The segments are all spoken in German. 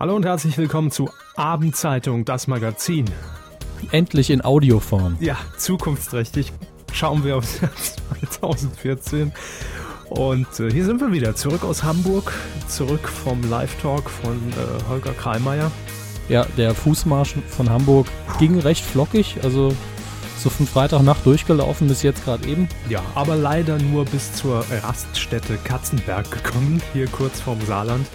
Hallo und herzlich willkommen zu Abendzeitung, das Magazin. Endlich in Audioform. Ja, zukunftsträchtig. Schauen wir aufs Jahr 2014. Und äh, hier sind wir wieder, zurück aus Hamburg, zurück vom Live-Talk von äh, Holger Kreimeier. Ja, der Fußmarsch von Hamburg ging recht flockig, also so von Freitagnacht durchgelaufen bis jetzt gerade eben. Ja, aber leider nur bis zur Raststätte Katzenberg gekommen, hier kurz vorm Saarland.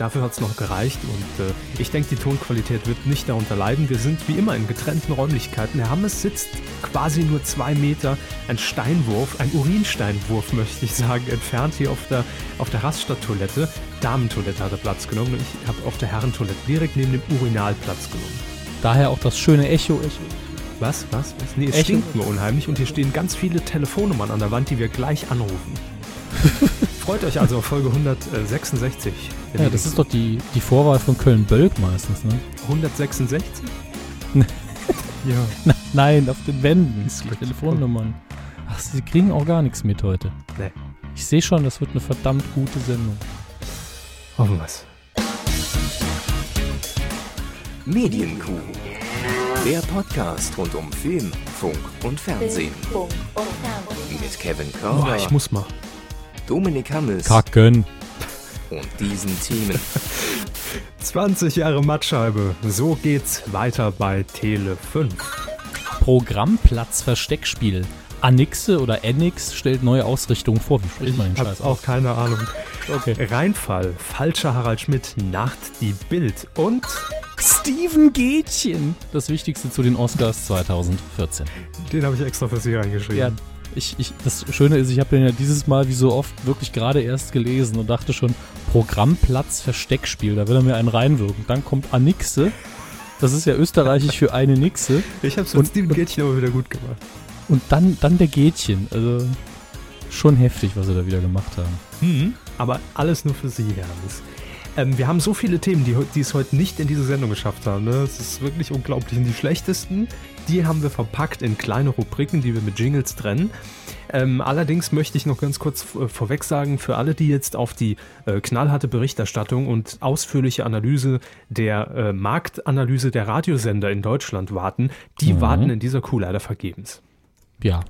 Dafür hat es noch gereicht und äh, ich denke, die Tonqualität wird nicht darunter leiden. Wir sind wie immer in getrennten Räumlichkeiten. Herr Hammes sitzt quasi nur zwei Meter, ein Steinwurf, ein Urinsteinwurf, möchte ich sagen, entfernt hier auf der, auf der Raststadttoilette. Damentoilette hat er Platz genommen und ich habe auf der Herrentoilette direkt neben dem Urinal Platz genommen. Daher auch das schöne Echo. Echo. Was? Was? Was? Nee, es Echo? stinkt nur unheimlich und hier stehen ganz viele Telefonnummern an der Wand, die wir gleich anrufen. Freut euch also auf Folge 166. Ja, das ist doch die, die Vorwahl von Köln-Bölk meistens, ne? 166? ja. Na, nein, auf den Wänden. Ist Die. Telefonnummern. Ach, sie kriegen auch gar nichts mit heute. Nee. Ich sehe schon, das wird eine verdammt gute Sendung. Hoffen wir's. Medienkuh. Der Podcast rund um Film, Funk und Fernsehen. Funk und Fernsehen. Mit Kevin Boah, Körber, ich muss mal. Dominik Hammes Kacken. und diesen Themen. 20 Jahre Mattscheibe. So geht's weiter bei Tele 5. Programmplatz Versteckspiel. Anixe oder Enix stellt neue Ausrichtungen vor. Wie spricht man den hab Scheiß auch keine Ahnung. Okay. Reinfall. Falscher Harald Schmidt. Nacht die Bild. Und Steven Gätchen. Das Wichtigste zu den Oscars 2014. den habe ich extra für Sie reingeschrieben. Ja, ich, ich, das Schöne ist, ich habe den ja dieses Mal wie so oft wirklich gerade erst gelesen und dachte schon, Programmplatz Versteckspiel, da will er mir einen reinwirken. Dann kommt Anixe, das ist ja österreichisch für eine Nixe. Ich habe es mit Steven Gätchen aber wieder gut gemacht. Und dann, dann der Gätchen. Also schon heftig, was sie da wieder gemacht haben. Hm, aber alles nur für Sie, Herr Hammes. Ähm, wir haben so viele Themen, die, die es heute nicht in diese Sendung geschafft haben. Ne? Es ist wirklich unglaublich. Und die schlechtesten, die haben wir verpackt in kleine Rubriken, die wir mit Jingles trennen. Ähm, allerdings möchte ich noch ganz kurz vorweg sagen, für alle, die jetzt auf die äh, knallharte Berichterstattung und ausführliche Analyse der äh, Marktanalyse der Radiosender in Deutschland warten, die Mhm. warten in dieser Kuh leider vergebens. Ja.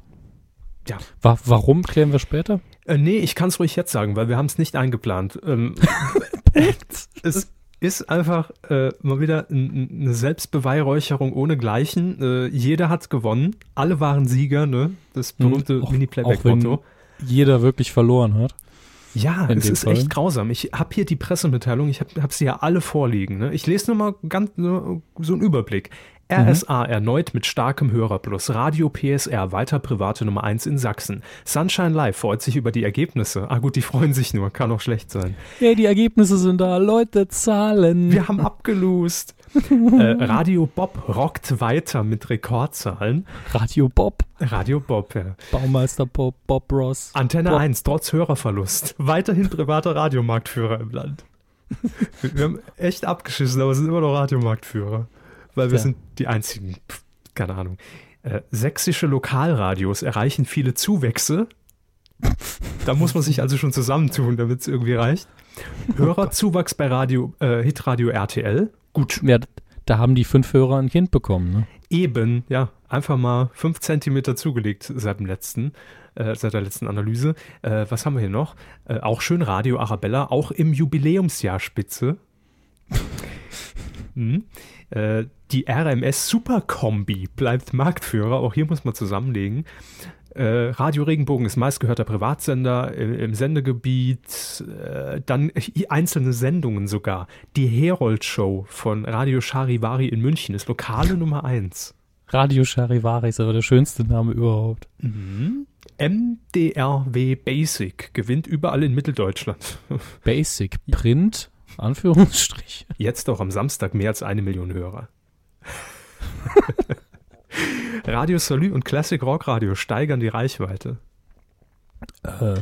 Ja. Wa warum klären wir später? Äh, nee, ich kann es ruhig jetzt sagen, weil wir haben es nicht eingeplant. Ähm, es ist einfach äh, mal wieder eine Selbstbeweihräucherung ohne Gleichen. Äh, jeder hat gewonnen. Alle waren Sieger, ne? Das berühmte Hm, auch- Mini-Playback-Motto. Jeder wirklich verloren hat. Ja, in es ist Fall. echt grausam. Ich habe hier die Pressemitteilung, ich habe hab sie ja alle vorliegen. Ne? Ich lese nur mal ganz nur so einen Überblick. RSA erneut mit starkem Hörerplus. Radio PSR weiter private Nummer 1 in Sachsen. Sunshine Live freut sich über die Ergebnisse. Ah gut, die freuen sich nur, kann auch schlecht sein. Ja, die Ergebnisse sind da. Leute zahlen. Wir haben abgelost. äh, Radio Bob rockt weiter mit Rekordzahlen. Radio Bob. Radio Bob, ja. Baumeister Bob, Bob Ross. Antenne Bob. 1, trotz Hörerverlust. Weiterhin privater Radiomarktführer im Land. Wir wir haben echt abgeschissen, aber sind immer noch Radiomarktführer. Weil wir sind die einzigen, pf, keine Ahnung. Äh, sächsische Lokalradios erreichen viele Zuwächse. Da muss man sich also schon zusammentun, damit es irgendwie reicht. Hörerzuwachs bei Radio, äh, Hitradio RTL. Gut, Ja, da haben die fünf Hörer ein Kind bekommen, ne? eben, ja, einfach mal fünf Zentimeter zugelegt seit dem letzten, äh, seit der letzten Analyse. Äh, was haben wir hier noch? Äh, auch schön Radio Arabella, auch im Jubiläumsjahr Spitze. Hm. äh, die RMS Superkombi bleibt Marktführer, auch hier muss man zusammenlegen. Äh, Radio Regenbogen ist meistgehörter Privatsender im, im Sendegebiet. Äh, dann einzelne Sendungen sogar. Die Herold Show von Radio Charivari in München ist lokale Nummer 1. Radio Charivari ist aber der schönste Name überhaupt. MDRW Basic gewinnt überall in Mitteldeutschland. Basic Print, Anführungsstrich. Jetzt auch am Samstag mehr als eine Million Hörer. Radio Salü und Classic Rock Radio steigern die Reichweite. Äh,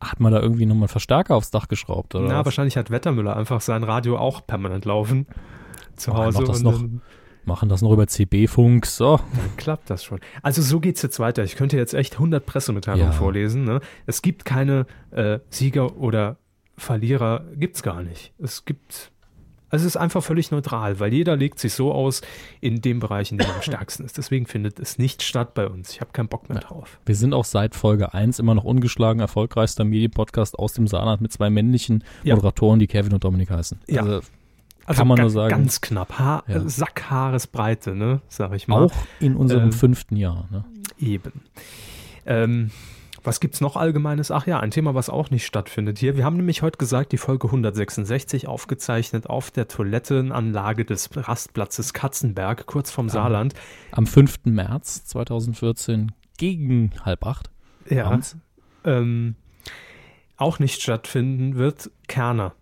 hat man da irgendwie nochmal einen Verstärker aufs Dach geschraubt, oder? Na, was? wahrscheinlich hat Wettermüller einfach sein Radio auch permanent laufen. Zu Oh, Hause das noch. Machen das noch über CB-Funk. So. dann klappt das schon. Also so geht's jetzt weiter. Ich könnte jetzt echt 100 Pressemitteilungen Ja. vorlesen. Ne? Es gibt keine äh, Sieger oder Verlierer, gibt's gar nicht. Es gibt Also es ist einfach völlig neutral, weil jeder legt sich so aus in dem Bereich, in dem er am stärksten ist. Deswegen findet es nicht statt bei uns. Ich habe keinen Bock mehr drauf. Wir sind auch seit Folge 1 immer noch ungeschlagen erfolgreichster Medienpodcast aus dem Saarland mit zwei männlichen Ja. Moderatoren, die Kevin und Dominik heißen. Ja. Also Also Kann man nur sagen. Ganz knapp. Haar, Ja. Sackhaaresbreite, ne? Sag ich mal. auch in unserem Ähm, fünften Jahr. Ne? Eben. Ähm, was gibt's noch Allgemeines? Ach ja, ein Thema, was auch nicht stattfindet hier. Wir haben nämlich heute gesagt, die Folge 166 aufgezeichnet auf der Toilettenanlage des Rastplatzes Katzenberg, kurz vom Saarland. Am 5. März 2014 gegen halb acht. Ja. abends. Ähm, auch nicht stattfinden wird Kerner.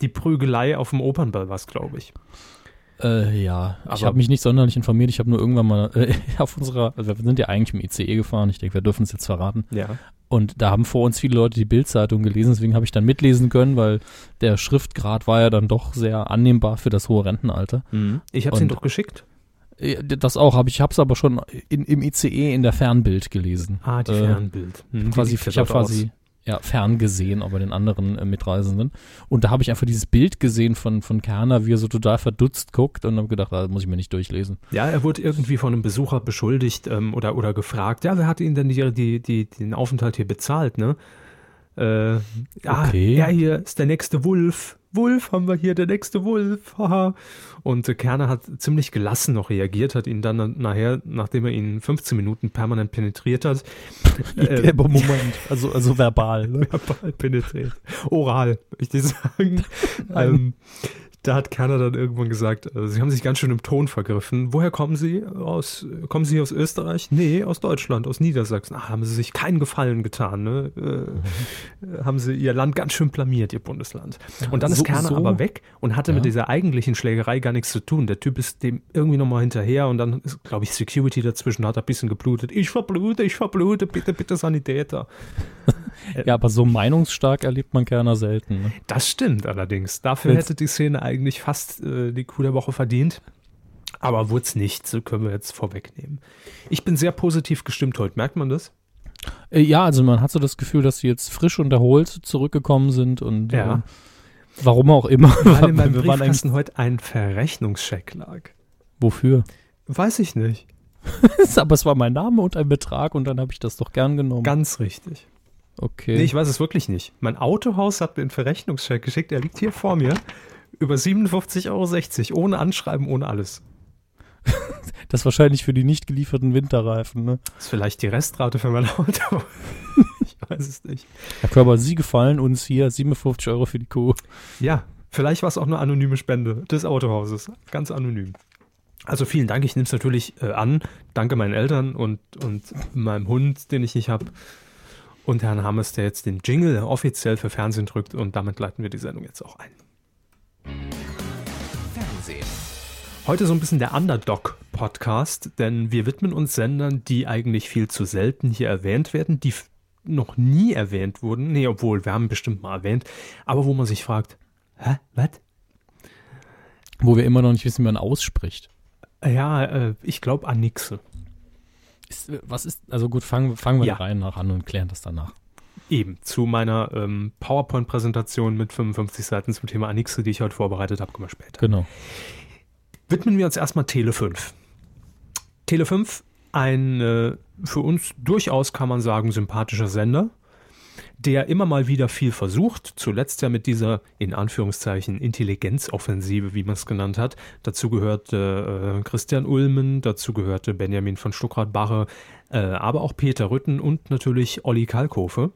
Die Prügelei auf dem Opernball was, glaube ich. Äh, ja, ich Aber- habe mich nicht sonderlich informiert. Ich habe nur irgendwann mal äh, auf unserer, also wir sind ja eigentlich im ICE gefahren. Ich denke, wir dürfen es jetzt verraten. Ja. Und da haben vor uns viele Leute die Bildzeitung gelesen. Deswegen habe ich dann mitlesen können, weil der Schriftgrad war ja dann doch sehr annehmbar für das hohe Rentenalter. Ich habe es Ihnen doch geschickt. Das auch habe ich, habe es aber schon in, im ICE in der Fernbild gelesen. Ah, die Äh, Fernbild. Hm, quasi, das ich habe quasi ja, fern gesehen, aber den anderen äh, Mitreisenden. Und da habe ich einfach dieses Bild gesehen von, von Kerner, wie er so total verdutzt guckt und habe gedacht, ah, das muss ich mir nicht durchlesen. Ja, er wurde irgendwie von einem Besucher beschuldigt ähm, oder, oder gefragt, ja, wer hat Ihnen denn die, die, die, den Aufenthalt hier bezahlt, ne? Äh, ja, Okay. ja, hier ist der nächste Wulf. Wulf haben wir hier, der nächste Wulf. Haha. Und äh, Kerner hat ziemlich gelassen noch reagiert, hat ihn dann nachher, nachdem er ihn 15 Minuten permanent penetriert hat, äh, aber Moment, also, also verbal. Ne? verbal penetriert. Oral, möchte ich sagen. ähm, da hat Kerner dann irgendwann gesagt, äh, Sie haben sich ganz schön im Ton vergriffen. Woher kommen Sie? Aus, kommen Sie aus Österreich? Nee, aus Deutschland, aus Niedersachsen. Ach, haben Sie sich keinen Gefallen getan, ne? Äh, haben Sie Ihr Land ganz schön blamiert, Ihr Bundesland. Und dann So- ist Kerner so- aber weg und hatte Ja. mit dieser eigentlichen Schlägerei gar nichts zu tun. Der Typ ist dem irgendwie nochmal hinterher und dann ist, glaube ich, Security dazwischen, hat ein bisschen geblutet. Ich verblute, ich verblute, bitte, bitte Sanitäter. Ja, aber so meinungsstark erlebt man Kerner selten. Ne? Das stimmt allerdings. Dafür hätte die Szene eigentlich fast äh, die Kuh der Woche verdient. Aber wurde es nicht, so können wir jetzt vorwegnehmen. Ich bin sehr positiv gestimmt heute, merkt man das? Äh, ja, also man hat so das Gefühl, dass sie jetzt frisch und erholt zurückgekommen sind und Ja. äh, warum auch immer. Weil in meinem Wir waren eigentlich, Briefkasten heute ein Verrechnungscheck lag. wofür? Weiß ich nicht. aber es war mein Name und ein Betrag und dann habe ich das doch gern genommen. Ganz richtig. Okay. Nee, ich weiß es wirklich nicht. Mein Autohaus hat mir einen Verrechnungscheck geschickt, der liegt hier vor mir. Über 57,60 Euro, ohne Anschreiben, ohne alles. Das ist wahrscheinlich für die nicht gelieferten Winterreifen. Ne? Das ist vielleicht die Restrate für mein Auto. ich weiß es nicht. Herr Körber, Sie gefallen uns hier 57 Euro für die Kuh. Ja, vielleicht war es auch eine anonyme Spende des Autohauses. Ganz anonym. Also vielen Dank, ich nehme es natürlich äh, an. Danke meinen Eltern und, und meinem Hund, den ich nicht habe. Und Herrn Hammes, der jetzt den Jingle offiziell für Fernsehen drückt. Und damit leiten wir die Sendung jetzt auch ein. Fernsehen. Heute so ein bisschen der Underdog-Podcast, denn wir widmen uns Sendern, die eigentlich viel zu selten hier erwähnt werden, die noch nie erwähnt wurden. Nee, obwohl, wir haben bestimmt mal erwähnt, aber wo man sich fragt, hä, was? Wo wir immer noch nicht wissen, wie man ausspricht. Ja, äh, ich glaube Anixe. Ist, was ist, also gut, fangen, fangen wir Ja. der Reihe nach an und klären das danach. Eben, zu meiner ähm, PowerPoint-Präsentation mit 55 Seiten zum Thema Anixe, die ich heute vorbereitet habe, kommen wir später. Genau. Widmen wir uns erstmal Tele 5. Tele 5, ein äh, für uns durchaus, kann man sagen, sympathischer Sender, der immer mal wieder viel versucht, zuletzt ja mit dieser, in Anführungszeichen, Intelligenzoffensive, wie man es genannt hat. Dazu gehörte äh, Christian Ulmen, dazu gehörte Benjamin von Stuckrad-Barre, äh, aber auch Peter Rütten und natürlich Olli Kalkofe.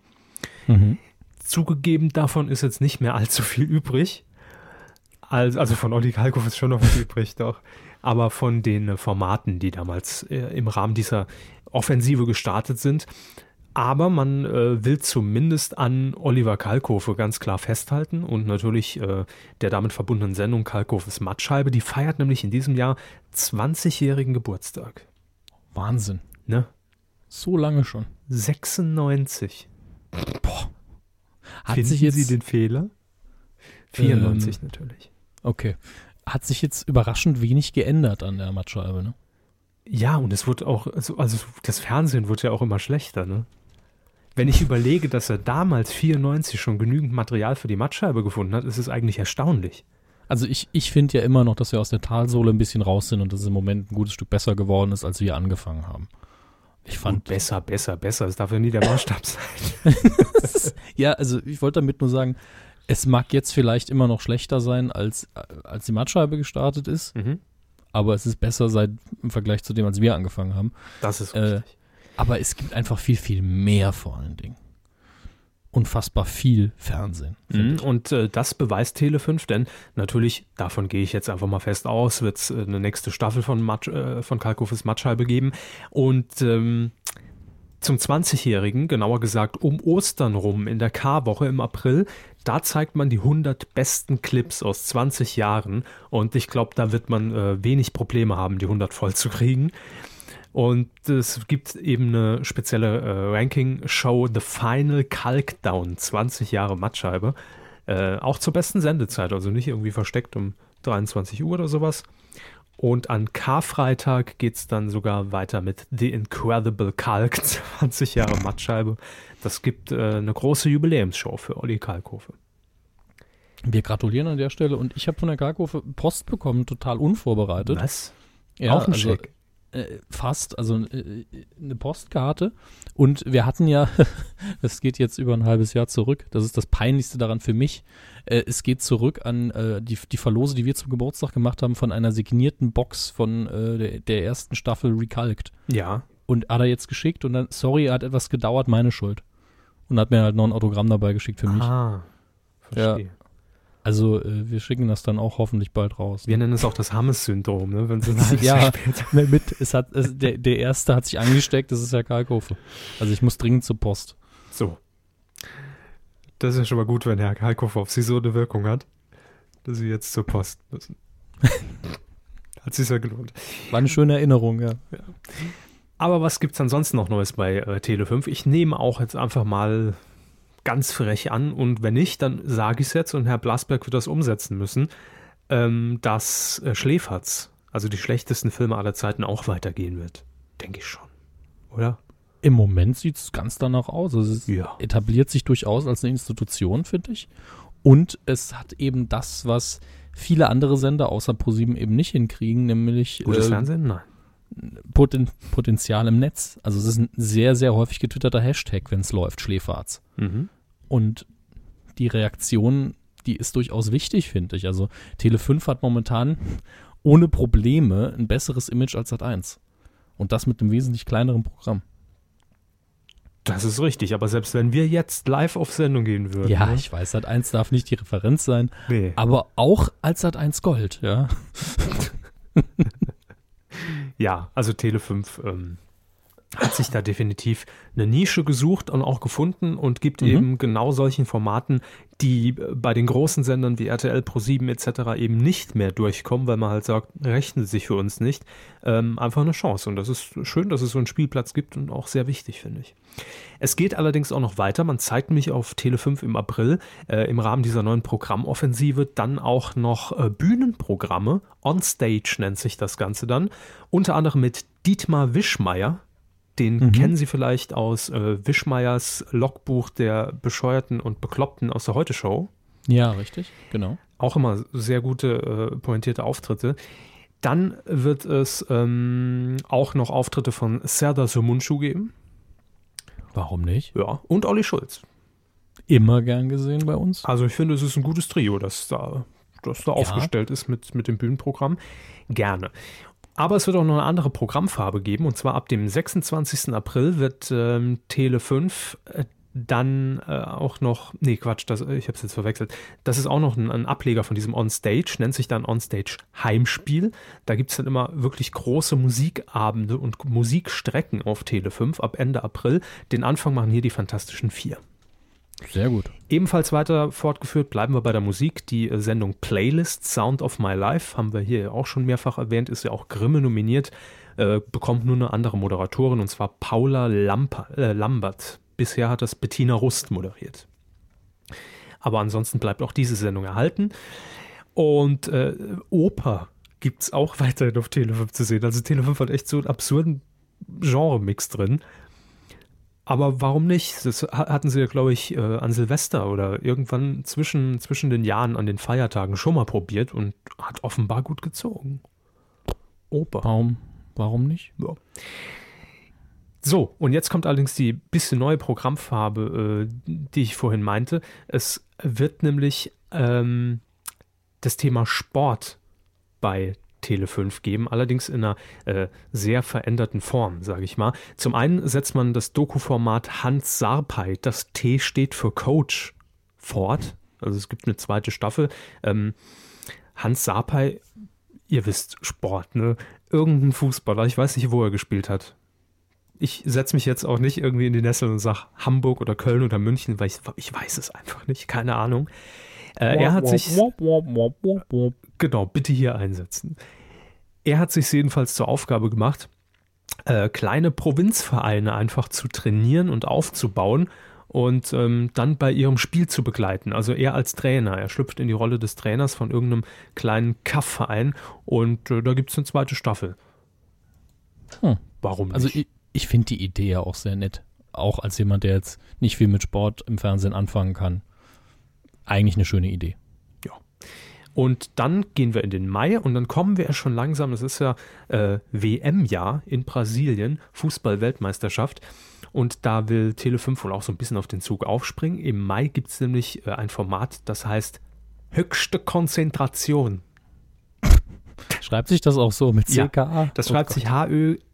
Mhm. Zugegeben, davon ist jetzt nicht mehr allzu viel übrig. Also, also von Olli Kalkow ist schon noch was übrig, doch. Aber von den äh, Formaten, die damals äh, im Rahmen dieser Offensive gestartet sind. Aber man äh, will zumindest an Oliver Kalkofe ganz klar festhalten und natürlich äh, der damit verbundenen Sendung Kalkofes Mattscheibe. Die feiert nämlich in diesem Jahr 20-jährigen Geburtstag. Wahnsinn. Ne? So lange schon. 96. Hat Finden sich jetzt, Sie den Fehler? 94 natürlich. okay. Hat sich jetzt überraschend wenig geändert an der Mattscheibe, ne? Ja, und es wird auch, also, also das Fernsehen wird ja auch immer schlechter, ne? Wenn ich überlege, dass er damals 94 schon genügend Material für die Mattscheibe gefunden hat, ist es eigentlich erstaunlich. Also ich, ich finde ja immer noch, dass wir aus der Talsohle ein bisschen raus sind und dass es im Moment ein gutes Stück besser geworden ist, als wir angefangen haben. Ich fand Und besser, besser, besser. Es darf ja nie der Maßstab sein. ja, also ich wollte damit nur sagen, es mag jetzt vielleicht immer noch schlechter sein, als, als die Mattscheibe gestartet ist, Mhm. aber es ist besser seit im Vergleich zu dem, als wir angefangen haben. Das ist Äh, richtig. Aber es gibt einfach viel, viel mehr vor allen Dingen. Unfassbar viel Fernsehen. Mhm. Und äh, das beweist Tele 5, denn natürlich, davon gehe ich jetzt einfach mal fest aus, wird es äh, eine nächste Staffel von, Matsch, äh, von Kalkofes Matscheibe geben. Und ähm, zum 20-Jährigen, genauer gesagt um Ostern rum, in der K-Woche im April, da zeigt man die 100 besten Clips aus 20 Jahren. Und ich glaube, da wird man äh, wenig Probleme haben, die 100 voll zu kriegen. Und es gibt eben eine spezielle äh, Ranking-Show, The Final Kalkdown, 20 Jahre Mattscheibe. Äh, auch zur besten Sendezeit, also nicht irgendwie versteckt um 23 Uhr oder sowas. Und an Karfreitag geht es dann sogar weiter mit The Incredible Kalk, 20 Jahre Mattscheibe. Das gibt äh, eine große Jubiläumsshow für Olli Kalkofe. Wir gratulieren an der Stelle und ich habe von der Karkofe Post bekommen, total unvorbereitet. Was? Ja, auch ein also, Scheck. Äh, fast, also äh, eine Postkarte. Und wir hatten ja, das geht jetzt über ein halbes Jahr zurück, das ist das Peinlichste daran für mich. Äh, es geht zurück an äh, die, die Verlose, die wir zum Geburtstag gemacht haben, von einer signierten Box von äh, der, der ersten Staffel Recalced. Ja. Und hat er jetzt geschickt und dann, sorry, hat etwas gedauert, meine Schuld. Und hat mir halt noch ein Autogramm dabei geschickt für mich. Ah, verstehe. Also äh, wir schicken das dann auch hoffentlich bald raus. Wir nennen es auch das Hammes-Syndrom, ne? wenn Ja. Ne, mit, es hat, es, der, der erste hat sich angesteckt, das ist ja Kalkofe. Also ich muss dringend zur Post. So. Das ist ja schon mal gut, wenn Herr Kalkoff auf Sie so eine Wirkung hat, dass Sie jetzt zur Post müssen. hat sich ja gelohnt. War eine schöne Erinnerung, ja. Aber was gibt's ansonsten noch Neues bei äh, Tele5? Ich nehme auch jetzt einfach mal ganz frech an und wenn nicht, dann sage ich es jetzt und Herr Blasberg wird das umsetzen müssen, ähm, dass äh, Schläferz, also die schlechtesten Filme aller Zeiten, auch weitergehen wird. Denke ich schon. Oder? Im Moment sieht es ganz danach aus. Also es Ja. etabliert sich durchaus als eine Institution, finde ich. Und es hat eben das, was viele andere Sender außer ProSieben eben nicht hinkriegen, nämlich Gutes äh, Fernsehen? Nein. Poten Potenzial im Netz. Also es ist ein sehr, sehr häufig getwitterter Hashtag, wenn es läuft, Schläferz. Mhm. Und die Reaktion, die ist durchaus wichtig, finde ich. Also Tele5 hat momentan ohne Probleme ein besseres Image als Sat1. Und das mit einem wesentlich kleineren Programm. Das ist richtig, aber selbst wenn wir jetzt live auf Sendung gehen würden. Ja, ne? ich weiß, Sat1 darf nicht die Referenz sein, Nee. aber auch als Sat1 Gold, ja. Ja, also Tele5 ähm, hat sich da definitiv eine Nische gesucht und auch gefunden und gibt Mhm. eben genau solchen Formaten, die äh, bei den großen Sendern wie RTL, Pro7 etc. eben nicht mehr durchkommen, weil man halt sagt, rechnet sich für uns nicht, ähm, einfach eine Chance. Und das ist schön, dass es so einen Spielplatz gibt und auch sehr wichtig, finde ich. Es geht allerdings auch noch weiter. Man zeigt mich auf Tele5 im April äh, im Rahmen dieser neuen Programmoffensive dann auch noch äh, Bühnenprogramme. On Stage nennt sich das Ganze dann. Unter anderem mit Dietmar Wischmeier. Den Mhm. kennen Sie vielleicht aus äh, Wischmeiers Logbuch der Bescheuerten und Bekloppten aus der Heute-Show. Ja, richtig, genau. Auch immer sehr gute, äh, pointierte Auftritte. Dann wird es ähm, auch noch Auftritte von Serdar Sumunchu geben. Warum nicht? Ja, und Olli Schulz. Immer gern gesehen bei uns. Also ich finde, es ist ein gutes Trio, das da, das da aufgestellt ist mit, mit dem Bühnenprogramm. Gerne. Aber es wird auch noch eine andere Programmfarbe geben. Und zwar ab dem 26. April wird ähm, Tele 5 äh, dann äh, auch noch, nee Quatsch, das, ich habe es jetzt verwechselt, das ist auch noch ein, ein Ableger von diesem On-Stage, nennt sich dann On-Stage Heimspiel. Da gibt es dann immer wirklich große Musikabende und Musikstrecken auf Tele 5 ab Ende April. Den Anfang machen hier die Fantastischen Vier. Sehr gut. Ebenfalls weiter fortgeführt bleiben wir bei der Musik. Die äh, Sendung Playlist Sound of My Life haben wir hier auch schon mehrfach erwähnt, ist ja auch Grimme nominiert, äh, bekommt nur eine andere Moderatorin und zwar Paula Lamper, äh, Lambert. Bisher hat das Bettina Rust moderiert. Aber ansonsten bleibt auch diese Sendung erhalten. Und äh, Oper gibt es auch weiterhin auf Tele5 zu sehen. Also Tele5 hat echt so einen absurden Genre-Mix drin. Aber warum nicht? Das ha- hatten sie, glaube ich, äh, an Silvester oder irgendwann zwischen, zwischen den Jahren an den Feiertagen schon mal probiert und hat offenbar gut gezogen. Oper. Warum, warum nicht? Ja. So, und jetzt kommt allerdings die bisschen neue Programmfarbe, äh, die ich vorhin meinte. Es wird nämlich ähm, das Thema Sport bei Tele 5 geben, allerdings in einer äh, sehr veränderten Form, sage ich mal. Zum einen setzt man das Doku-Format Hans Sarpei, das T steht für Coach, fort. Also es gibt eine zweite Staffel. Ähm, Hans Sarpei, ihr wisst, Sport, ne? Irgendein Fußballer, ich weiß nicht, wo er gespielt hat. Ich setze mich jetzt auch nicht irgendwie in die Nessel und sage Hamburg oder Köln oder München, weil ich, ich weiß es einfach nicht, keine Ahnung. Äh, er hat sich, genau, bitte hier einsetzen. Er hat sich jedenfalls zur Aufgabe gemacht, äh, kleine Provinzvereine einfach zu trainieren und aufzubauen und ähm, dann bei ihrem Spiel zu begleiten. Also er als Trainer. Er schlüpft in die Rolle des Trainers von irgendeinem kleinen Kaff-Verein und äh, da gibt es eine zweite Staffel. Hm. Warum Also nicht? ich, ich finde die Idee ja auch sehr nett. Auch als jemand, der jetzt nicht viel mit Sport im Fernsehen anfangen kann. Eigentlich eine schöne Idee. Und dann gehen wir in den Mai und dann kommen wir ja schon langsam, es ist ja äh, WM-Jahr in Brasilien, Fußball-Weltmeisterschaft. Und da will Tele5 wohl auch so ein bisschen auf den Zug aufspringen. Im Mai gibt es nämlich äh, ein Format, das heißt höchste Konzentration. Schreibt sich das auch so mit Ja, CKA? Das Oh schreibt Gott. sich H-Ö-G-G-S-C-H-D-E.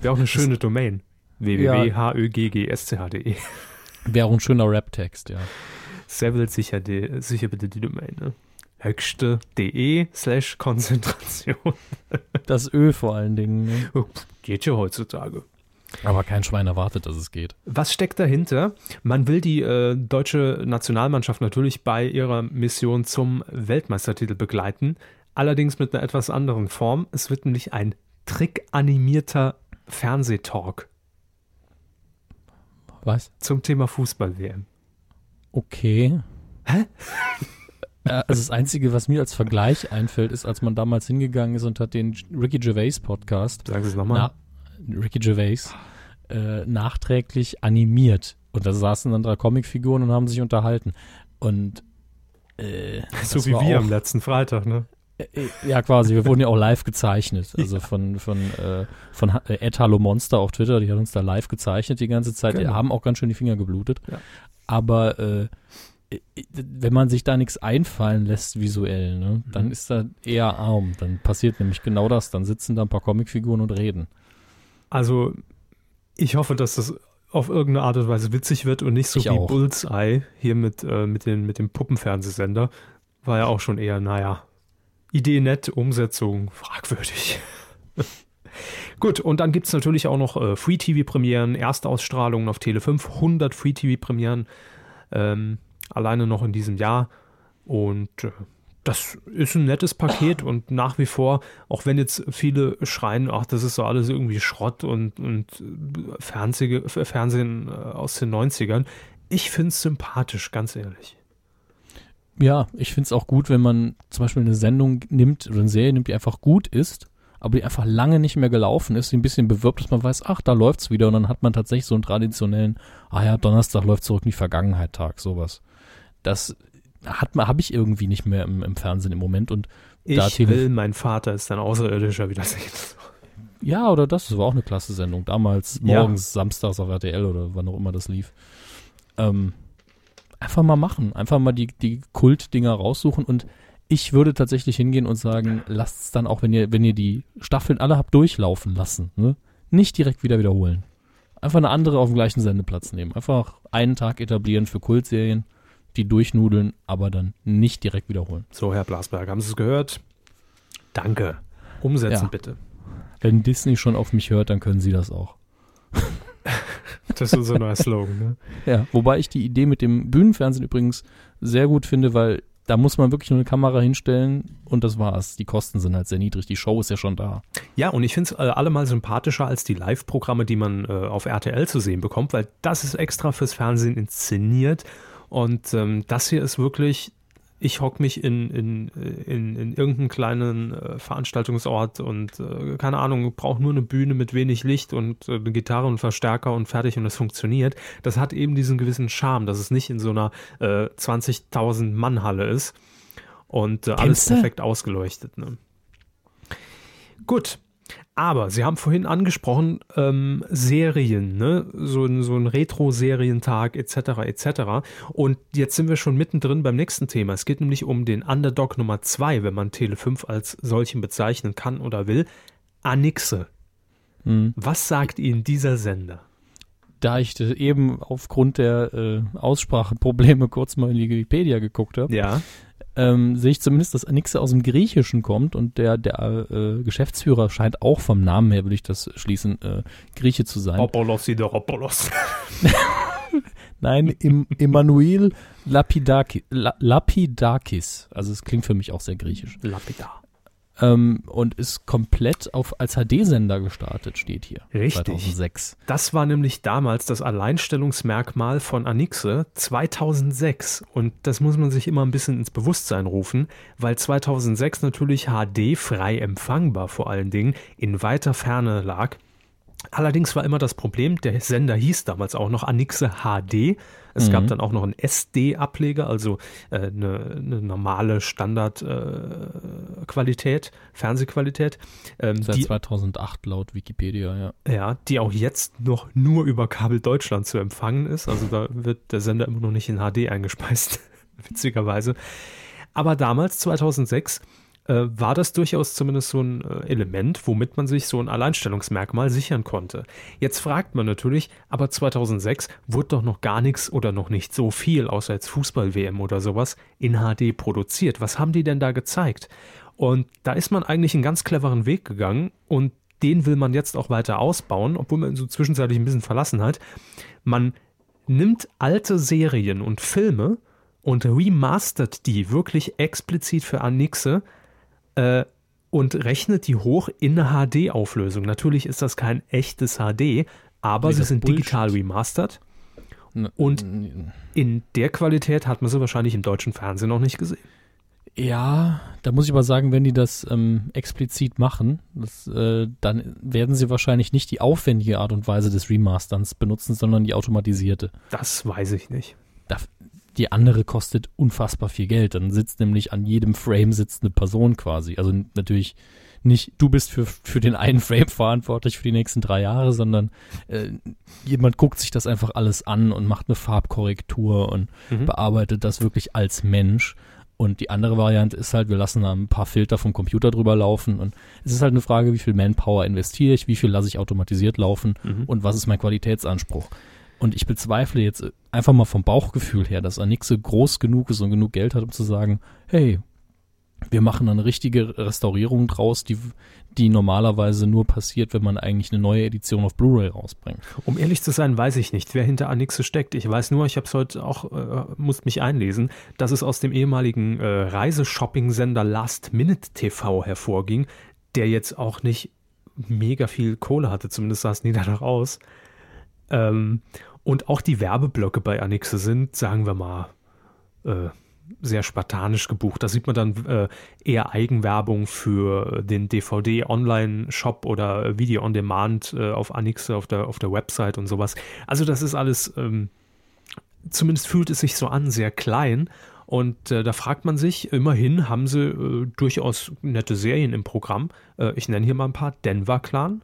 Wäre auch eine schöne Domain. www.höggg-sch.de. Wäre auch ein schöner Rap-Text, ja. Seville sicher, die, sicher bitte die Domain. Ne? Höchste.de slash Konzentration. Das Ö vor allen Dingen. Ne? Geht ja heutzutage. Aber kein Schwein erwartet, dass es geht. Was steckt dahinter? Man will die äh, deutsche Nationalmannschaft natürlich bei ihrer Mission zum Weltmeistertitel begleiten, allerdings mit einer etwas anderen Form. Es wird nämlich ein trickanimierter Fernsehtalk Was? zum Thema Fußball-WM. Okay. Hä? Also das Einzige, was mir als Vergleich einfällt, ist, als man damals hingegangen ist und hat den Ricky Gervais Podcast, Sagen Sie es nochmal. Ricky Gervais, äh, nachträglich animiert. Und da saßen dann drei Comicfiguren und haben sich unterhalten. Und äh, So wie wir auch- am letzten Freitag, ne? Äh, Ja, quasi. Wir wurden ja auch live gezeichnet. Also von, von, äh, von Ha- äh, Ed Hallo Monster auf Twitter, die hat uns da live gezeichnet die ganze Zeit. Die Genau. haben auch ganz schön die Finger geblutet. Ja. Aber äh, äh, wenn man sich da nichts einfallen lässt visuell, ne, Mhm. dann ist da eher arm. Dann passiert nämlich genau das. Dann sitzen da ein paar Comicfiguren und reden. Also, ich hoffe, dass das auf irgendeine Art und Weise witzig wird und nicht so Ich wie auch. Bullseye hier mit, äh, mit, den, mit dem Puppenfernsehsender. War ja auch schon eher, naja, Idee nett, Umsetzung fragwürdig. Gut, und dann gibt es natürlich auch noch äh, Free-TV-Premieren, Erstausstrahlungen auf Tele 5, 100 Free-TV-Premieren ähm, alleine noch in diesem Jahr. Und äh, das ist ein nettes Paket und nach wie vor, auch wenn jetzt viele schreien, ach, das ist so alles irgendwie Schrott und, und äh, Fernseh, Fernsehen äh, aus den 90ern, ich finde es sympathisch, ganz ehrlich. Ja, ich finde es auch gut, wenn man zum Beispiel eine Sendung nimmt oder eine Serie nimmt, die einfach gut ist, aber die einfach lange nicht mehr gelaufen ist, die ein bisschen bewirbt, dass man weiß, ach, da läuft's wieder und dann hat man tatsächlich so einen traditionellen, ah ja, Donnerstag läuft zurück in die Vergangenheit Tag, sowas. Das hat man, habe ich irgendwie nicht mehr im, im Fernsehen im Moment und Da Ich will, mein Vater ist ein Außerirdischer wiedersehen. ja, oder das, das war auch eine klasse Sendung. Damals Ja. morgens, samstags auf RTL oder wann auch immer das lief. Ähm, einfach mal machen. Einfach mal die, die Kultdinger raussuchen und ich würde tatsächlich hingehen und sagen, lasst es dann auch, wenn ihr, wenn ihr die Staffeln alle habt durchlaufen lassen, ne? nicht direkt wieder wiederholen. Einfach eine andere auf dem gleichen Sendeplatz nehmen. Einfach einen Tag etablieren für Kultserien, die durchnudeln, aber dann nicht direkt wiederholen. So, Herr Blasberg, haben Sie es gehört? Danke. Umsetzen Ja. bitte. Wenn Disney schon auf mich hört, dann können sie das auch. Das ist unser neuer Slogan. Ne? Ja, wobei ich die Idee mit dem Bühnenfernsehen übrigens sehr gut finde, weil da muss man wirklich nur eine Kamera hinstellen und das war's. Die Kosten sind halt sehr niedrig, die Show ist ja schon da. Ja, und ich finde es äh, allemal sympathischer als die Live-Programme, die man äh, auf RTL zu sehen bekommt, weil das ist extra fürs Fernsehen inszeniert. Und ähm, das hier ist wirklich ich hock mich in, in, in, in irgendeinen kleinen äh, Veranstaltungsort und äh, keine Ahnung, brauche nur eine Bühne mit wenig Licht und äh, eine Gitarre und Verstärker und fertig und es funktioniert. Das hat eben diesen gewissen Charme, dass es nicht in so einer äh, 20.000 Mann Halle ist und äh, alles perfekt ausgeleuchtet. Ne? Gut. Aber Sie haben vorhin angesprochen, ähm, Serien, ne? so, ein- so ein Retro-Serientag etc. etc. Und jetzt sind wir schon mittendrin beim nächsten Thema. Es geht nämlich um den Underdog Nummer 2, wenn man Tele 5 als solchen bezeichnen kann oder will. Anixe. Mhm. Was sagt Ihnen dieser Sender? Da ich äh, eben aufgrund der äh, Ausspracheprobleme kurz mal in die Wikipedia geguckt habe, Ja. Ähm, sehe ich zumindest, dass Anixe aus dem Griechischen kommt und der, der äh, Geschäftsführer scheint auch vom Namen her, würde ich das schließen, äh, Grieche zu sein. Opolos Sideropoulos. Nein, im, Emanuel Lapidaki, La, Lapidakis. Also es klingt für mich auch sehr griechisch. Lapidar. Ähm, und ist komplett auf, als HD-Sender gestartet, steht hier. Richtig. 2006. Das war nämlich damals das Alleinstellungsmerkmal von Anixe 2006. Und das muss man sich immer ein bisschen ins Bewusstsein rufen, weil 2006 natürlich HD frei empfangbar vor allen Dingen in weiter Ferne lag. Allerdings war immer das Problem, der Sender hieß damals auch noch Anixe HD. Es gab dann auch noch einen SD-Ableger, also äh, eine, eine normale Standardqualität, äh, Qualität, Fernsehqualität. Ähm, Seit die 2008 laut Wikipedia, ja. ja, die auch jetzt noch nur über Kabel Deutschland zu empfangen ist. Also da wird der Sender immer noch nicht in HD eingespeist, witzigerweise. Aber damals, 2006, äh, war das durchaus zumindest so ein äh, Element, womit man sich so ein Alleinstellungsmerkmal sichern konnte. Jetzt fragt man natürlich, aber 2006 wurde doch noch gar nichts oder noch nicht so viel, außer jetzt Fußball-WM oder sowas, in HD produziert. Was haben die denn da gezeigt? Und da ist man eigentlich einen ganz cleveren Weg gegangen und den will man jetzt auch weiter ausbauen, obwohl man so zwischenzeitlich ein bisschen verlassen hat. Man nimmt alte Serien und Filme und remastert die wirklich explizit für Anixe äh, und rechnet die hoch in eine HD-Auflösung. Natürlich ist das kein echtes HD, aber Nee, sie sind Bullshit. digital remastert. N- Und- In der Qualität hat man sie wahrscheinlich im deutschen Fernsehen noch nicht gesehen. Ja, da muss ich aber sagen, wenn die das ähm, explizit machen, das, äh, dann werden sie wahrscheinlich nicht die aufwendige Art und Weise des Remasterns benutzen, sondern die automatisierte. Das weiß ich nicht. Die andere kostet unfassbar viel Geld. Dann sitzt nämlich an jedem Frame sitzt eine Person quasi. Also natürlich nicht, du bist für, für den einen Frame verantwortlich für die nächsten drei Jahre, sondern äh, jemand guckt sich das einfach alles an und macht eine Farbkorrektur und Mhm. bearbeitet das wirklich als Mensch. Und die andere Variante ist halt, wir lassen da ein paar Filter vom Computer drüber laufen. Und es ist halt eine Frage, wie viel Manpower investiere ich, wie viel lasse ich automatisiert laufen Mhm. und was ist mein Qualitätsanspruch. Und ich bezweifle jetzt einfach mal vom Bauchgefühl her, dass Anixe groß genug ist und genug Geld hat, um zu sagen, hey, wir machen eine richtige Restaurierung draus, die, die normalerweise nur passiert, wenn man eigentlich eine neue Edition auf Blu-ray rausbringt. Um ehrlich zu sein, weiß ich nicht, wer hinter Anixe steckt. Ich weiß nur, ich habe es heute auch, äh, musste mich einlesen, dass es aus dem ehemaligen äh, Reiseshopping-Sender Last Minute TV hervorging, der jetzt auch nicht mega viel Kohle hatte, zumindest sah es nie danach aus. Ähm, und auch die Werbeblöcke bei Anixe sind, sagen wir mal, äh, sehr spartanisch gebucht. Da sieht man dann äh, eher Eigenwerbung für den DVD-Online-Shop oder Video on Demand äh, auf Anixe auf der, auf der Website und sowas. Also das ist alles, ähm, zumindest fühlt es sich so an, sehr klein. Und äh, da fragt man sich, immerhin haben sie äh, durchaus nette Serien im Programm. Äh, ich nenne hier mal ein paar. Denver Clan,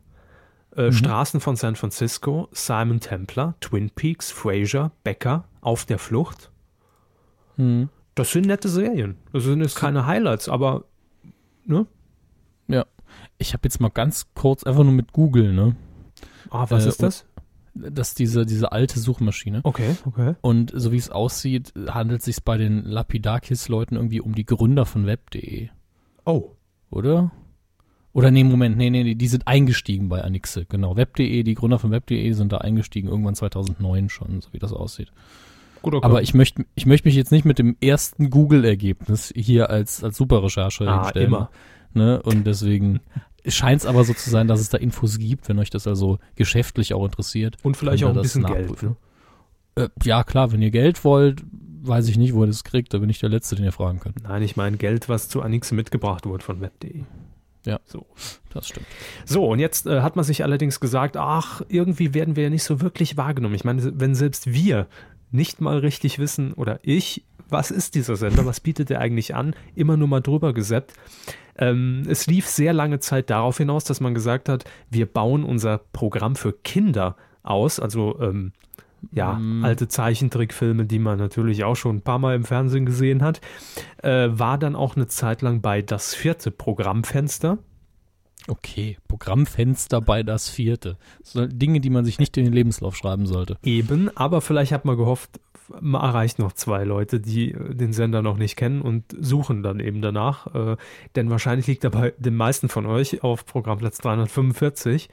äh, Straßen von San Francisco, Simon Templar, Twin Peaks, Frasier, Becker, Auf der Flucht. Hm. Das sind nette Serien. Das sind jetzt keine Highlights, aber ne? Ja. Ich habe jetzt mal ganz kurz einfach nur mit Google, ne? Ah, was Äh, ist das? Das ist diese, diese alte Suchmaschine. Okay, okay. Und so wie es aussieht, handelt es sich bei den Lapidakis-Leuten irgendwie um die Gründer von web.de, Oh, oder? Oder nee, Moment, nee, nee, nee, die sind eingestiegen bei Anixe, genau. Web.de, die Gründer von web.de sind da eingestiegen, irgendwann 2009 schon, so wie das aussieht. gut, okay. Aber ich möchte ich möchte mich jetzt nicht mit dem ersten Google-Ergebnis hier als, als Superrecherche Ah, hinstellen. immer. Ne? Und deswegen scheint es aber so zu sein, dass es da Infos gibt, wenn euch das also geschäftlich auch interessiert. Und vielleicht auch ein bisschen Geld. Ne? Äh, ja, klar, wenn ihr Geld wollt, weiß ich nicht, wo ihr das kriegt. Da bin ich der Letzte, den ihr fragen könnt. Nein, ich meine Geld, was zu Anixe mitgebracht wurde von web.de. Ja. So. Das stimmt. So, und jetzt äh, hat man sich allerdings gesagt, ach, irgendwie werden wir ja nicht so wirklich wahrgenommen. Ich meine, wenn selbst wir nicht mal richtig wissen, oder ich, was ist dieser Sender, was bietet er eigentlich an, immer nur mal drüber gesäppt. Ähm, es lief sehr lange Zeit darauf hinaus, dass man gesagt hat, wir bauen unser Programm für Kinder aus, also ähm, ja, Mm. alte Zeichentrickfilme, die man natürlich auch schon ein paar Mal im Fernsehen gesehen hat, äh, war dann auch eine Zeit lang bei das vierte Programmfenster. Okay, Programmfenster bei das vierte. So Dinge, die man sich nicht in den Lebenslauf schreiben sollte. Eben, aber vielleicht hat man gehofft, man erreicht noch zwei Leute, die äh, den Sender noch nicht kennen und suchen dann eben danach. Äh, denn wahrscheinlich liegt er bei den meisten von euch auf Programmplatz 345.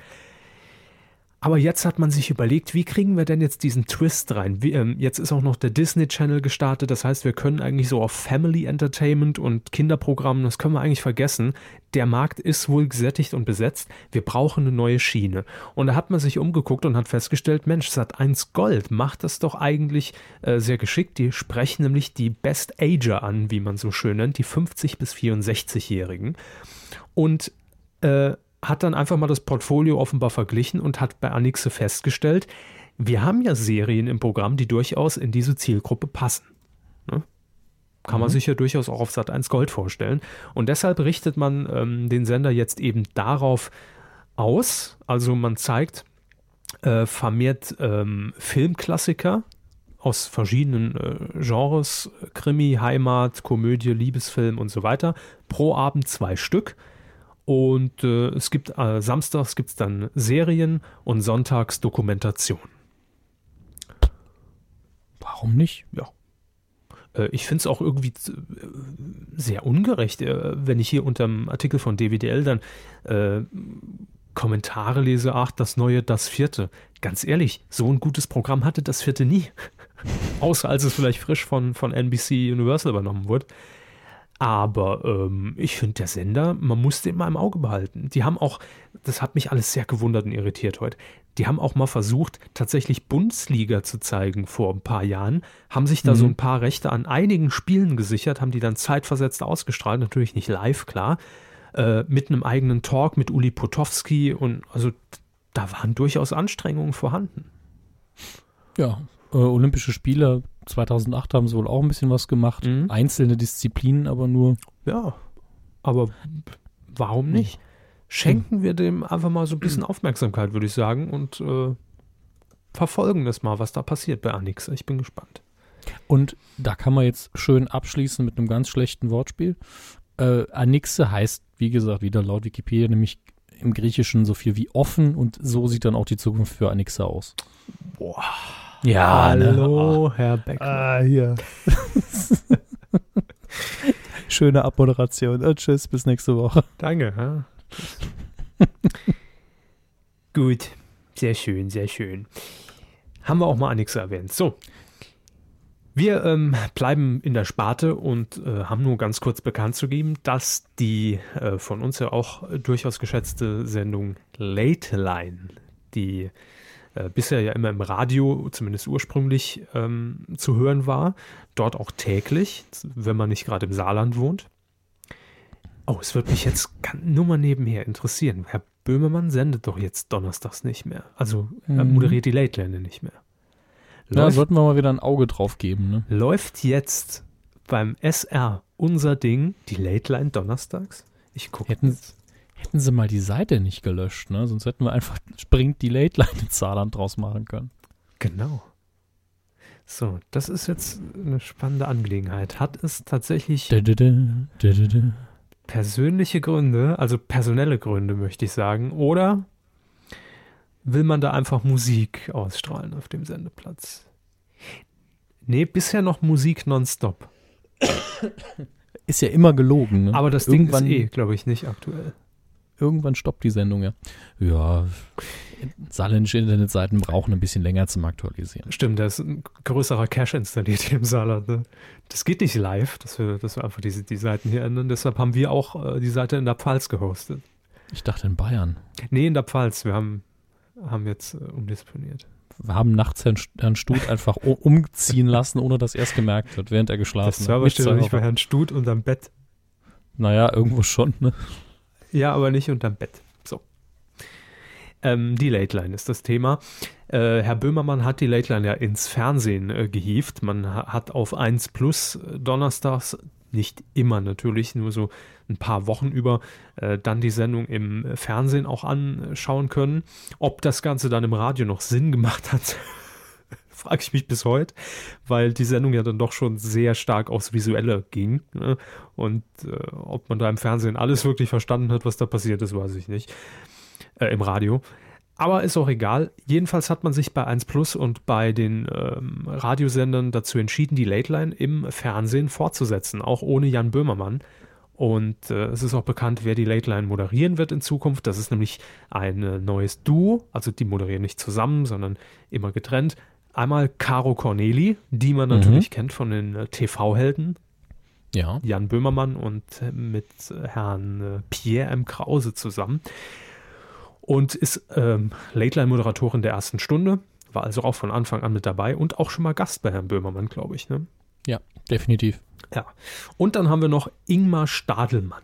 Aber jetzt hat man sich überlegt, wie kriegen wir denn jetzt diesen Twist rein? Wie, ähm, jetzt ist auch noch der Disney Channel gestartet, das heißt, wir können eigentlich so auf Family Entertainment und Kinderprogrammen, das können wir eigentlich vergessen. Der Markt ist wohl gesättigt und besetzt. Wir brauchen eine neue Schiene. Und da hat man sich umgeguckt und hat festgestellt, Mensch, Sat1 Gold macht das doch eigentlich äh, sehr geschickt. Die sprechen nämlich die Best Ager an, wie man so schön nennt, die 50 bis 64-Jährigen. Und äh, hat dann einfach mal das Portfolio offenbar verglichen und hat bei Anixe festgestellt, wir haben ja Serien im Programm, die durchaus in diese Zielgruppe passen. Ne? Kann man sich ja durchaus auch auf Sat 1 Gold vorstellen. Und deshalb richtet man ähm, den Sender jetzt eben darauf aus. Also man zeigt äh, vermehrt ähm, Filmklassiker aus verschiedenen äh, Genres, Krimi, Heimat, Komödie, Liebesfilm und so weiter. Pro Abend zwei Stück. Und äh, es gibt äh, samstags gibt es dann Serien und sonntags Dokumentation. Warum nicht? Ja. Äh, ich finde es auch irgendwie äh, sehr ungerecht, äh, wenn ich hier unter dem Artikel von DWDL dann äh, Kommentare lese, ach, das neue, das vierte. Ganz ehrlich, so ein gutes Programm hatte das vierte nie. Außer als es vielleicht frisch von, von NBC Universal übernommen wurde. Aber ähm, ich finde, der Sender, man muss den mal im Auge behalten. Die haben auch, das hat mich alles sehr gewundert und irritiert heute, die haben auch mal versucht, tatsächlich Bundesliga zu zeigen vor ein paar Jahren, haben sich da Mhm. so ein paar Rechte an einigen Spielen gesichert, haben die dann zeitversetzt ausgestrahlt, natürlich nicht live, klar, äh, mit einem eigenen Talk mit Uli Potowski und also da waren durchaus Anstrengungen vorhanden. Ja, äh, Olympische Spiele 2008 haben sie wohl auch ein bisschen was gemacht. Mhm. Einzelne Disziplinen aber nur. Ja, aber warum nicht? Schenken wir dem einfach mal so ein bisschen Aufmerksamkeit, würde ich sagen, und äh, verfolgen das mal, was da passiert bei Anix. Ich bin gespannt. Und da kann man jetzt schön abschließen mit einem ganz schlechten Wortspiel. Äh, Anixe heißt, wie gesagt, wieder laut Wikipedia, nämlich im Griechischen so viel wie offen und so sieht dann auch die Zukunft für Anixe aus. Boah. Ja, ne? Hallo, Herr Becker. Ah, hier. Schöne Abmoderation. Und tschüss, bis nächste Woche. Danke. Gut, sehr schön, sehr schön. Haben wir auch mal Anixe erwähnt. So. Wir ähm, bleiben in der Sparte und äh, haben nur ganz kurz bekannt zu geben, dass die äh, von uns ja auch äh, durchaus geschätzte Sendung Late Line, die äh, bisher ja immer im Radio, zumindest ursprünglich, ähm, zu hören war, dort auch täglich, wenn man nicht gerade im Saarland wohnt. Oh, es wird mich jetzt nur mal nebenher interessieren. Herr Böhmermann sendet doch jetzt donnerstags nicht mehr. Also er Mhm. moderiert die Late Line nicht mehr. Da Läuft, sollten wir mal wieder ein Auge drauf geben. Ne? läuft jetzt beim SR unser Ding die Late Line donnerstags? Ich gucke jetzt. Hätten sie mal die Seite nicht gelöscht, ne? sonst hätten wir einfach springt die Late Line in Saarland draus machen können. Genau. So, das ist jetzt eine spannende Angelegenheit. Hat es tatsächlich Dä-dä-dä, dä-dä-dä. persönliche Gründe, also personelle Gründe, möchte ich sagen, oder will man da einfach Musik ausstrahlen auf dem Sendeplatz? Nee, bisher noch Musik nonstop. Ist ja immer gelogen. Ne? Aber das Ding irgendwann, ist eh, glaube ich, nicht aktuell. Irgendwann stoppt die Sendung ja. Ja, saarländische Internetseiten brauchen ein bisschen länger zum Aktualisieren. Stimmt, da ist ein größerer Cache installiert hier im Saarland. Ne? Das geht nicht live, dass wir, dass wir einfach diese, die Seiten hier ändern. Deshalb haben wir auch äh, die Seite in der Pfalz gehostet. Ich dachte in Bayern. Nee, in der Pfalz. Wir haben, haben jetzt äh, umdisponiert. haben nachts Herrn, Herrn Stut einfach umziehen lassen, ohne dass er es gemerkt hat, während er Der geschlafen hat. Server Mit steht doch nicht bei Server. Herrn Stut unterm Bett. Naja, irgendwo schon, ne? Ja, aber nicht unterm Bett. So. Ähm, die Late Line ist das Thema. Äh, Herr Böhmermann hat die Late Line ja ins Fernsehen äh, gehievt. Man ha hat auf 1 Plus äh, donnerstags, nicht immer natürlich, nur so ein paar Wochen über, äh, dann die Sendung im Fernsehen auch anschauen können. Ob das Ganze dann im Radio noch Sinn gemacht hat, frage ich mich bis heute, weil die Sendung ja dann doch schon sehr stark aufs Visuelle ging. Ne? Und äh, ob man da im Fernsehen alles wirklich verstanden hat, was da passiert ist, weiß ich nicht. Äh, Im Radio. Aber ist auch egal. Jedenfalls hat man sich bei 1 Plus und bei den ähm, Radiosendern dazu entschieden, die Late Line im Fernsehen fortzusetzen, auch ohne Jan Böhmermann. Und äh, es ist auch bekannt, wer die Late Line moderieren wird in Zukunft. Das ist nämlich ein äh, neues Duo. Also die moderieren nicht zusammen, sondern immer getrennt. Einmal Caro Corneli, die man natürlich kennt von den äh, TV-Helden, Ja. Jan Böhmermann und äh, mit äh, Herrn Pierre M. Krause zusammen. Und ist ähm, Late-Line-Moderatorin der ersten Stunde, war also auch von Anfang an mit dabei und auch schon mal Gast bei Herrn Böhmermann, glaube ich. Ne? Ja, definitiv. Ja. Und dann haben wir noch Ingmar Stadelmann.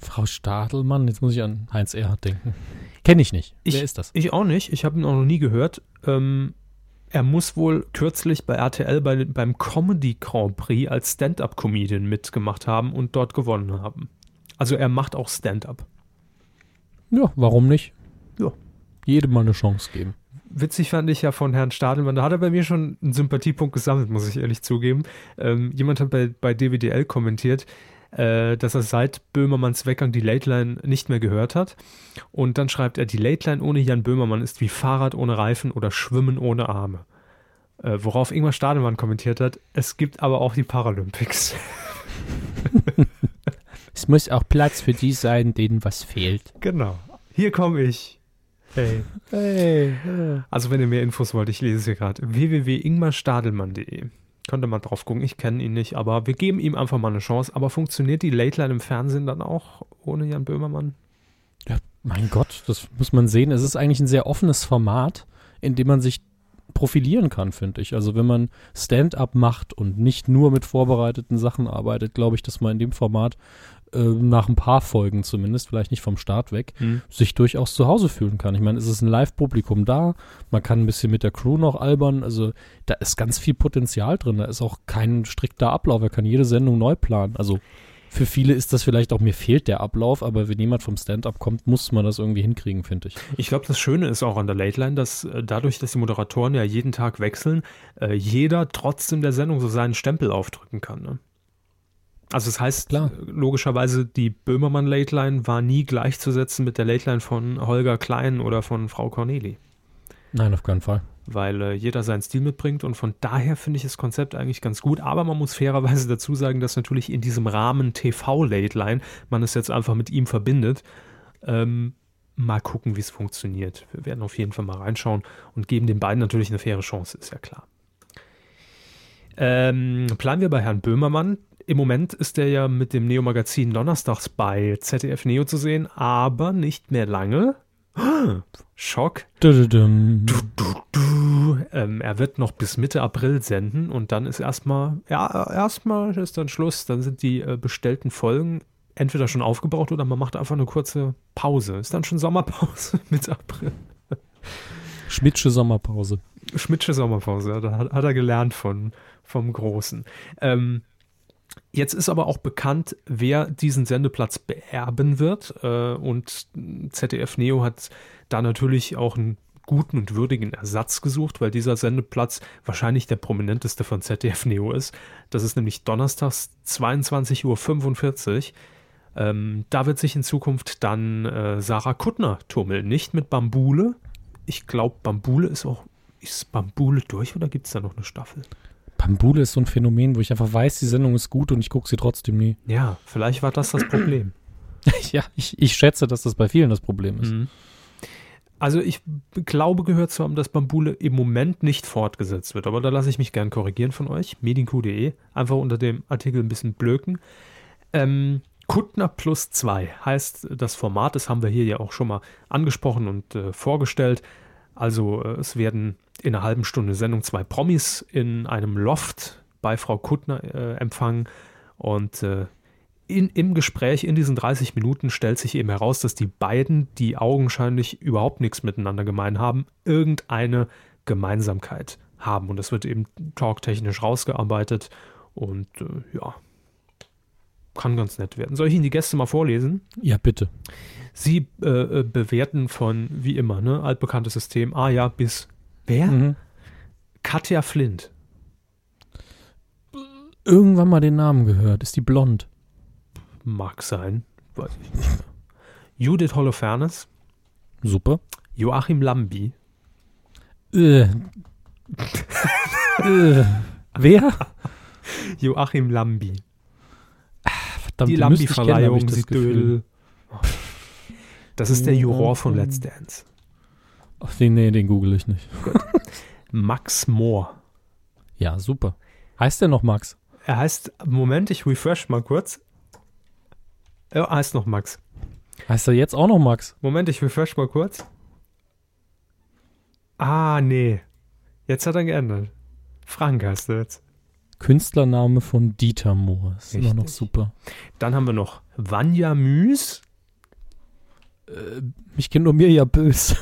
Frau Stadelmann, jetzt muss ich an Heinz Erhardt denken. Kenne ich nicht. Ich, Wer ist das? Ich auch nicht. Ich habe ihn auch noch nie gehört. Ähm, er muss wohl kürzlich bei RTL bei, beim Comedy Grand Prix als Stand-up-Comedian mitgemacht haben und dort gewonnen haben. Also er macht auch Stand-up. Ja, warum nicht? Ja. Jedem mal eine Chance geben. Witzig fand ich ja von Herrn Stadelmann, da hat er bei mir schon einen Sympathiepunkt gesammelt, muss ich ehrlich zugeben. Ähm, jemand hat bei, bei DWDL kommentiert, äh, dass er seit Böhmermanns Weggang die Late Line nicht mehr gehört hat. Und dann schreibt er, die Late Line ohne Jan Böhmermann ist wie Fahrrad ohne Reifen oder Schwimmen ohne Arme. Äh, worauf Ingmar Stadelmann kommentiert hat, es gibt aber auch die Paralympics. Es muss auch Platz für die sein, denen was fehlt. genau. Hier komme ich. Hey. Hey. Also wenn ihr mehr Infos wollt, ich lese es hier gerade. www.ingmarstadelmann.de Könnt ihr mal drauf gucken, ich kenne ihn nicht, aber wir geben ihm einfach mal eine Chance. Aber funktioniert die Late Line im Fernsehen dann auch ohne Jan Böhmermann? Ja, mein Gott, das muss man sehen. Es ist eigentlich ein sehr offenes Format, in dem man sich profilieren kann, finde ich. Also wenn man Stand-up macht und nicht nur mit vorbereiteten Sachen arbeitet, glaube ich, dass man in dem Format nach ein paar Folgen zumindest, vielleicht nicht vom Start weg, sich durchaus zu Hause fühlen kann. Ich meine, es ist ein Live-Publikum da, man kann ein bisschen mit der Crew noch albern, also da ist ganz viel Potenzial drin, da ist auch kein strikter Ablauf, er kann jede Sendung neu planen. Also für viele ist das vielleicht auch, mir fehlt der Ablauf, aber wenn jemand vom Stand-up kommt, muss man das irgendwie hinkriegen, finde ich. Ich glaube, das Schöne ist auch an der Late Line, dass äh, dadurch, dass die Moderatoren ja jeden Tag wechseln, äh, jeder trotzdem der Sendung so seinen Stempel aufdrücken kann. Ne? Also das heißt, Klar. logischerweise, die Böhmermann Late Line war nie gleichzusetzen mit der Late Line von Holger Klein oder von Frau Corneli. Nein, auf keinen Fall. weil äh, jeder seinen Stil mitbringt und von daher finde ich das Konzept eigentlich ganz gut, aber man muss fairerweise dazu sagen, dass natürlich in diesem Rahmen TV Late Line man es jetzt einfach mit ihm verbindet. Ähm, mal gucken, wie es funktioniert. Wir werden auf jeden Fall mal reinschauen und geben den beiden natürlich eine faire Chance, ist ja klar. Ähm, planen wir bei Herrn Böhmermann. Im Moment ist er ja mit dem Neo-Magazin Donnerstags bei ZDF Neo zu sehen, aber nicht mehr lange. Schock. Dududum. Du, ähm, er wird noch bis Mitte April senden und dann ist erstmal, ja, erstmal ist dann Schluss. Dann sind die äh, bestellten Folgen entweder schon aufgebraucht oder man macht einfach eine kurze Pause. Ist dann schon Sommerpause Mitte April. Schmidtsche Sommerpause. Schmidtsche Sommerpause, da hat, hat er gelernt von, vom Großen. Ähm, jetzt ist aber auch bekannt, wer diesen Sendeplatz beerben wird. Äh, und ZDF Neo hat da natürlich auch einen guten und würdigen Ersatz gesucht, weil dieser Sendeplatz wahrscheinlich der prominenteste von ZDF Neo ist. Das ist nämlich donnerstags 22.45 Uhr. Ähm, da wird sich in Zukunft dann äh, Sarah Kuttner tummeln, nicht mit Bambule. Ich glaube, Bambule ist auch. Ist Bambule durch oder gibt es da noch eine Staffel? Bambule ist so ein Phänomen, wo ich einfach weiß, die Sendung ist gut und ich gucke sie trotzdem nie. Ja, vielleicht war das das Problem. ja, ich, ich schätze, dass das bei vielen das Problem ist. Mhm. Also ich glaube gehört zu haben, dass Bambule im Moment nicht fortgesetzt wird, aber da lasse ich mich gern korrigieren von euch. medienq.de, einfach unter dem Artikel ein bisschen blöken. Ähm, Kuttner plus zwei heißt das Format, das haben wir hier ja auch schon mal angesprochen und äh, vorgestellt. Also äh, es werden in einer halben Stunde Sendung zwei Promis in einem Loft bei Frau Kuttner äh, empfangen und äh, in, im Gespräch in diesen 30 Minuten stellt sich eben heraus, dass die beiden, die augenscheinlich überhaupt nichts miteinander gemein haben, irgendeine Gemeinsamkeit haben. Und das wird eben talktechnisch rausgearbeitet und äh, ja, kann ganz nett werden. Soll ich Ihnen die Gäste mal vorlesen? Ja, bitte. Sie äh, äh, bewerten von, wie immer, ne, altbekanntes System, A ja bis wer? Mhm. Katja Flint. Irgendwann mal den Namen gehört. Ist die blond? Mag sein, weiß ich nicht mehr. Judith Holofernes, Super. Joachim Lambi, Äh. äh. Wer? Joachim Lambi. Verdammt, die Lambi-Verleihung, das Gefühl. Das ist der Juror von Let's Dance. Ach, den, nee, den google ich nicht. Max Mohr. Ja, super. Heißt der noch Max? Er heißt, Moment, ich refresh mal kurz. Er heißt noch Max. Heißt er jetzt auch noch Max? Moment, ich refresh mal kurz. Ah, nee. Jetzt hat er geändert. Frank heißt er jetzt. Künstlername von Dieter Mohr. Ist immer noch Richtig. super. Dann haben wir noch Vanja Müs. Ich kenne nur mir ja böse.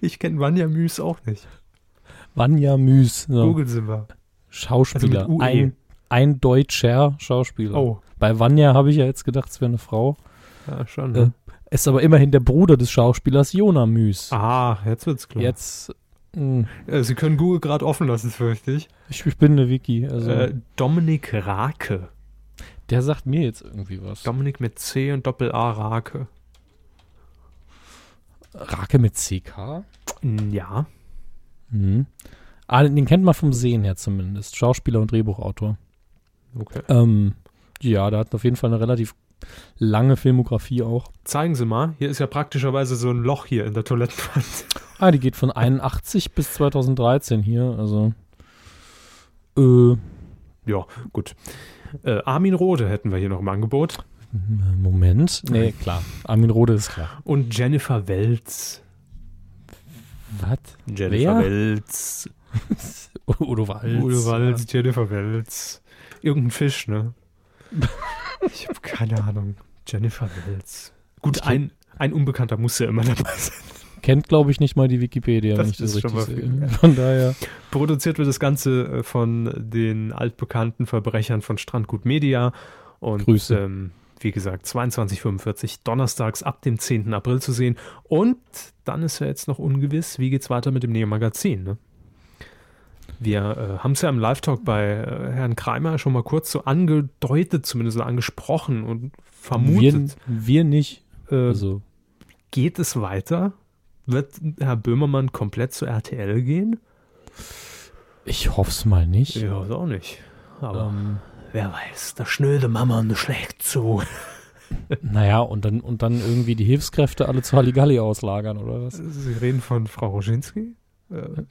Ich kenne Vanja Müs auch nicht. Vanja Müs. So. Google sie mal. Schauspieler. Also UE. ein, ein deutscher Schauspieler. Oh, Bei Vanja habe ich ja jetzt gedacht, es wäre eine Frau. ja, schon. Äh, Ne? Ist aber immerhin der Bruder des Schauspielers Jona Müs. Ah, jetzt wird's klar. Jetzt. mh, Äh, sie können Google gerade offen lassen, fürchte ich. Ich, ich bin eine Wiki. Also, Äh, Dominik Rake. der sagt mir jetzt irgendwie was. Dominik mit C und Doppel-A Rake. Rake mit CK? Ja. Mhm. Ah, den kennt man vom Sehen her zumindest. Schauspieler und Drehbuchautor. Okay. Ähm, ja, der hat auf jeden Fall eine relativ lange Filmografie auch. Zeigen Sie mal. Hier ist ja praktischerweise so ein Loch hier in der Toilettenwand. Ah, die geht von 81 bis 2013 hier. Also. Äh, ja, gut. Äh, Armin Rohde hätten wir hier noch im Angebot. Moment. Nee, klar. Armin Rohde ist klar. Und Jennifer Welz. Was? Jennifer Wer? Welz. Udo Walz. Udo Walz, Jennifer Welz. Irgendein Fisch, ne? Ich habe keine Ahnung. Jennifer Welz. Gut, ein, ein Unbekannter muss ja immer dabei sein. Kennt, glaube ich, nicht mal die Wikipedia, Das wenn ich das ist schon richtig sehe. ja. Von daher. Produziert wird das Ganze äh, von den altbekannten Verbrechern von Strandgut Media. Und Grüße. Ähm, wie gesagt, 22.45 donnerstags ab dem 10. April zu sehen. Und dann ist ja jetzt noch ungewiss, wie geht's weiter mit dem Neo-Magazin. Ne? Wir äh, haben es ja im Live-Talk bei äh, Herrn Kreimer schon mal kurz so angedeutet, zumindest angesprochen und Wir, vermutet. wir nicht. äh, Also, geht es weiter? Wird Herr Böhmermann komplett zu RTL gehen? ich hoffe es mal nicht. Ja, auch nicht. Aber Ähm, wer weiß, der schnöde Mama schlägt zu. naja, und dann, und dann irgendwie die Hilfskräfte alle zu Halligalli auslagern, oder was? Sie reden von Frau Roginski? Äh,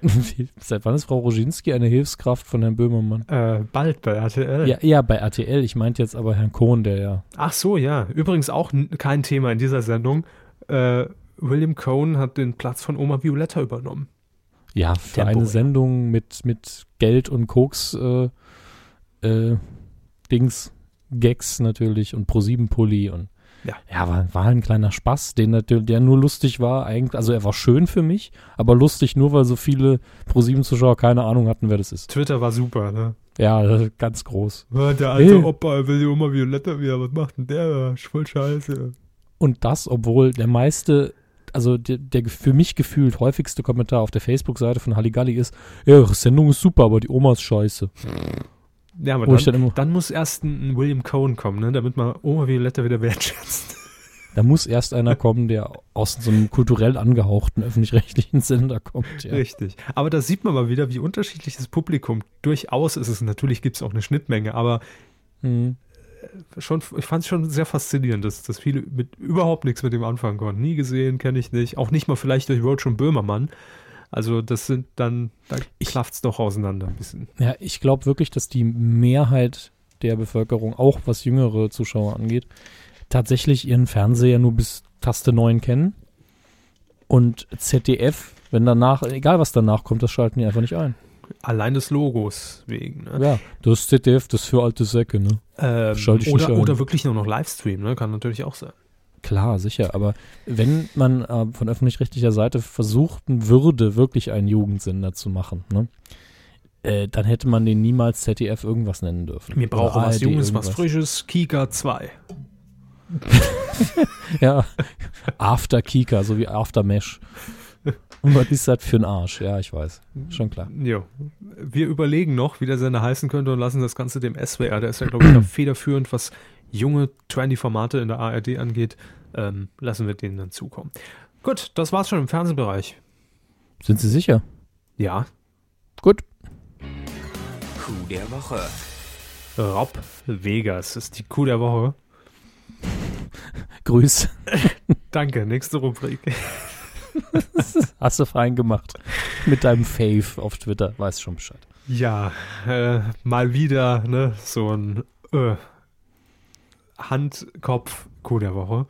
Seit wann ist Frau Roginski eine Hilfskraft von Herrn Böhmermann? äh, bald bei RTL. Ja, ja, bei RTL. Ich meinte jetzt aber Herrn Kohn, der ja. Ach so, ja. Übrigens auch kein Thema in dieser Sendung. Äh, William Cohn hat den Platz von Oma Violetta übernommen. Ja, für Tempo, eine ja. Sendung mit, mit Geld und Koks äh, äh, Dings, Gags natürlich und Pro-7-Pulli und Ja. ja war, war ein kleiner Spaß, den, natürlich- der nur lustig war eigentlich. Also er war schön für mich, aber lustig nur, weil so viele Pro-7-Zuschauer keine Ahnung hatten, wer das ist. Twitter war super, ne? Ja, ganz groß. Der alte Hey. Opa will die Oma Violetta wieder. Was macht denn der? Voll scheiße. Und das, obwohl der meiste, also der, der für mich gefühlt häufigste Kommentar auf der Facebook-Seite von Halligalli ist, ja, Sendung ist super, aber die Oma ist scheiße. Ja, aber ich dann, dann muss erst ein William Cohn kommen, ne? damit man Oma Violetta wieder wertschätzt. da muss erst einer kommen, der aus so einem kulturell angehauchten öffentlich-rechtlichen Sender kommt. Ja. Richtig. Aber da sieht man mal wieder, wie unterschiedlich das Publikum durchaus ist. Es natürlich gibt es auch eine Schnittmenge, aber Mhm. schon, ich fand es schon sehr faszinierend, dass, dass viele mit überhaupt nichts mit dem anfangen konnten. Nie gesehen, kenne ich nicht. Auch nicht mal vielleicht durch Roach und Böhmermann. Also das sind dann, da Ich- klafft es doch auseinander ein bisschen. Ja, ich glaube wirklich, dass die Mehrheit der Bevölkerung, auch was jüngere Zuschauer angeht, tatsächlich ihren Fernseher nur bis Taste 9 kennen. Und ZDF, wenn danach, egal was danach kommt, das schalten die einfach nicht ein. Allein des Logos wegen. Ne? Ja, das ZDF, das für alte Säcke, ne? Ähm, Schalte ich nicht oder, ein. oder wirklich nur noch Livestream, ne? kann natürlich auch sein. Klar, sicher, aber wenn man äh, von öffentlich-rechtlicher Seite versuchten würde, wirklich einen Jugendsender zu machen, ne? Äh, dann hätte man den niemals ZDF irgendwas nennen dürfen. Wir brauchen Oder was ARD Junges, was. Frisches, Kika 2. Ja, After Kika, so wie After Mesh. Und was ist das für ein Arsch? Ja, ich weiß. Schon klar. Jo. Wir überlegen noch, wie der Sender heißen könnte und lassen das Ganze dem SWR, der ist ja, glaube ich, federführend, was junge, trendy Formate in der ARD angeht, ähm, lassen wir denen dann zukommen. Gut, das war's schon im Fernsehbereich. Sind Sie sicher? Ja, Gut. Coup der Woche. Rob Vegas ist die Kuh der Woche. Grüß. Danke, nächste Rubrik. Hast du fein gemacht. Mit deinem Fave auf Twitter. Weiß schon Bescheid. Ja, äh, mal wieder, ne, so ein äh, Handkopf-Kuh der Woche.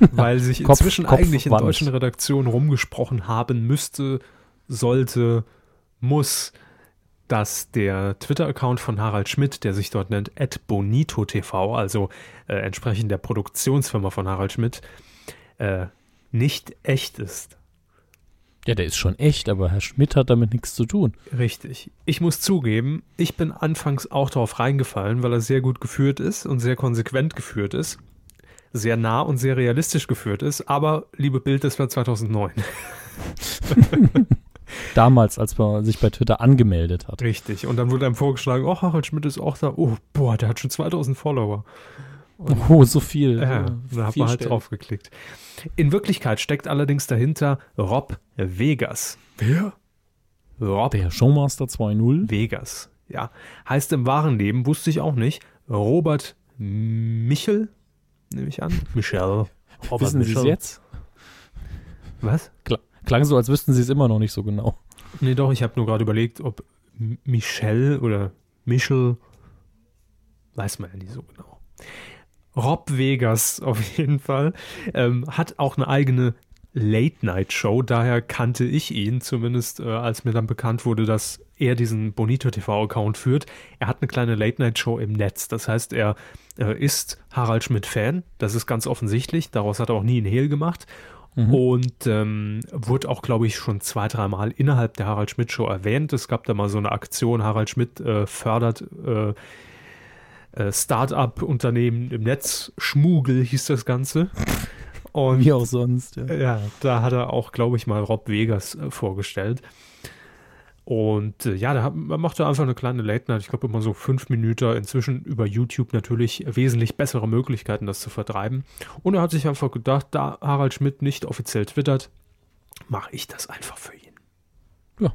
Weil sich Kopf- inzwischen Kopf- eigentlich in Wand. deutschen Redaktionen rumgesprochen haben müsste, sollte, muss, dass der Twitter-Account von Harald Schmidt, der sich dort nennt @bonito_tv, also äh, entsprechend der Produktionsfirma von Harald Schmidt, äh, nicht echt ist. Ja, der ist schon echt, aber Herr Schmidt hat damit nichts zu tun. Richtig. Ich muss zugeben, ich bin anfangs auch darauf reingefallen, weil er sehr gut geführt ist und sehr konsequent geführt ist. Sehr nah und sehr realistisch geführt ist. Aber, liebe Bild, das war 2009. Damals, als man sich bei Twitter angemeldet hat. Richtig. Und dann wurde einem vorgeschlagen, oh, Harald Schmidt ist auch da. Oh, boah, der hat schon 2000 Follower. Oh, so viel. Ja, Äh, da hat man halt Stellen. draufgeklickt. In Wirklichkeit steckt allerdings dahinter Rob Vegas. Wer? Rob Der Showmaster 2.0. Vegas. Ja. Heißt im wahren Leben, wusste ich auch nicht, Robert Michel, nehme ich an. Michel. Robert Wissen Sie es jetzt? Was? Kla- Klang so, als wüssten Sie es immer noch nicht so genau. Nee, doch, ich habe nur gerade überlegt, ob Michel oder Michel, weiß man ja nicht so genau. Rob Vegas auf jeden Fall ähm, hat auch eine eigene Late-Night-Show, daher kannte ich ihn, zumindest äh, als mir dann bekannt wurde, dass er diesen Bonito TV-Account führt. Er hat eine kleine Late-Night-Show im Netz, das heißt, er äh, ist Harald Schmidt-Fan, das ist ganz offensichtlich, daraus hat er auch nie einen Hehl gemacht. Und ähm, wurde auch, glaube ich, schon zwei, dreimal innerhalb der Harald Schmidt Show erwähnt. Es gab da mal so eine Aktion, Harald Schmidt äh, fördert äh, Start-up-Unternehmen im Netz, Schmugel hieß das Ganze. Und Wie auch sonst. Ja. ja, da hat er auch, glaube ich, mal Rob Vegas äh, vorgestellt. Und äh, ja, da hat, man machte einfach eine kleine Late Night, ich glaube immer so fünf Minuten. Inzwischen über YouTube natürlich wesentlich bessere Möglichkeiten, das zu vertreiben. Und er hat sich einfach gedacht, da Harald Schmidt nicht offiziell twittert, mache ich das einfach für ihn. Ja.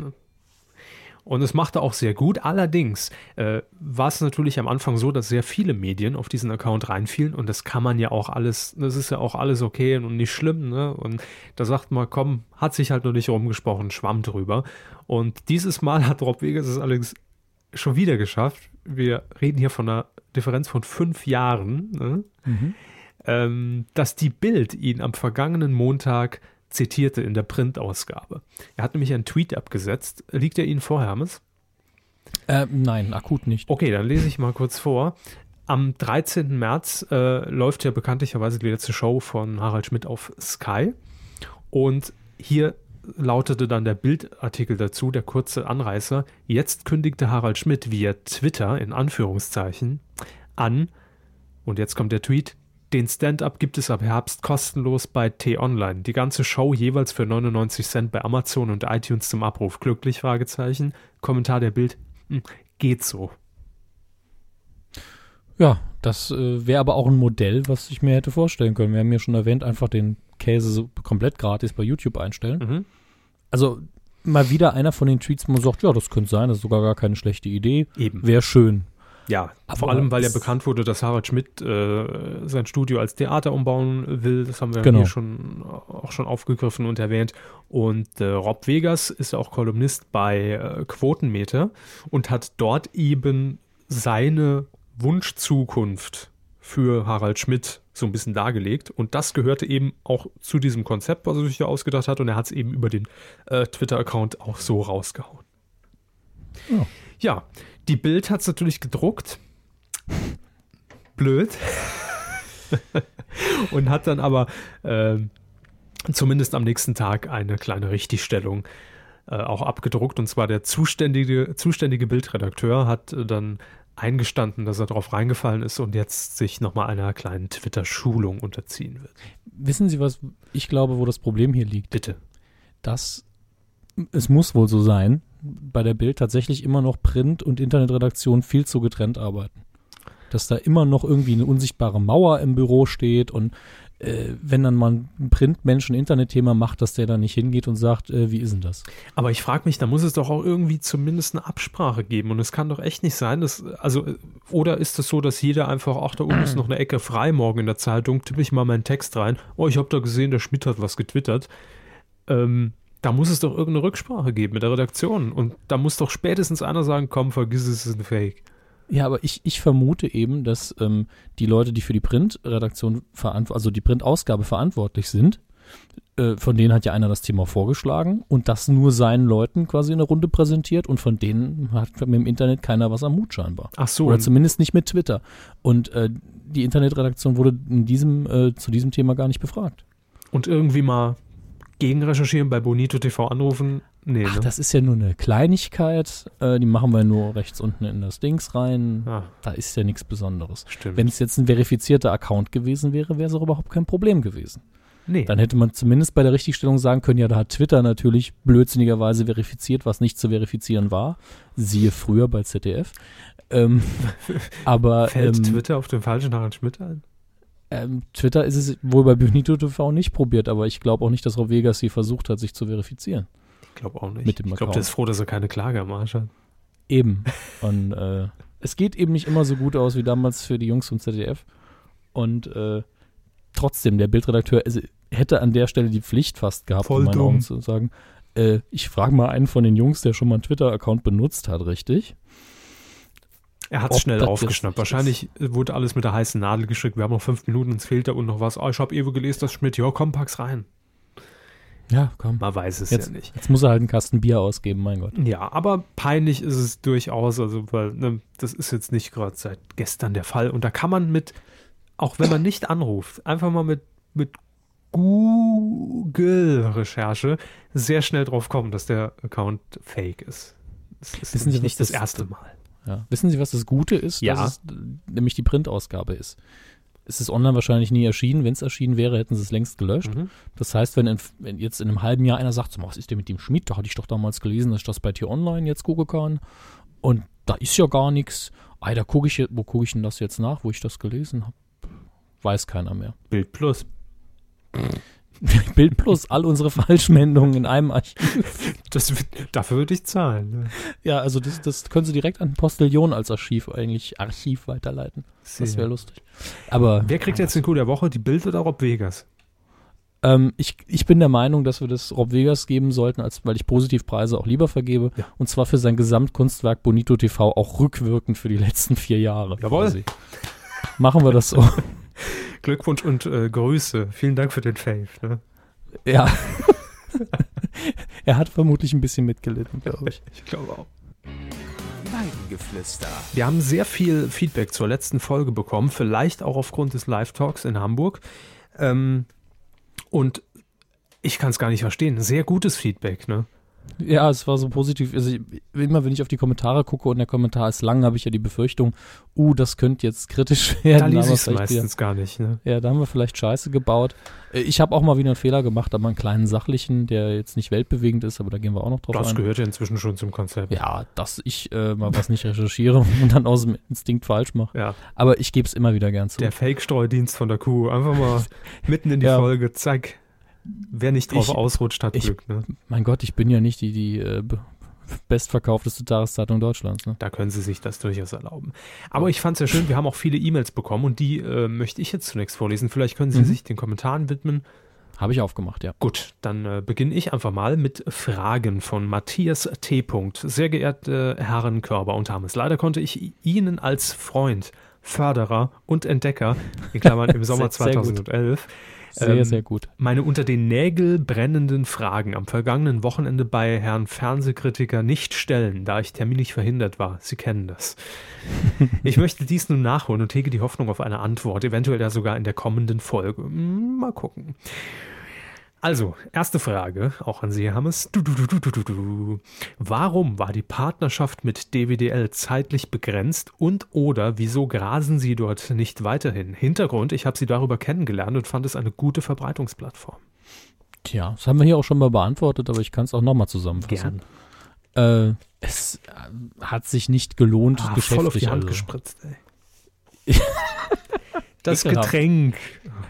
Und es machte auch sehr gut. Allerdings äh, war es natürlich am Anfang so, dass sehr viele Medien auf diesen Account reinfielen und das kann man ja auch alles, das ist ja auch alles okay und nicht schlimm, ne? Und da sagt man, komm, hat sich halt noch nicht rumgesprochen, schwamm drüber. Und dieses Mal hat Rob Vegas es allerdings schon wieder geschafft. Wir reden hier von einer Differenz von fünf Jahren, ne? ähm, dass die Bild ihn am vergangenen Montag zitierte in der Printausgabe. Er hat nämlich einen Tweet abgesetzt. Liegt er Ihnen vor, Hermes? Äh, nein, akut nicht. Okay, dann lese ich mal kurz vor. Am 13. März äh, läuft ja bekanntlicherweise die letzte Show von Harald Schmidt auf Sky. Und hier lautete dann der Bildartikel dazu, der kurze Anreißer. Jetzt kündigte Harald Schmidt via Twitter in Anführungszeichen an, und jetzt kommt der Tweet, den Stand-up gibt es ab Herbst kostenlos bei T-Online. Die ganze Show jeweils für 99 Cent bei Amazon und iTunes zum Abruf. Glücklich? Fragezeichen. Kommentar der Bild. Hm, geht so. Ja, das äh, wäre aber auch ein Modell, was ich mir hätte vorstellen können. Wir haben ja schon erwähnt, einfach den Käse komplett gratis bei YouTube einstellen. Mhm. Also mal wieder einer von den Tweets, wo man sagt, ja, das könnte sein, das ist sogar gar keine schlechte Idee. Eben. Wäre schön. Ja, Aber vor allem, weil ja bekannt wurde, dass Harald Schmidt äh, sein Studio als Theater umbauen will. Das haben wir Genau. hier schon, auch schon aufgegriffen und erwähnt. Und äh, Rob Vegas ist ja auch Kolumnist bei äh, Quotenmeter und hat dort eben seine Wunschzukunft für Harald Schmidt so ein bisschen dargelegt. Und das gehörte eben auch zu diesem Konzept, was er sich da ausgedacht hat. Und er hat es eben über den äh, Twitter-Account auch so rausgehauen. Ja. Ja, die Bild hat es natürlich gedruckt. Blöd. und hat dann aber ähm, zumindest am nächsten Tag eine kleine Richtigstellung äh, auch abgedruckt. Und zwar der zuständige, zuständige Bildredakteur hat äh, dann eingestanden, dass er darauf reingefallen ist und jetzt sich nochmal einer kleinen Twitter-Schulung unterziehen wird. Wissen Sie, was ich glaube, wo das Problem hier liegt? Bitte. Dass es muss wohl so sein, bei der Bild tatsächlich immer noch Print- und Internetredaktion viel zu getrennt arbeiten. Dass da immer noch irgendwie eine unsichtbare Mauer im Büro steht und äh, wenn dann mal ein Printmensch ein Internetthema macht, dass der da nicht hingeht und sagt, äh, wie ist denn das? Aber ich frage mich, da muss es doch auch irgendwie zumindest eine Absprache geben. Und es kann doch echt nicht sein, dass, also, äh, oder ist es so, dass jeder einfach, ach, da oben ist noch eine Ecke frei morgen in der Zeitung, tippe ich mal meinen Text rein. Oh, ich habe da gesehen, der Schmidt hat was getwittert. Ähm, da muss es doch irgendeine Rücksprache geben mit der Redaktion. Und da muss doch spätestens einer sagen, komm, vergiss es, es ist ein Fake. Ja, aber ich, ich vermute eben, dass ähm, die Leute, die für die Printredaktion verantwortlich, also die Printausgabe verantwortlich sind, äh, von denen hat ja einer das Thema vorgeschlagen und das nur seinen Leuten quasi in der Runde präsentiert und von denen hat mit dem Internet keiner was am Hut scheinbar. Ach so. Oder zumindest nicht mit Twitter. Und äh, die Internetredaktion wurde in diesem, äh, zu diesem Thema gar nicht befragt. Und irgendwie mal gegenrecherchieren, bei Bonito TV anrufen. Nee, Ach, ne? das ist ja nur eine Kleinigkeit. Äh, die machen wir nur rechts unten in das Dings rein. ah, Da ist ja nichts Besonderes. stimmt. Wenn es jetzt ein verifizierter Account gewesen wäre, wäre es auch überhaupt kein Problem gewesen. nee. Dann hätte man zumindest bei der Richtigstellung sagen können, ja, da hat Twitter natürlich blödsinnigerweise verifiziert, was nicht zu verifizieren war. Siehe früher bei ZDF. Ähm, aber Fällt ähm, Twitter auf den falschen Harald Schmidt ein? Ähm, Twitter ist es wohl bei Bonito TV nicht probiert, aber ich glaube auch nicht, dass Rob Vegas sie versucht hat, sich zu verifizieren. Ich glaube auch nicht. Mit dem ich glaube, der ist froh, dass er keine Klage am Arsch hat. Eben. Und äh, es geht eben nicht immer so gut aus wie damals für die Jungs vom ZDF. Und äh, trotzdem, der Bildredakteur also, hätte an der Stelle die Pflicht fast gehabt, Voll in meinen dumm. Augen zu sagen, äh, ich frage mal einen von den Jungs, der schon mal einen Twitter-Account benutzt hat, richtig? Er hat es schnell aufgeschnappt. Wahrscheinlich wurde alles mit der heißen Nadel geschickt. Wir haben noch fünf Minuten, uns fehlt da und noch was. Oh, ich habe Ewe gelesen, das Schmidt. Ja, komm, pack's rein. Ja, komm. Man weiß es Jetzt, ja nicht. jetzt muss er halt einen Kasten Bier ausgeben, mein Gott. Ja, aber peinlich ist es durchaus. Also, weil ne, das ist jetzt nicht gerade seit gestern der Fall. Und da kann man mit, auch wenn man nicht anruft, einfach mal mit, mit Google-Recherche sehr schnell drauf kommen, dass der Account fake ist. Das ist Wissen Sie, nicht das das- erste Mal. Ja. Wissen Sie, was das Gute ist? Ja. Dass es nämlich die Printausgabe ist. Es ist online wahrscheinlich nie erschienen. Wenn es erschienen wäre, hätten sie es längst gelöscht. Mhm. Das heißt, wenn, in, wenn jetzt in einem halben Jahr einer sagt, so, was ist denn mit dem Schmidt? Da hatte ich doch damals gelesen, dass ich das bei dir online jetzt gucken kann. Und da ist ja gar nichts. Ah, da gucke ich, jetzt- wo gucke ich denn das jetzt nach, wo ich das gelesen habe? Weiß keiner mehr. Bild Plus. Bild plus all unsere Falschmeldungen in einem Archiv. Das, wird- dafür würde ich zahlen. Ne? Ja, also das, das können Sie direkt an Postillon als Archiv eigentlich Archiv weiterleiten. Das wäre lustig. Aber Wer kriegt jetzt den Coup der Woche? Die Bild oder Rob Vegas? Ähm, ich, ich bin der Meinung, dass wir das Rob Vegas geben sollten, als weil ich Positivpreise auch lieber vergebe. Ja. Und zwar für sein Gesamtkunstwerk Bonito TV auch rückwirkend für die letzten vier Jahre. Jawohl. quasi. Machen wir das so. Glückwunsch und äh, Grüße. Vielen Dank für den Fave. Ne? ja. er hat vermutlich ein bisschen mitgelitten, glaube ich. Ich glaube auch. Weidengeflüster. Wir haben sehr viel Feedback zur letzten Folge bekommen, vielleicht auch aufgrund des Live-Talks in Hamburg. Ähm, und ich kann es gar nicht verstehen. Sehr gutes Feedback, ne? Ja, es war so positiv. Also ich, immer wenn ich auf die Kommentare gucke und der Kommentar ist lang, habe ich ja die Befürchtung, uh, das könnte jetzt kritisch Da werden. lese aber ich meistens gar nicht, ne? Ja, da haben wir vielleicht Scheiße gebaut. Äh, Ich habe auch mal wieder einen Fehler gemacht, aber einen kleinen sachlichen, der jetzt nicht weltbewegend ist, aber da gehen wir auch noch drauf Das ein. gehört ja inzwischen schon zum Konzept. Ja, dass ich äh, mal was nicht recherchiere und dann aus dem Instinkt falsch mache. Ja, Aber ich gebe es immer wieder gern zu. der Fake-Streudienst von der Kuh. Einfach mal mitten in die Ja. Folge, zack. Wer nicht drauf Ich- ausrutscht, hat ich- Glück, ne? mein Gott, ich bin ja nicht die, die äh, be- bestverkaufteste Tageszeitung Deutschlands. Ne? Da können sie sich das durchaus erlauben. Aber ich fand es ja schön, wir haben auch viele E-Mails bekommen und die äh, möchte ich jetzt zunächst vorlesen. Vielleicht können Sie Mhm. sich den Kommentaren widmen. Habe ich aufgemacht, ja. Gut, dann äh, beginne ich einfach mal mit Fragen von Matthias T. Sehr geehrte Herren Körber und Hammes, leider konnte ich Ihnen als Freund Förderer und Entdecker, in Klammern im Sommer Sehr, sehr gut. 2011. Sehr, Ähm, sehr gut. Meine unter den Nägel brennenden Fragen am vergangenen Wochenende bei Herrn Fernsehkritiker nicht stellen, da ich terminlich verhindert war. Sie kennen das. Ich möchte dies nun nachholen und hege die Hoffnung auf eine Antwort, eventuell ja sogar in der kommenden Folge. Hm, Mal gucken. Also, erste Frage, auch an Sie, Hammes. Du, du, du, du, du, du. Warum war die Partnerschaft mit DWDL zeitlich begrenzt und oder wieso grasen Sie dort nicht weiterhin? Hintergrund, ich habe Sie darüber kennengelernt und fand es eine gute Verbreitungsplattform. Tja, das haben wir hier auch schon mal beantwortet, aber ich kann es auch nochmal zusammenfassen. Äh, es äh, hat sich nicht gelohnt, Ah, geschäftlich. voll auf die Hand also. gespritzt, ey. Das Ekelhaft. Getränk.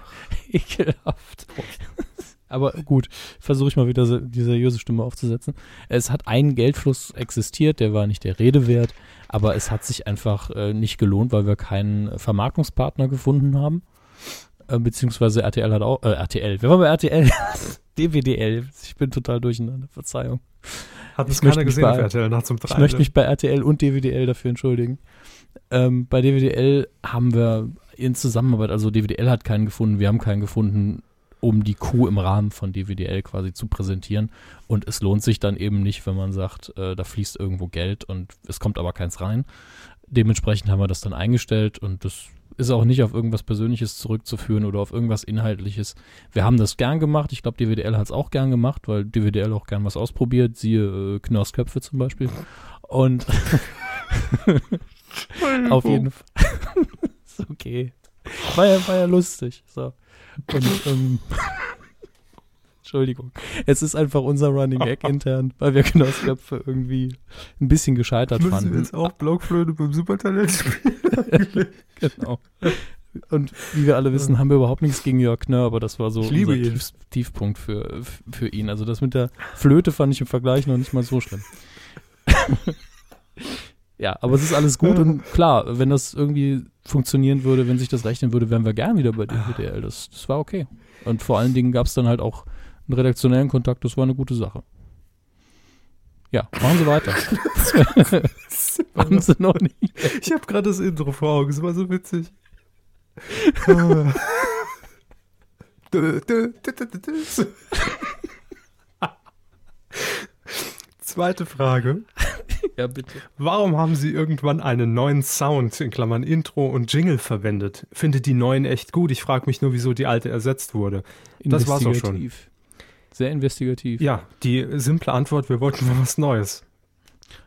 Ekelhaft. Aber gut, versuche ich mal wieder se- die seriöse Stimme aufzusetzen. Es hat ein Geldfluss existiert, der war nicht der Rede wert, aber es hat sich einfach äh, nicht gelohnt, weil wir keinen Vermarktungspartner gefunden haben. Äh, beziehungsweise RTL hat auch, äh, RTL, wer war bei RTL? DWDL, ich bin total durcheinander, Verzeihung. Hat Ich es keiner möchte mich gesehen auf bei- RTL nachts um drei. Ich möchte mich bei RTL und DWDL dafür entschuldigen. Ähm, bei DWDL haben wir in Zusammenarbeit, also DWDL hat keinen gefunden, wir haben keinen gefunden, um die Kuh im Rahmen von DWDL quasi zu präsentieren. Und es lohnt sich dann eben nicht, wenn man sagt, äh, da fließt irgendwo Geld und es kommt aber keins rein. Dementsprechend haben wir das dann eingestellt und das ist auch nicht auf irgendwas Persönliches zurückzuführen oder auf irgendwas Inhaltliches. Wir haben das gern gemacht. Ich glaube, DWDL hat es auch gern gemacht, weil DWDL auch gern was ausprobiert. Siehe äh, Knorrsköpfe zum Beispiel. Und auf jeden Fall. ist okay. War ja, war ja lustig. So. Und, ähm, Entschuldigung. Es ist einfach unser Running Gag intern, weil wir Knosköpfe irgendwie ein bisschen gescheitert Müssen wir fanden. jetzt auch Blockflöte beim Supertalent spielen? Genau. Und wie wir alle wissen, haben wir überhaupt nichts gegen Jörg Knörr, aber das war so unser ihn. Tief, Tiefpunkt für, für ihn. Also das mit der Flöte fand ich im Vergleich noch nicht mal so schlimm. Ja, aber es ist alles gut und klar, wenn das irgendwie funktionieren würde, wenn sich das rechnen würde, wären wir gern wieder bei DWDL. Das, das war okay. Und vor allen Dingen gab es dann halt auch einen redaktionellen Kontakt, das war eine gute Sache. Ja, machen Sie weiter. Machen Sie noch nicht. Ich habe gerade das Intro vor Augen, es war so witzig. Ah. Zweite Frage. Ja, bitte. Warum haben Sie irgendwann einen neuen Sound, in Klammern Intro und Jingle verwendet? Findet die neuen echt gut? Ich frage mich nur, wieso die alte ersetzt wurde. Das war's auch schon. Sehr investigativ. Ja, die simple Antwort, wir wollten mal was Neues.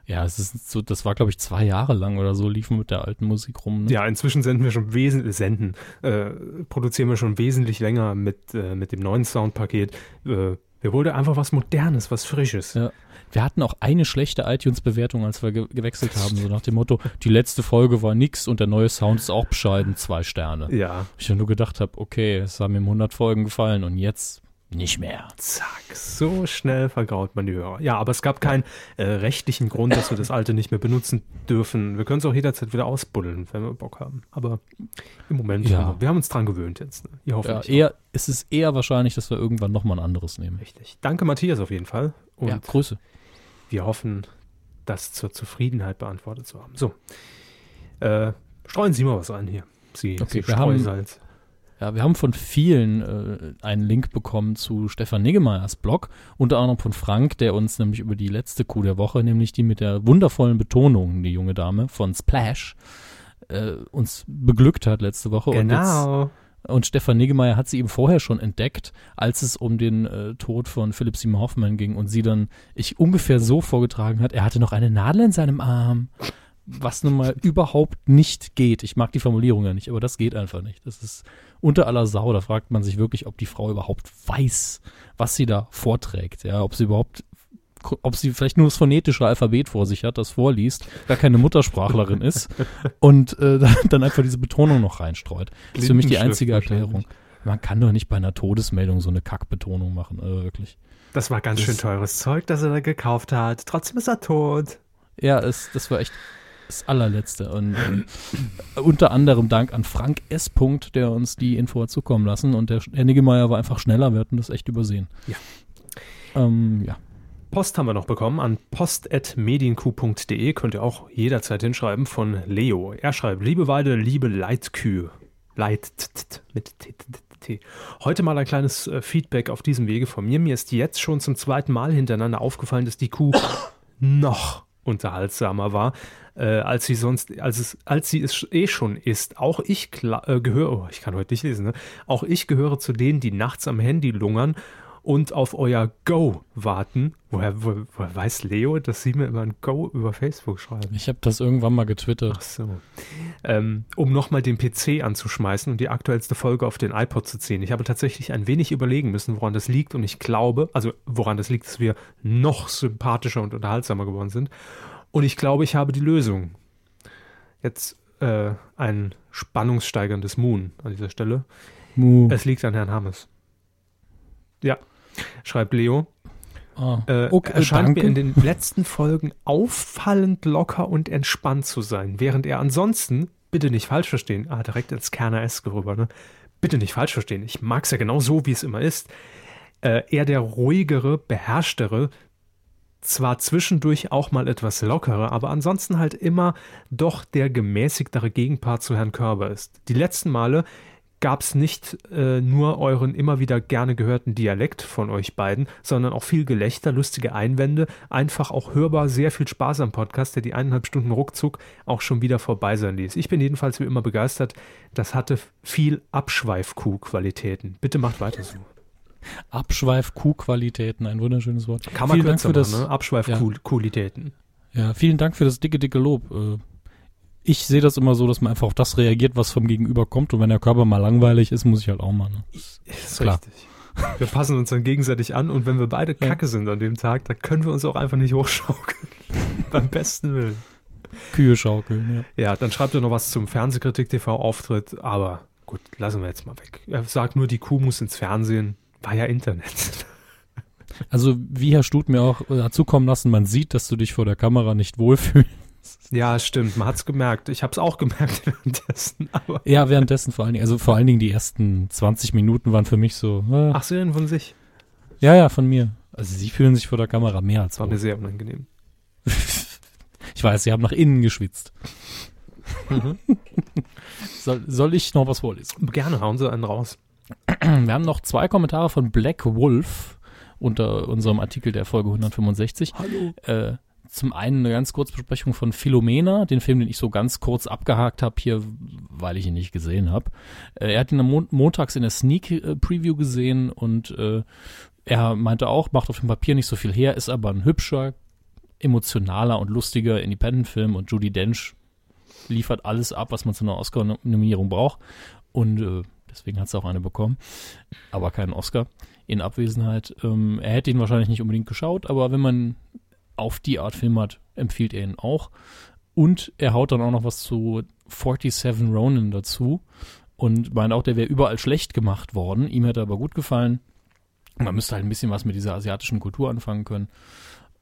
Ja, es ist so, das war, glaube ich, zwei Jahre lang oder so, liefen mit der alten Musik rum. Ne? Ja, inzwischen senden wir schon wesentlich, senden, äh, produzieren wir schon wesentlich länger mit, äh, mit dem neuen Soundpaket. Äh, wir wollten einfach was Modernes, was Frisches. Ja. Wir hatten auch eine schlechte iTunes-Bewertung, als wir ge gewechselt haben, so nach dem Motto, die letzte Folge war nix und der neue Sound ist auch bescheiden, zwei Sterne. Ja, Ich nur gedacht habe, okay, es haben ihm 100 Folgen gefallen und jetzt nicht mehr. zack, so schnell vergraut man die Hörer. Ja, aber es gab keinen äh, rechtlichen Grund, dass wir das alte nicht mehr benutzen dürfen. Wir können es auch jederzeit wieder ausbuddeln, wenn wir Bock haben. Aber im Moment, Ja. haben wir, wir haben uns dran gewöhnt jetzt. Ne? Ihr Ja, eher, es ist eher wahrscheinlich, dass wir irgendwann nochmal ein anderes nehmen. Richtig. Danke, Matthias, auf jeden Fall. Und ja, Grüße. wir hoffen, das zur Zufriedenheit beantwortet zu haben. So, äh, streuen Sie mal was ein hier. Sie, Okay, Sie wir haben- Streusalz. Ja, wir haben von vielen äh, einen Link bekommen zu Stefan Niggemeyers Blog, unter anderem von Frank, der uns nämlich über die letzte Kuh der Woche, nämlich die mit der wundervollen Betonung, die junge Dame von Splash, äh, uns beglückt hat letzte Woche. Und, Genau. jetzt, und Stefan Niggemeier hat sie eben vorher schon entdeckt, als es um den äh, Tod von Philipp Simon Hoffmann ging und sie dann ich ungefähr so vorgetragen hat, er hatte noch eine Nadel in seinem Arm. Was nun mal überhaupt nicht geht. Ich mag die Formulierung ja nicht, aber das geht einfach nicht. Das ist unter aller Sau. Da fragt man sich wirklich, ob die Frau überhaupt weiß, was sie da vorträgt. Ja, ob sie überhaupt, ob sie vielleicht nur das phonetische Alphabet vor sich hat, das vorliest, gar keine Muttersprachlerin ist und äh, dann- einfach diese Betonung noch reinstreut. Das ist für mich die einzige Erklärung. Man kann doch nicht bei einer Todesmeldung so eine Kackbetonung machen, also wirklich. Das war ganz Das- schön teures Zeug, das er da gekauft hat. Trotzdem ist er tot. Ja, es, das war echt das allerletzte. Und ähm, unter anderem Dank an Frank S. Punkt, der uns die Info hat zukommen lassen. Und der Herr Niggemeier war einfach schneller, wir hatten das echt übersehen. Ja. Ähm, ja. Post haben wir noch bekommen an post.medienq.de. Könnt ihr auch jederzeit hinschreiben von Leo. Er schreibt, liebe Weide, liebe Leitkühe. Leit mit T, T, T. Heute mal ein kleines äh, Feedback auf diesem Wege von mir. Mir ist jetzt schon zum zweiten Mal hintereinander aufgefallen, dass die Kuh noch unterhaltsamer war, äh, als sie sonst, als es, als sie es eh schon ist. Auch ich äh, gehöre, oh, ich kann heute nicht lesen, ne? Auch ich gehöre zu denen, die nachts am Handy lungern und auf euer Go warten. Woher, wo, woher weiß Leo, dass Sie mir immer ein Go über Facebook schreiben? Ich habe das irgendwann mal getwittert. Ach so. Ähm, um nochmal den PC anzuschmeißen und die aktuellste Folge auf den iPod zu ziehen. Ich habe tatsächlich ein wenig überlegen müssen, woran das liegt. Und ich glaube, also woran das liegt, dass wir noch sympathischer und unterhaltsamer geworden sind. Und ich glaube, ich habe die Lösung. Jetzt äh, ein spannungssteigerndes Moon an dieser Stelle. Mu. Es liegt an Herrn Hammes. Ja, schreibt Leo. Ah, Äh, okay, er scheint danke. mir in den letzten Folgen auffallend locker und entspannt zu sein, während er ansonsten, bitte nicht falsch verstehen, ah, direkt ins Kerner S rüber, ne? Bitte nicht falsch verstehen, ich mag es ja genau so, wie es immer ist. Äh, eher der ruhigere, beherrschtere, zwar zwischendurch auch mal etwas lockerer, aber ansonsten halt immer doch der gemäßigtere Gegenpart zu Herrn Körber ist. Die letzten Male gab es nicht äh, nur euren immer wieder gerne gehörten Dialekt von euch beiden, sondern auch viel Gelächter, lustige Einwände, einfach auch hörbar, sehr viel Spaß am Podcast, der die eineinhalb Stunden ruckzuck auch schon wieder vorbei sein ließ. Ich bin jedenfalls wie immer begeistert. Das hatte viel Abschweif-Kuh-Qualitäten. Bitte macht weiter so. Abschweif-Kuh-Qualitäten, ein wunderschönes Wort. Kann man vielen Dank für das, machen, ne? Abschweif-Qualitäten. ja, vielen Dank für das dicke, dicke Lob. Äh, Ich sehe das immer so, dass man einfach auf das reagiert, was vom Gegenüber kommt. Und wenn der Körper mal langweilig ist, muss ich halt auch mal. Ne? Ist Klar. richtig. Wir passen uns dann gegenseitig an und wenn wir beide kacke sind an dem Tag, dann können wir uns auch einfach nicht hochschaukeln. Beim besten Willen. Kühe schaukeln, ja. Ja, dann schreibt er noch was zum Fernsehkritik-TV-Auftritt, aber gut, lassen wir jetzt mal weg. Er sagt nur, die Kuh muss ins Fernsehen. War ja Internet. Also, wie Herr Stut mir auch äh, hat zukommen lassen, man sieht, dass du dich vor der Kamera nicht wohlfühlst. Ja, stimmt, man hat's gemerkt. Ich hab's auch gemerkt währenddessen, aber. Ja, währenddessen vor allen Dingen, also vor allen Dingen die ersten 20 Minuten waren für mich so, äh, Ach, sie von sich. ja, ja, von mir. Also sie fühlen sich vor der Kamera mehr als Das war wohl. mir sehr unangenehm. Ich weiß, sie haben nach innen geschwitzt. Mhm. Soll, soll ich noch was vorlesen? Gerne hauen sie einen raus. Wir haben noch zwei Kommentare von Black Wolf unter unserem Artikel der Folge 165. Hallo. Äh, zum einen eine ganz kurze Besprechung von Philomena, den Film, den ich so ganz kurz abgehakt habe hier, weil ich ihn nicht gesehen habe. Äh, er hat ihn am Mon montags in der Sneak äh, Preview gesehen und äh, er meinte auch, macht auf dem Papier nicht so viel her, ist aber ein hübscher, emotionaler und lustiger Independent-Film und Judy Dench liefert alles ab, was man zu einer Oscar-Nominierung braucht und äh, deswegen hat sie auch eine bekommen, aber keinen Oscar in Abwesenheit. Ähm, er hätte ihn wahrscheinlich nicht unbedingt geschaut, aber wenn man auf die Art Film hat, empfiehlt er ihn auch. Und er haut dann auch noch was zu 47 Ronin dazu und meint auch, der wäre überall schlecht gemacht worden. Ihm hätte aber gut gefallen. Man müsste halt ein bisschen was mit dieser asiatischen Kultur anfangen können.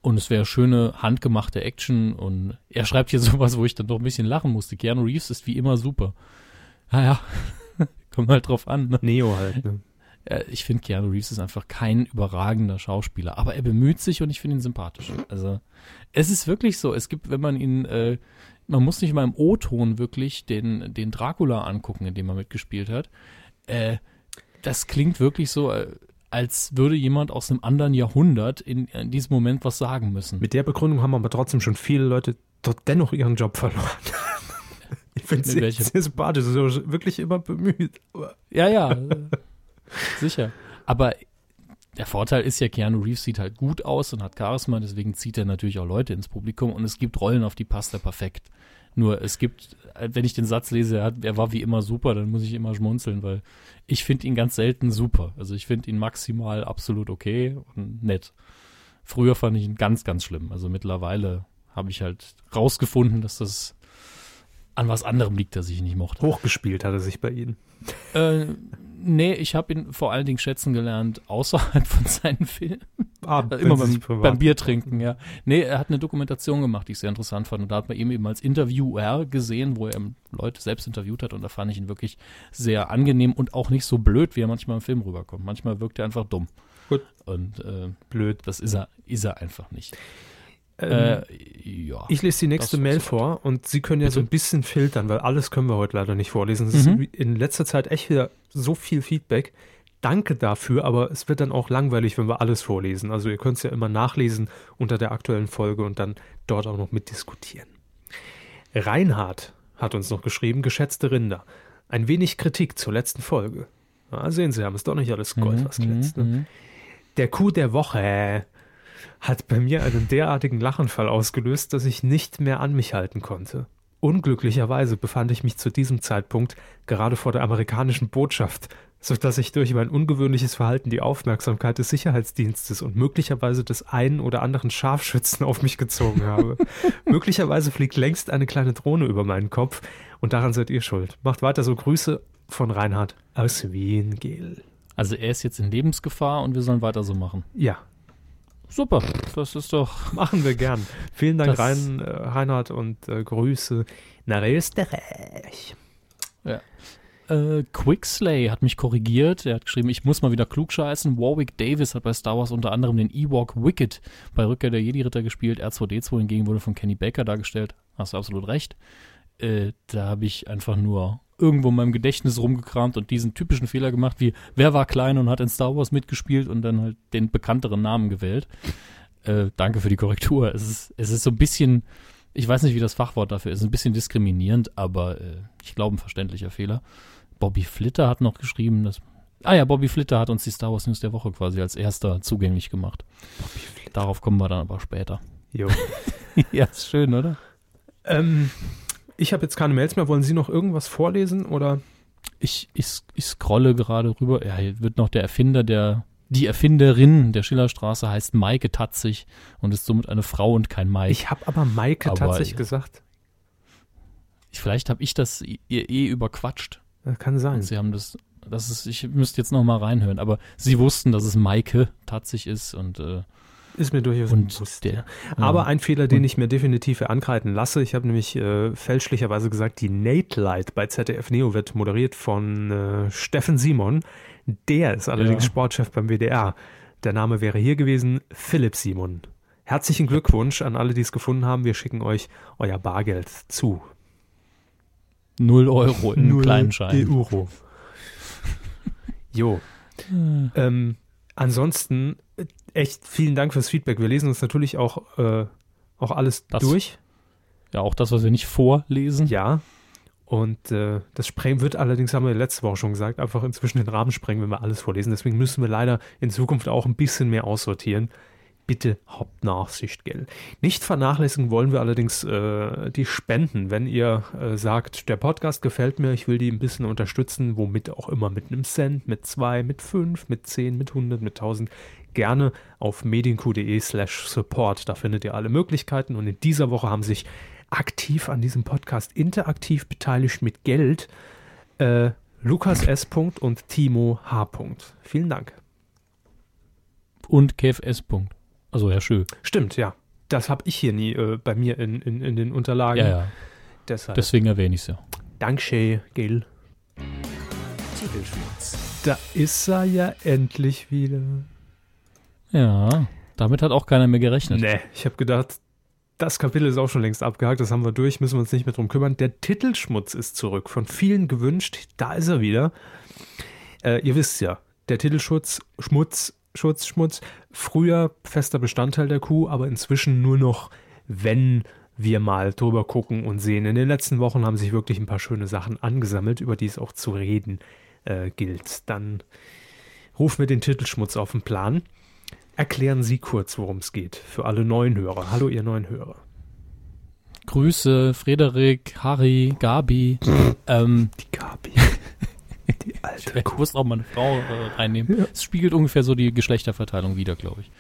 Und es wäre schöne, handgemachte Action. Und er schreibt hier sowas, wo ich dann doch ein bisschen lachen musste. Keanu Reeves ist wie immer super. Naja, kommt halt drauf an. Ne? Neo halt. Ne? Äh, ich finde, Keanu Reeves ist einfach kein überragender Schauspieler, aber er bemüht sich und ich finde ihn sympathisch. Also, es ist wirklich so, es gibt, wenn man ihn, äh, man muss nicht mal im O-Ton wirklich den, den Dracula angucken, in dem er mitgespielt hat. Äh, das klingt wirklich so, äh, als würde jemand aus einem anderen Jahrhundert in, in diesem Moment was sagen müssen. Mit der Begründung haben aber trotzdem schon viele Leute dort dennoch ihren Job verloren. ich finde es sehr, sympathisch, so wirklich immer bemüht. Ja, ja, sicher. Aber der Vorteil ist ja, Keanu Reeves sieht halt gut aus und hat Charisma, deswegen zieht er natürlich auch Leute ins Publikum und es gibt Rollen, auf die passt er perfekt. Nur es gibt, äh, wenn ich den Satz lese, er, hat, er war wie immer super, dann muss ich immer schmunzeln, weil ich finde ihn ganz selten super. Also ich finde ihn maximal absolut okay und nett. Früher fand ich ihn ganz, ganz schlimm. Also mittlerweile habe ich halt rausgefunden, dass das an was anderem liegt, das ich nicht mochte. hochgespielt hat er sich bei Ihnen. Äh, nee, ich habe ihn vor allen Dingen schätzen gelernt außerhalb von seinen Filmen. Ah, Äh, immer beim, beim Bier trinken, ja. Nee, er hat eine Dokumentation gemacht, die ich sehr interessant fand. Und da hat man ihn eben als Interviewer gesehen, wo er Leute selbst interviewt hat. Und da fand ich ihn wirklich sehr angenehm und auch nicht so blöd, wie er manchmal im Film rüberkommt. Manchmal wirkt er einfach dumm. Gut. Und äh, Blöd. das ist er, ist er einfach nicht. Ähm, äh, ja. ich lese die nächste Mail vor und Sie können ja so ein Bitte. bisschen filtern, weil alles können wir heute leider nicht vorlesen. Es Mhm. ist in letzter Zeit echt wieder so viel Feedback. Danke dafür, aber es wird dann auch langweilig, wenn wir alles vorlesen. Also ihr könnt es ja immer nachlesen unter der aktuellen Folge und dann dort auch noch mitdiskutieren. Reinhard hat uns noch geschrieben, geschätzte Rinder, ein wenig Kritik zur letzten Folge. Ah, sehen Sie, haben es doch nicht alles Gold, Mhm, was glänzt. Ne? mhm. Der Coup der Woche hat bei mir einen derartigen Lachenfall ausgelöst, dass ich nicht mehr an mich halten konnte. Unglücklicherweise befand ich mich zu diesem Zeitpunkt gerade vor der amerikanischen Botschaft, sodass ich durch mein ungewöhnliches Verhalten die Aufmerksamkeit des Sicherheitsdienstes und möglicherweise des einen oder anderen Scharfschützen auf mich gezogen habe. möglicherweise fliegt längst eine kleine Drohne über meinen Kopf und daran seid ihr schuld. Macht weiter so Grüße von Reinhard aus Wien, Gel. Also er ist jetzt in Lebensgefahr und wir sollen weiter so machen. Ja, Super, das ist doch. Machen wir gern. Vielen Dank, Rein, äh, Reinhard, und äh, Grüße nach Österreich. Äh, Quickslay hat mich korrigiert. Er hat geschrieben, ich muss mal wieder klugscheißen. Warwick Davis hat bei Star Wars unter anderem den Ewok Wicked bei Rückkehr der Jedi-Ritter gespielt. R2D2 hingegen wurde von Kenny Baker dargestellt. Hast du absolut recht. Äh, da habe ich einfach nur irgendwo in meinem Gedächtnis rumgekramt und diesen typischen Fehler gemacht, wie wer war klein und hat in Star Wars mitgespielt und dann halt den bekannteren Namen gewählt. Äh, danke für die Korrektur. Es ist, es ist so ein bisschen, ich weiß nicht, wie das Fachwort dafür ist, ein bisschen diskriminierend, aber äh, ich glaube, ein verständlicher Fehler. Bobby Flitter hat noch geschrieben, dass. Ah ja, Bobby Flitter hat uns die Star Wars News der Woche quasi als erster zugänglich gemacht. Darauf kommen wir dann aber später. Jo. ja, ist schön, oder? ähm, ich habe jetzt keine Mails mehr. Wollen Sie noch irgendwas vorlesen oder? Ich, ich, ich scrolle gerade rüber. Ja, hier wird noch der Erfinder der. Die Erfinderin der Schillerstraße heißt Maike Tatzig und ist somit eine Frau und kein Mike. Ich habe aber Maike Aber- tatsächlich gesagt. Ich, vielleicht habe ich das ihr eh überquatscht. Das kann sein. Und sie haben das. Das ist, ich müsste jetzt noch mal reinhören, aber sie wussten, dass es Maike Tatzig ist und, äh, Ist mir durchaus und bewusst. der. Aber ja. ein Fehler, den ich mir definitiv ankreiden lasse. Ich habe nämlich äh, fälschlicherweise gesagt, die Nate Light bei ZDF Neo wird moderiert von äh, Steffen Simon. Der ist allerdings Ja. Sportchef beim WDR. Der Name wäre hier gewesen Philipp Simon. Herzlichen Glückwunsch an alle, die es gefunden haben. Wir schicken euch euer Bargeld zu. Null Euro in einem kleinen Schein. Euro. Jo. Ähm, ansonsten echt vielen Dank fürs Feedback. Wir lesen uns natürlich auch, äh, auch alles Das- durch. Ja, auch das, was wir nicht vorlesen. Ja. Und äh, das Sprengen wird allerdings, haben wir letzte Woche schon gesagt, einfach inzwischen den Rahmen sprengen, wenn wir alles vorlesen. Deswegen müssen wir leider in Zukunft auch ein bisschen mehr aussortieren. Bitte habt Nachsicht, gell? Nicht vernachlässigen wollen wir allerdings äh, die Spenden. Wenn ihr äh, sagt, der Podcast gefällt mir, ich will die ein bisschen unterstützen, womit auch immer, mit einem Cent, mit zwei, mit fünf, mit zehn, mit hundert, mit tausend, gerne auf medienq.de slash support. Da findet ihr alle Möglichkeiten. Und in dieser Woche haben sich aktiv an diesem Podcast interaktiv beteiligt mit Geld äh, Lukas S. und Timo H. Vielen Dank. Und KFS. Punkt. Also Herr Schö. Stimmt, ja. Das habe ich hier nie äh, bei mir in, in, in den Unterlagen. Ja, ja. Deshalb. Deswegen erwähne ich es ja. Dankeschön, Gil. Titelschmutz. Da ist er ja endlich wieder. Ja, damit hat auch keiner mehr gerechnet. Nee, ich habe gedacht, das Kapitel ist auch schon längst abgehakt, das haben wir durch, müssen wir uns nicht mehr drum kümmern. Der Titelschmutz ist zurück, von vielen gewünscht, da ist er wieder. Äh, ihr wisst ja, der Titelschutz, Schmutz, Schutz, Schmutz, früher fester Bestandteil der Kuh, aber inzwischen nur noch, wenn wir mal drüber gucken und sehen. In den letzten Wochen haben sich wirklich ein paar schöne Sachen angesammelt, über die es auch zu reden äh, gilt. Dann ruf mir den Titelschmutz auf den Plan. Erklären Sie kurz, worum es geht, für alle neuen Hörer. Hallo, ihr neuen Hörer. Grüße, Frederik, Harry, Gabi. ähm, Die Gabi. Die alte ich muss auch mal eine Frau äh, reinnehmen. Es spiegelt ungefähr so die Geschlechterverteilung wieder, glaube ich.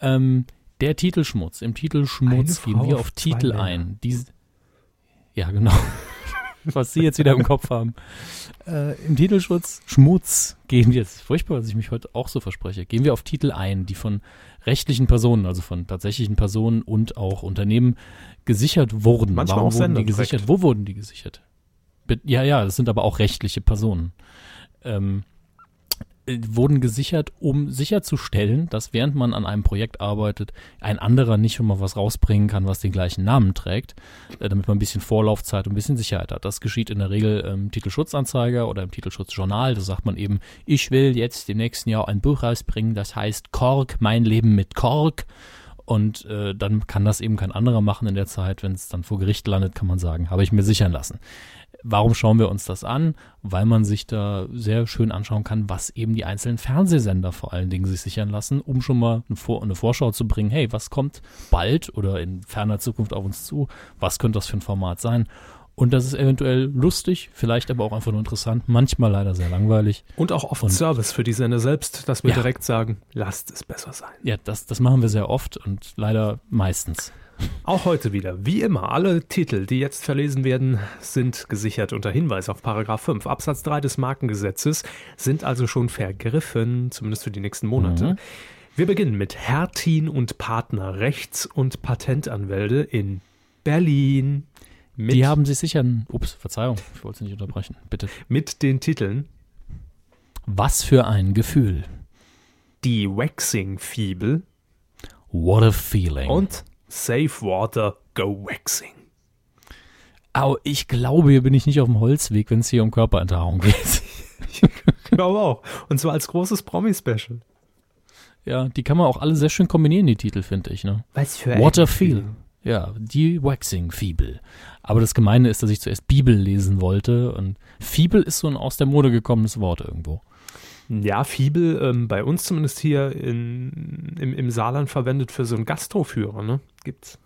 Ähm, der Titelschmutz. Im Titelschmutz gehen wir auf Titel Männer. ein. Dies, ja, genau. Was Sie jetzt wieder im Kopf haben. Äh, Im Titelschutz Schmutz gehen wir, ist furchtbar, dass ich mich heute auch so verspreche, gehen wir auf Titel ein, die von rechtlichen Personen, also von tatsächlichen Personen und auch Unternehmen gesichert wurden. Manchmal Warum auch wurden die gesichert? direkt. Wo wurden die gesichert? Ja, ja, das sind aber auch rechtliche Personen. Ähm, äh, wurden gesichert, um sicherzustellen, dass während man an einem Projekt arbeitet, ein anderer nicht schon mal was rausbringen kann, was den gleichen Namen trägt, äh, damit man ein bisschen Vorlaufzeit und ein bisschen Sicherheit hat. Das geschieht in der Regel im Titelschutzanzeiger oder im Titelschutzjournal. Da sagt man eben, ich will jetzt im nächsten Jahr ein Buch rausbringen, das heißt Kork, mein Leben mit Kork. Und äh, dann kann das eben kein anderer machen in der Zeit. Wenn es dann vor Gericht landet, kann man sagen, habe ich mir sichern lassen. Warum schauen wir uns das an? Weil man sich da sehr schön anschauen kann, was eben die einzelnen Fernsehsender vor allen Dingen sich sichern lassen, um schon mal eine, Vor eine Vorschau zu bringen, hey, was kommt bald oder in ferner Zukunft auf uns zu? Was könnte das für ein Format sein? Und das ist eventuell lustig, vielleicht aber auch einfach nur interessant, manchmal leider sehr langweilig. Und auch oft Und- Service für die Sender selbst, dass wir Ja. direkt sagen, lasst es besser sein. Ja, das, das machen wir sehr oft und leider meistens. Auch heute wieder. Wie immer, alle Titel, die jetzt verlesen werden, sind gesichert unter Hinweis auf Paragraph 5 Absatz 3 des Markengesetzes, sind also schon vergriffen, zumindest für die nächsten Monate. Mhm. Wir beginnen mit Hertin und Partner, Rechts- und Patentanwälte in Berlin. Die haben sich sichern. Ups, Verzeihung, ich wollte Sie nicht unterbrechen. Bitte. mit den Titeln Was für ein Gefühl. Die Waxing-Fibel What a feeling. und Safe Water Go Waxing. Au, ich glaube, hier bin ich nicht auf dem Holzweg, wenn es hier um Körperenthaarung geht. Ich glaube auch. Und zwar als großes Promi-Special. ja, die kann man auch alle sehr schön kombinieren, die Titel, finde ich. Ne? Was für feeling. Ja, die Waxing-Fibel. Aber das Gemeine ist, dass ich zuerst Bibel lesen wollte und Fibel ist so ein aus der Mode gekommenes Wort irgendwo. Ja, Fibel, ähm, bei uns zumindest hier in, im, im Saarland verwendet für so einen Gastroführer, ne? Gibt's.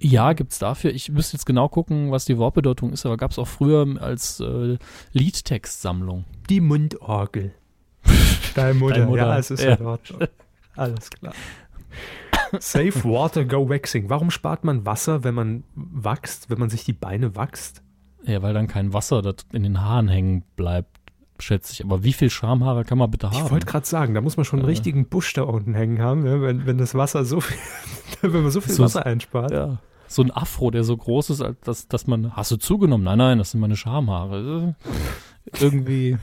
Ja, gibt's dafür. Ich müsste jetzt genau gucken, was die Wortbedeutung ist, aber gab's auch früher als äh, Liedtextsammlung. Die Mundorgel. Deine Mutter, Deine Mutter, ja, es ist ja. ja dort. Alles klar. Safe Water Go Waxing. Warum spart man Wasser, wenn man wachst, wenn man sich die Beine wachst? Ja, weil dann kein Wasser in den Haaren hängen bleibt, schätze ich. Aber wie viel Schamhaare kann man bitte haben? Ich wollte gerade sagen, da muss man schon einen Äh. richtigen Busch da unten hängen haben, wenn, wenn das Wasser so viel, wenn man so viel So- Wasser einspart. ja. So ein Afro, der so groß ist, dass, dass man. Hast du zugenommen? Nein, nein, das sind meine Schamhaare. Irgendwie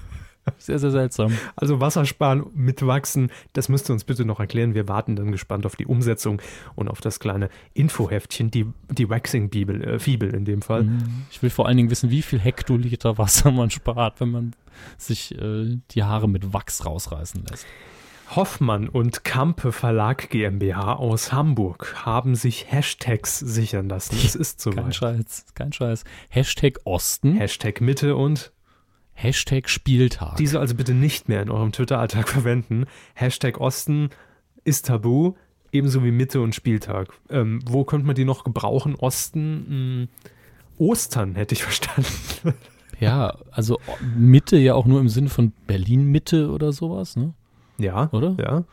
sehr, sehr seltsam. Also Wassersparen mit Wachsen, das müsst ihr uns bitte noch erklären. Wir warten dann gespannt auf die Umsetzung und auf das kleine Infoheftchen, die, die Waxing-Bibel, äh, Fibel in dem Fall. Ich will vor allen Dingen wissen, wie viel Hektoliter Wasser man spart, wenn man sich äh, die Haare mit Wachs rausreißen lässt. Hoffmann und Kampe Verlag GmbH aus Hamburg haben sich Hashtags sichern lassen. Es ist Kein soweit. Scheiß, kein Scheiß. Hashtag Osten, Hashtag Mitte und Hashtag Spieltag. diese also bitte nicht mehr in eurem Twitter-Alltag verwenden. Hashtag Osten ist tabu, ebenso wie Mitte und Spieltag. Ähm, wo könnte man die noch gebrauchen? Osten, mh, Ostern hätte ich verstanden. Ja, also Mitte ja auch nur im Sinne von Berlin-Mitte oder sowas, ne? Ja, Oder? Ja.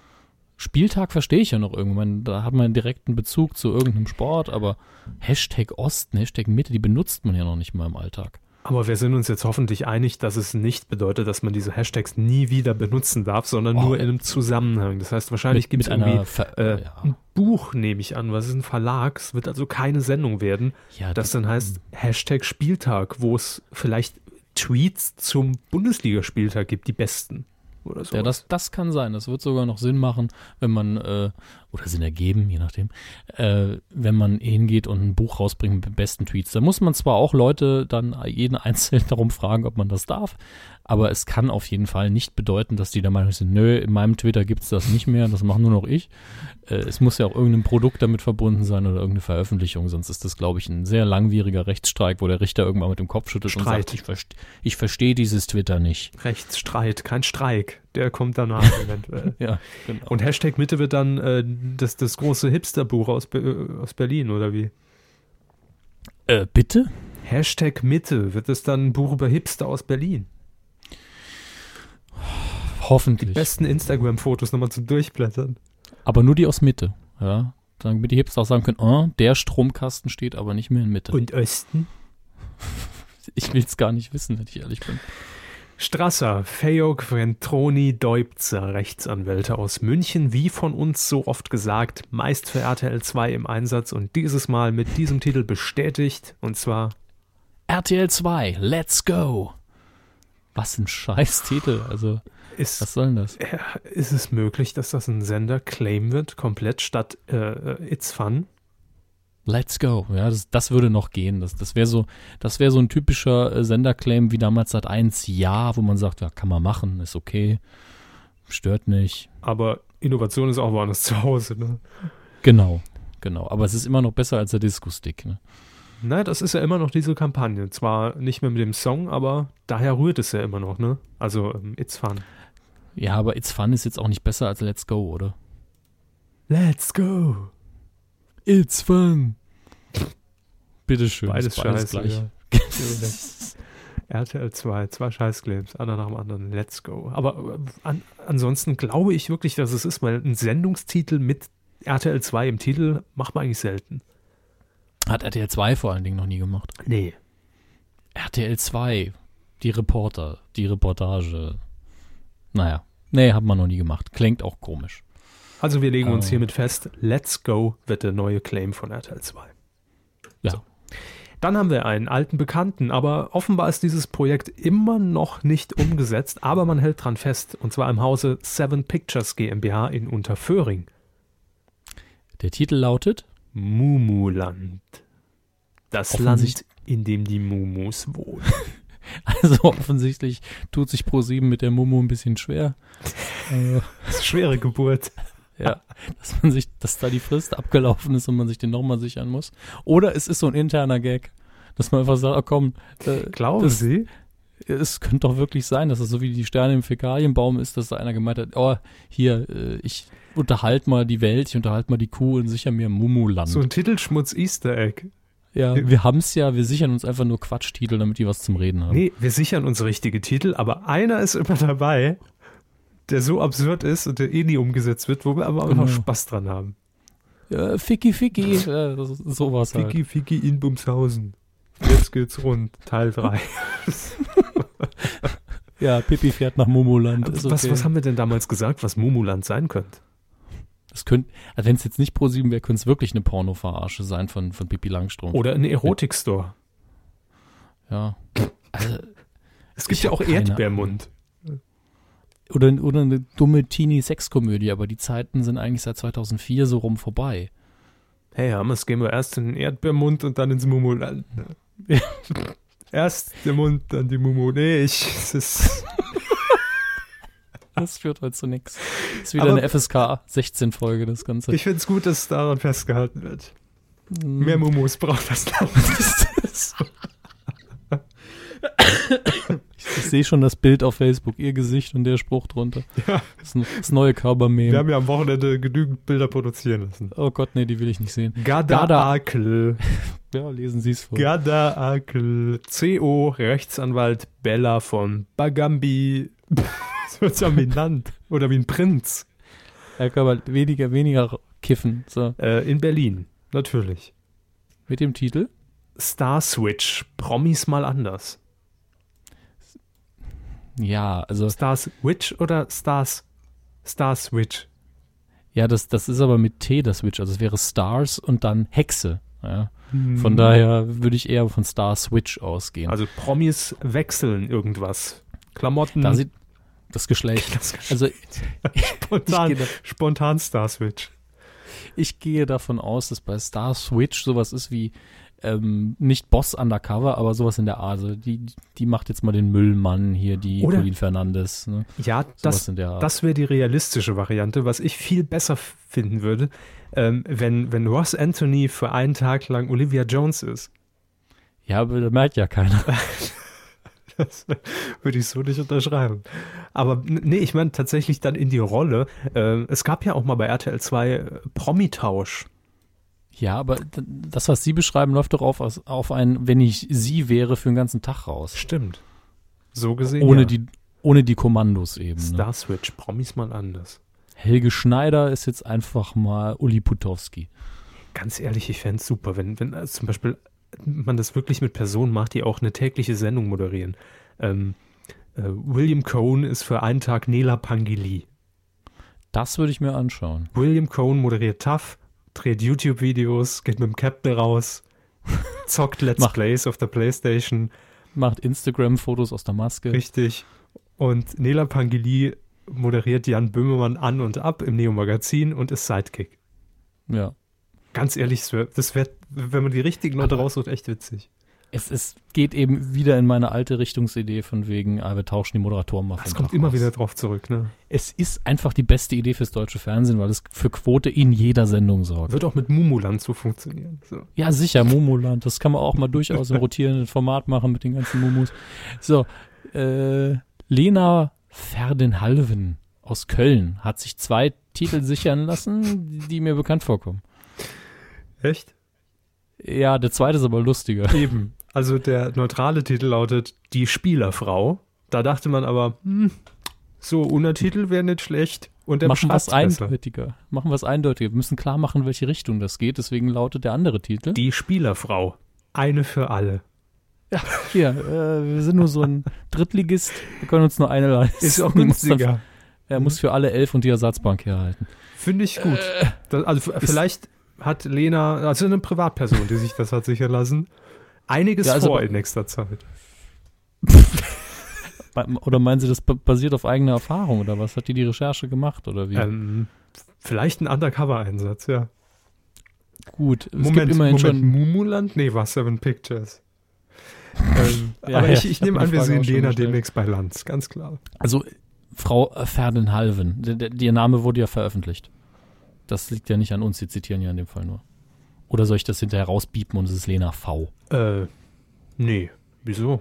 Spieltag verstehe ich ja noch irgendwann. Da hat man einen direkten Bezug zu irgendeinem Sport, aber Hashtag Osten, Hashtag Mitte, die benutzt man ja noch nicht mal im Alltag. Aber wir sind uns jetzt hoffentlich einig, dass es nicht bedeutet, dass man diese Hashtags nie wieder benutzen darf, sondern Oh. nur in einem Zusammenhang. Das heißt, wahrscheinlich gibt es irgendwie Ver äh, ja. ein Buch, nehme ich an, was ist ein Verlag. Es wird also keine Sendung werden, ja, das dann heißt Hashtag Spieltag, wo es vielleicht Tweets zum Bundesligaspieltag gibt, die besten. Oder so. Ja, das, das kann sein. Das wird sogar noch Sinn machen, wenn man, äh, oder Sinn ergeben, je nachdem, äh, wenn man hingeht und ein Buch rausbringt mit den besten Tweets. Da muss man zwar auch Leute dann jeden einzeln darum fragen, ob man das darf, aber es kann auf jeden Fall nicht bedeuten, dass die der Meinung sind, nö, in meinem Twitter gibt's das nicht mehr, das mache nur noch ich. Äh, es muss ja auch irgendein Produkt damit verbunden sein oder irgendeine Veröffentlichung, sonst ist das, glaube ich, ein sehr langwieriger Rechtsstreik, wo der Richter irgendwann mit dem Kopf schüttelt und Streit. sagt, ich, verste ich verstehe dieses Twitter nicht. Rechtsstreit, kein Streik. Der kommt danach eventuell. Ja, genau. Und Hashtag Mitte wird dann äh, das, das große Hipsterbuch aus, Be aus Berlin, oder wie? Äh, bitte? Hashtag Mitte wird es dann ein Buch über Hipster aus Berlin. Hoffentlich. Besten Instagram-Fotos nochmal zum Durchblättern. Aber nur die aus Mitte. Ja. Damit die Hipster auch sagen können, oh, der Stromkasten steht aber nicht mehr in Mitte. Und Osten? ich will es gar nicht wissen, wenn ich ehrlich bin. Strasser, Fayok, Ventroni, Deubzer, Rechtsanwälte aus München, wie von uns so oft gesagt, meist für RTL 2 im Einsatz und dieses Mal mit diesem Titel bestätigt, und zwar RTL 2, let's go. Was ein Scheiß-Titel. Also, Ist, was soll denn das? äh, ist es möglich, dass das ein Sender claim wird, komplett statt äh, It's Fun? Let's go. Ja, das, das würde noch gehen. Das, das wäre so, das wäre so ein typischer äh, Senderclaim wie damals Sat 1, ja, wo man sagt, ja, kann man machen, ist okay, stört nicht. Aber Innovation ist auch woanders zu Hause, ne? Genau, genau. Aber es ist immer noch besser als der Disco-Stick. Ne? Na, das ist ja immer noch diese Kampagne. Zwar nicht mehr mit dem Song, aber daher rührt es ja immer noch, ne? Also, ähm, It's Fun. Ja, aber It's Fun ist jetzt auch nicht besser als Let's Go, oder? Let's go! It's Fun. Bitteschön. Beides ist scheiße, gleich. ja. RTL 2, zwei Scheißclaims, einer nach dem anderen, let's go. Aber äh, an, ansonsten glaube ich wirklich, dass es ist, weil ein Sendungstitel mit RTL 2 im Titel macht man eigentlich selten. Hat RTL 2 vor allen Dingen noch nie gemacht. Nee. RTL 2, die Reporter, die Reportage. Naja, nee, hat man noch nie gemacht. Klingt auch komisch. Also wir legen uns Äh. hiermit fest, let's go wird der neue Claim von RTL 2. Ja. So. Dann haben wir einen alten Bekannten, aber offenbar ist dieses Projekt immer noch nicht umgesetzt, aber man hält dran fest, und zwar im Hause Seven Pictures GmbH in Unterföhring. Der Titel lautet Mumuland. Das Land, in dem die Mumus wohnen. Also offensichtlich tut sich Pro7 mit der Momo ein bisschen schwer. Das ist schwere Geburt. Ja, dass man sich, dass da die Frist abgelaufen ist und man sich den nochmal sichern muss. Oder es ist so ein interner Gag, dass man einfach sagt, oh komm, äh, Glauben das, Sie? es könnte doch wirklich sein, dass es so wie die Sterne im Fäkalienbaum ist, dass da einer gemeint hat, oh, hier, äh, ich unterhalte mal die Welt, ich unterhalte mal die Kuh und sicher mir Mumuland. So ein Titelschmutz Easter Egg. ja, wir haben's ja, wir sichern uns einfach nur Quatschtitel, damit die was zum Reden haben. Nee, wir sichern uns richtige Titel, aber einer ist immer dabei, der so absurd ist und der eh nie umgesetzt wird, wo wir aber einfach Genau. Spaß dran haben. Ja, Ficky Ficky, ja, sowas halt. Fiki Fiki in Bumshausen. Jetzt geht's rund, Teil 3. Ja, Pippi fährt nach Momoland. Ist was, okay. was haben wir denn damals gesagt, was Mumuland sein könnte? Das könnte, also wenn es jetzt nicht Pro7 wäre, könnte es wirklich eine Porno-Verarsche sein von, von Pippi Langstrumpf. Oder ein Erotikstore. Ja. Also, Es gibt ja auch Erdbeermund. Oder, oder eine dumme Teenie-Sex-Komödie, aber die Zeiten sind eigentlich seit 2004 so rum vorbei. Hey, Hammes, gehen wir erst in den Erdbeermund und dann ins Mumuland. Ja. erst der Mund, dann die Mumu. Nee, ich, es ist, Das führt heute zu nichts. Ist wieder Aber- eine FSK 16-Folge, das Ganze. ich finde es gut, dass daran festgehalten wird. Hm. Mehr Mumus braucht das Land. Ich sehe schon das Bild auf Facebook, ihr Gesicht und der Spruch drunter. Ja. Das, n- das neue Wir Körpermeme. haben ja am Wochenende genügend Bilder produzieren lassen. Oh Gott, nee, die will ich nicht sehen. Gada-Akel. Ja, lesen Sie es vor. Gada-Akel. CO, Rechtsanwalt Bella von Bagambi. Das wird ja benannt. Oder wie ein Prinz. Herr Körper, weniger, weniger kiffen. So, Äh, in Berlin. Natürlich. mit dem Titel. Star Switch. Promis mal anders. Ja, also, Star Switch oder Stars? Star Switch. ja, das, das ist aber mit T der Switch. Also es wäre Stars und dann Hexe. Ja. Hm. Von daher würde ich eher von Star Switch ausgehen. Also Promis wechseln irgendwas. Klamotten. da sieht das Geschlecht. das Also spontan, da- spontan Star Switch. ich gehe davon aus, dass bei Star Switch sowas ist wie ähm, nicht Boss Undercover, aber sowas in der Art. Also die, die macht jetzt mal den Müllmann hier, die Oder- Colin Fernandes. Ne? Ja, Sowas das, das wäre die realistische Variante. Was ich viel besser finden würde, ähm, wenn, wenn Ross Anthony für einen Tag lang Olivia Jones ist. ja, aber da merkt ja keiner. Das würde ich so nicht unterschreiben. Aber nee, ich meine tatsächlich dann in die Rolle. Ähm, es gab ja auch mal bei RTL 2 äh, Promitausch. Ja, aber das, was Sie beschreiben, läuft doch auf, auf ein, wenn ich Sie wäre, für den ganzen Tag raus. Stimmt. So gesehen. Ohne, ja. die, ohne die Kommandos eben. Ne? Star Switch, Promis mal anders. Helge Schneider ist jetzt einfach mal Uli Putowski. Ganz ehrlich, ich fände es super, wenn, wenn äh, zum Beispiel man das wirklich mit Personen macht, die auch eine tägliche Sendung moderieren. Ähm, äh, William Cohn ist für einen Tag Nela Pangili. Das würde ich mir anschauen. William Cohn moderiert TAF, dreht YouTube-Videos, geht mit dem Captain raus, zockt Let's Mach- Plays auf der Playstation. macht Instagram-Fotos aus der Maske. Richtig. Und Nela Pangili moderiert Jan Böhmermann an und ab im Neo-Magazin und ist Sidekick. Ja. Ganz ehrlich, das wär- das wäre, wenn man die richtigen Leute raussucht, echt witzig. Es, es geht eben wieder in meine alte Richtungsidee von wegen, ah, wir tauschen die Moderatoren mal vom kommt Tag immer aus. wieder drauf zurück, ne? Es ist einfach die beste Idee fürs deutsche Fernsehen, weil es für Quote in jeder Sendung sorgt. Wird auch mit Mumuland so funktionieren. So. Ja, sicher, Momoland. Das kann man auch mal durchaus im rotierenden Format machen mit den ganzen Mumus. So, äh, Lena Verdenhalven aus Köln hat sich zwei Titel sichern lassen, die mir bekannt vorkommen. Echt? Ja, der zweite ist aber lustiger. Eben. Also der neutrale Titel lautet Die Spielerfrau. Da dachte man aber, hm, so Untertitel wäre nicht schlecht. Und der Machen was besser. eindeutiger. Machen was eindeutiger. Wir müssen klar machen, welche Richtung das geht. Deswegen lautet der andere Titel. Die Spielerfrau. Eine für alle. Hier, äh, wir sind nur so ein Drittligist. Wir können uns nur eine leisten. Ist auch günstiger. Er muss für alle elf und die Ersatzbank herhalten. Finde ich gut. Äh, Das, also vielleicht hat Lena, also eine Privatperson, die sich das hat sichern lassen, einiges Ja, also- vor in nächster Zeit. Oder meinen Sie, das ba- basiert auf eigener Erfahrung oder was? Hat die die Recherche gemacht oder wie? Ähm, vielleicht ein Undercover-Einsatz, ja. Gut, es Moment, gibt immerhin Moment, schon. Mumuland? Nee, war Seven Pictures. ähm, Ja, aber ja, ich, ich nehme an, wir sehen Lena demnächst bei Lanz, ganz klar. Also, Frau der, der, ihr Name wurde ja veröffentlicht. Das liegt ja nicht an uns, Sie zitieren ja in dem Fall nur. Oder soll ich das hinterher rausbiepen und es ist Lena V? Äh, nee, wieso?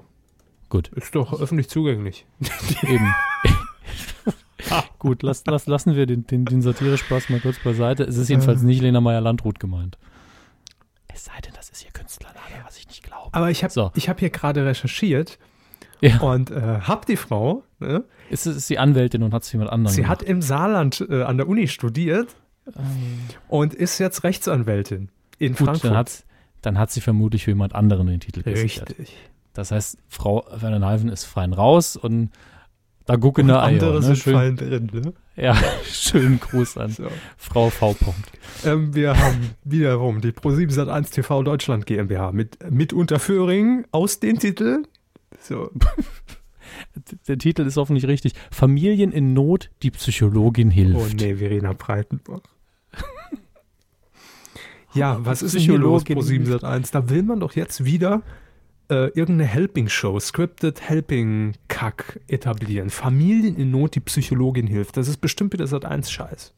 Gut, Ist doch öffentlich zugänglich. eben. Gut, lass, lass, lassen wir den, den, den Satire-Spaß mal kurz beiseite. Es ist jedenfalls Äh. nicht Lena Meyer-Landrut gemeint. Es sei denn, das ist ihr Künstlername, was ich nicht glaube. Aber ich habe So. ich hab hier gerade recherchiert Ja. und äh, hab die Frau, ne? Ist, ist sie Anwältin und hat sie mit anderen sie gemacht? hat im Saarland äh, an der Uni studiert und ist jetzt Rechtsanwältin in Gut, Frankfurt. dann hat, dann hat sie vermutlich für jemand anderen den Titel gesichert. Richtig. Das heißt, Frau Vernenhalven ist fein raus und da gucken Und Eier. andere Ne? sind Schön, fallen drin, ne? ja, schönen Gruß an So. Frau V. Punkt. Ähm, wir haben wiederum die Pro7 Sat1 TV Deutschland GmbH mit, mit Unterföhring aus den Titel. So, Der Titel ist hoffentlich richtig. Familien in Not, die Psychologin hilft. oh nee, Verena Breitenbach. Ja, was ist denn hier los, Psychologin. Pro7 Sat1? Da will man doch jetzt wieder äh, irgendeine Helping-Show, Scripted Helping-Kack etablieren. Familien in Not, die Psychologin hilft. Das ist bestimmt wieder Sat1-Scheiß.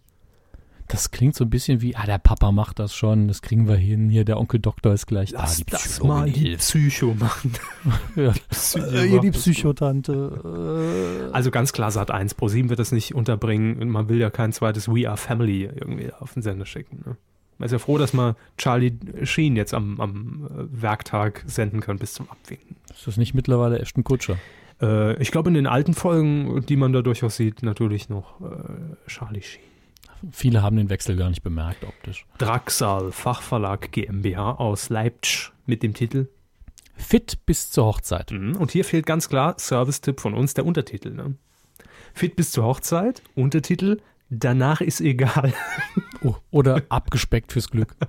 Das klingt so ein bisschen wie, ah, der Papa macht das schon, das kriegen wir hin. Hier, der Onkel Doktor ist gleich Lass da. Die das Psychologin mal die hilft. Psycho machen. Ja. Psycho Äh, hier die. Psychotante. Äh. Also ganz klar, Sat 1 Pro 7 wird das nicht unterbringen und man will ja kein zweites We Are Family irgendwie auf den Sender schicken. Ne? Man ist ja froh, dass man Charlie Sheen jetzt am, am äh, Werktag senden kann bis zum Abwinken. Ist das nicht mittlerweile Ashton Kutscher? Äh, ich glaube, in den alten Folgen, die man da durchaus sieht, natürlich noch äh, Charlie Sheen. Viele haben den Wechsel gar nicht bemerkt optisch. Draxal Fachverlag GmbH aus Leipzig mit dem Titel. Fit bis zur Hochzeit. Mhm. Und hier fehlt ganz klar, Service-Tipp von uns, der Untertitel. Ne? Fit bis zur Hochzeit, Untertitel, danach ist egal. Oh, oder abgespeckt fürs Glück.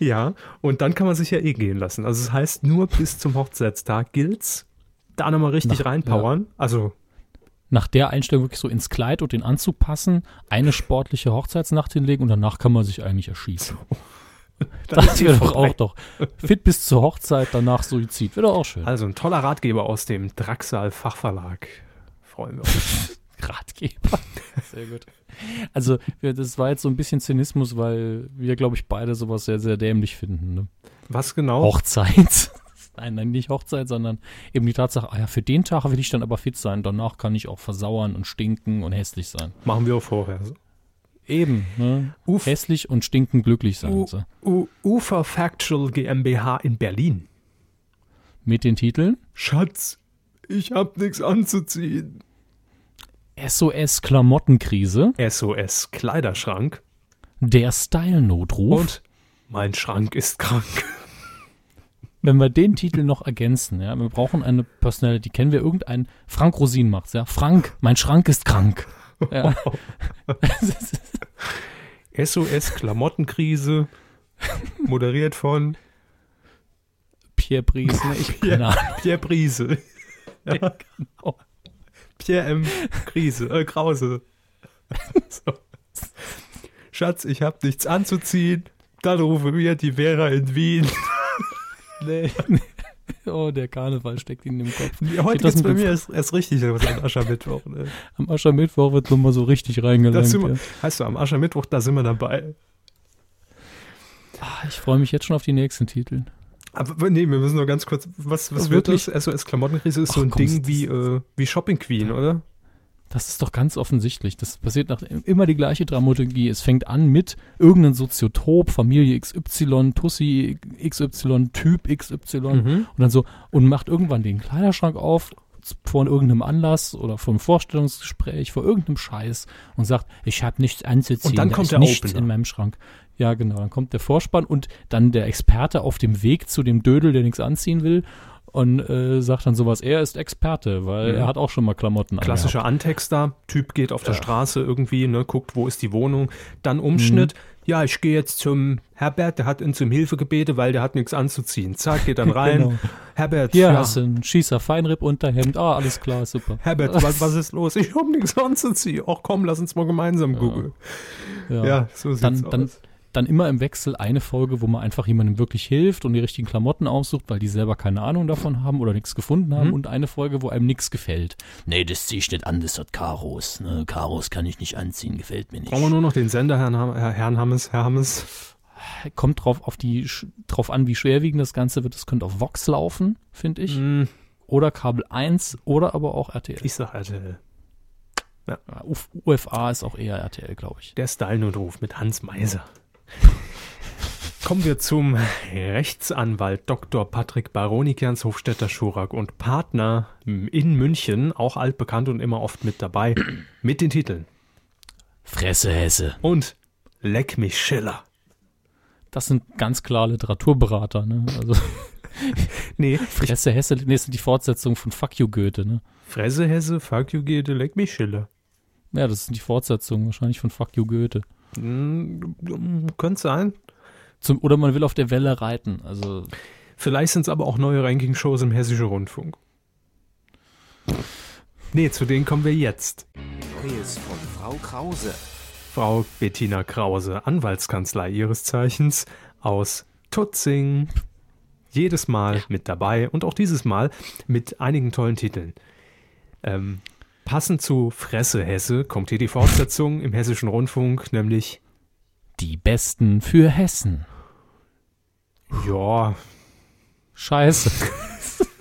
Ja, und dann kann man sich ja eh gehen lassen. Also es heißt, nur bis zum Hochzeitstag gilt's. Da nochmal richtig Nach- reinpowern. Also, Nach der Einstellung wirklich so ins Kleid und den Anzug passen, eine sportliche Hochzeitsnacht hinlegen und danach kann man sich eigentlich erschießen. ist Das wäre doch auch doch. Fit bis zur Hochzeit, danach Suizid. Wäre doch auch schön. Also ein toller Ratgeber aus dem Draxal Fachverlag. Freuen wir uns. Ratgeber. Sehr gut. Also, das war jetzt so ein bisschen Zynismus, weil wir, glaube ich, beide sowas sehr, sehr dämlich finden. Ne? Was genau? Hochzeit. Nein, nein, nicht Hochzeit, sondern eben die Tatsache, ah ja, für den Tag will ich dann aber fit sein. Danach kann ich auch versauern und stinken und hässlich sein. Machen wir auch vorher. So. Eben, ne? Uf, Hässlich und stinken glücklich sein. U Ufer Factual GmbH in Berlin. Mit den Titeln Schatz, ich hab nichts anzuziehen. SOS Klamottenkrise, SOS Kleiderschrank der Style-Notruf. und mein Schrank ist krank. Wenn wir den Titel noch ergänzen, ja, wir brauchen eine Personality, kennen wir irgendeinen, Frank Rosin macht's, ja, Frank, mein Schrank ist krank. Ja. SOS Klamottenkrise, moderiert von Pierre Brice, ne? Ich Ahnung. Pierre Brise. Ja, Genau. Pierre M. Krise, äh, Krause. so. Schatz, ich hab nichts anzuziehen. Dann rufe mir die Vera in Wien. Nee. Oh, der Karneval steckt ihnen im Kopf. Ja, heute geht's bei mir erst, erst richtig los am Aschermittwoch. Ne? Am Aschermittwoch wird nochmal so richtig reingelangt. Ja. heißt du, am Aschermittwoch, da sind wir dabei. Ah, Ich freue mich jetzt schon auf die nächsten Titel. Aber nee, wir müssen nur ganz kurz, was, was Oh, wird wirklich? das? SOS Klamottenkrise ist so Ach, ein komm, Ding wie, äh, wie Shopping Queen, oder? Das ist doch ganz offensichtlich. Das passiert nach immer die gleiche Dramaturgie. Es fängt an mit irgendeinem Soziotop, Familie XY, Tussi XY, Typ XY Mhm. und dann so und macht irgendwann den Kleiderschrank auf vor irgendeinem Anlass oder vor einem Vorstellungsgespräch, vor irgendeinem Scheiß und sagt, ich habe nichts anzuziehen. Und dann da kommt der nichts Opener. in meinem Schrank. Ja, genau. Dann kommt der Vorspann und dann der Experte auf dem Weg zu dem Dödel, der nichts anziehen will und äh, sagt dann sowas, er ist Experte, weil Mhm. er hat auch schon mal Klamotten Klassischer Antexter, Typ geht auf der Ja. Straße irgendwie, ne, guckt, wo ist die Wohnung, dann Umschnitt, Mhm. Ja, ich gehe jetzt zum Herbert, der hat uns um Hilfe gebeten, weil der hat nichts anzuziehen. Zack, geht dann rein. Genau. Herbert, Hier ja, hast du einen Schießer Feinripp Unterhemd. Ah, alles klar, super. Herbert, was, was ist los? Ich hab nichts anzuziehen. Ach komm, lass uns mal gemeinsam googeln. Ja. Ja, so sieht's dann, dann, aus. dann immer im Wechsel eine Folge, wo man einfach jemandem wirklich hilft und die richtigen Klamotten aussucht, weil die selber keine Ahnung davon haben oder nichts gefunden haben Mhm. und eine Folge, wo einem nichts gefällt. Nee, das zieh ich nicht an, das hat Karos. Ne? Karos kann ich nicht anziehen, gefällt mir nicht. Brauchen wir nur noch den Sender, Herrn, Ham- Herrn Hammes, Herr Hammes. Kommt drauf, auf die, drauf an, wie schwerwiegend das Ganze wird. Das könnte auf Vox laufen, finde ich. Hm, Oder Kabel 1 oder aber auch RTL. Ich sag RTL. Ja, Uf- UFA ist auch eher RTL, glaube ich. Der Style-Notruf mit Hans Meiser. Kommen wir zum Rechtsanwalt Dr. Patrick Baronikians Hofstädter Schurak und Partner in München, auch altbekannt und immer oft mit dabei, mit den Titeln. Fresse Hesse. Und Leck mich Schiller. Das sind ganz klar Literaturberater, ne? Also Nee, Fresse Hesse, nee, das sind die Fortsetzungen von Fuck You Goethe, ne? Fresse Hesse, fuck you, Gede, leck mich Schiller. Ja, das sind die Fortsetzungen wahrscheinlich von Fuck You Goethe. Hm, könnte sein. Zum, oder man will auf der Welle reiten. Also Vielleicht sind es aber auch neue Ranking-Shows im Hessischen Rundfunk. Nee, zu denen kommen wir jetzt. Quiz von Frau Krause. Frau Bettina Krause, Anwaltskanzlei ihres Zeichens aus Tutzing. Jedes Mal mit dabei und auch dieses Mal mit einigen tollen Titeln. Ähm, passend zu Fresse Hesse kommt hier die Fortsetzung im Hessischen Rundfunk, nämlich die Besten für Hessen. ja, Scheiße.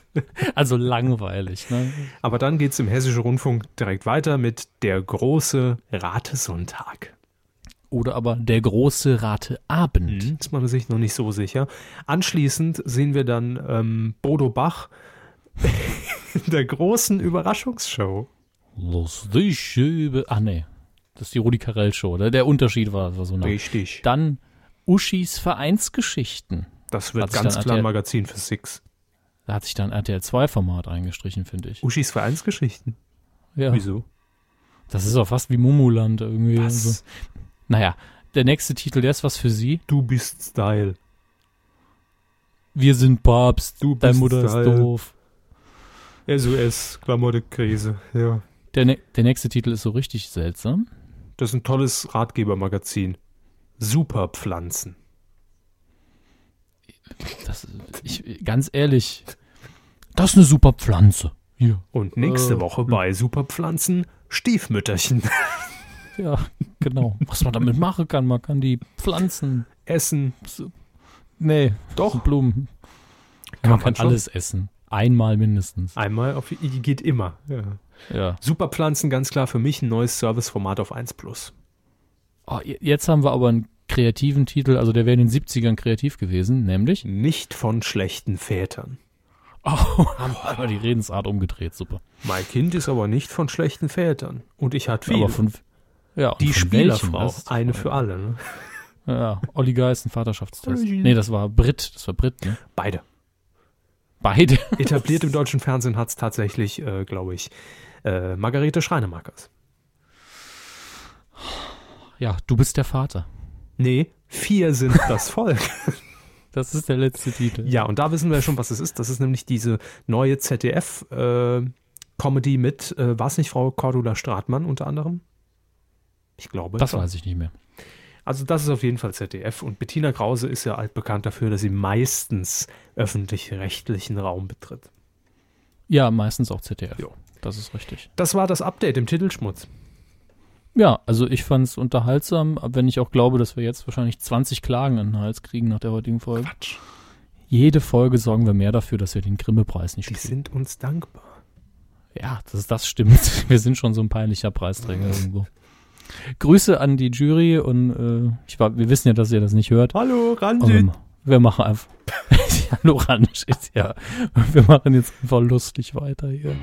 also langweilig, ne? aber dann geht's im Hessischen Rundfunk direkt weiter mit der große Ratesonntag. Oder aber der große Rateabend. Mhm, Ist man sich noch nicht so sicher. Anschließend sehen wir dann ähm, Bodo Bach in der großen Überraschungsshow. Lustig über. Ach nee. Das ist die Rudi Carell Show. Der, der Unterschied war, war so nah. Richtig. Dann Uschis Vereinsgeschichten. Das wird ganz klar RTL Magazin für Six. Da hat sich dann RTL 2 Format eingestrichen, finde ich. Uschis Vereinsgeschichten. Ja. Wieso? Das ist auch fast wie Mumuland irgendwie. Was? Also. Naja, der nächste Titel, der ist was für Sie. Du bist Style. Wir sind Papst. Du Deine bist Mutter Style. ist doof. SOS, Klamottenkrise. Ja. Der, ne der nächste Titel ist so richtig seltsam. Das ist ein tolles Ratgebermagazin. Superpflanzen. Das, ich, ganz ehrlich, das ist eine super Pflanze. Hier. Und nächste Äh, Woche bei Superpflanzen Stiefmütterchen. Ja, genau. Was man damit machen kann, man kann die Pflanzen. Essen. Nee, Doch. Blumen. Kann man man kann schon. alles essen. Einmal mindestens. Einmal auf geht immer. Ja. Ja. Superpflanzen ganz klar für mich ein neues Serviceformat auf 1 Plus. Oh, jetzt haben wir aber einen kreativen Titel, also der wäre in den 70ern kreativ gewesen, nämlich. Nicht von schlechten Vätern. Oh, haben wir die Redensart umgedreht, super. Mein Kind ist aber nicht von schlechten Vätern. Und ich hatte viele. Aber von. Ja, Die? Spielerfrau. Eine für alle. Ne? Ja, Olli Geist, ein Vaterschaftstest. Nee, das war Brit, das war Brit, ne? Beide. Beide. Etabliert im deutschen Fernsehen hat es tatsächlich, äh, glaube ich, äh, Margarete Schreinemakers. Ja, du bist der Vater. Nee, vier sind das Volk. Das ist der letzte Titel. Ja, und da wissen wir ja schon, was es ist. Das ist nämlich diese neue ZDF-Comedy mit, äh, war es nicht Frau Cordula Stratmann unter anderem? Ich glaube. Das schon. weiß ich nicht mehr. Also das ist auf jeden Fall ZDF und Bettina Krause ist ja altbekannt dafür, dass sie meistens öffentlich-rechtlichen Raum betritt. Ja, meistens auch ZDF. Jo. Das ist richtig. Das war das Update im Titelschmutz. Ja, also ich fand es unterhaltsam, wenn ich auch glaube, dass wir jetzt wahrscheinlich 20 Klagen an den Hals kriegen nach der heutigen Folge. Quatsch. Jede Folge sorgen wir mehr dafür, dass wir den Grimme-Preis nicht Die kriegen. sind uns dankbar. Ja, das, das stimmt. Wir sind schon so ein peinlicher Preisträger irgendwo. Grüße an die Jury und äh, ich war, wir wissen ja, dass ihr das nicht hört. Hallo, Aber wir, ma- wir machen einfach. Hallo Ranschit, ja. Wir machen jetzt einfach lustig weiter hier.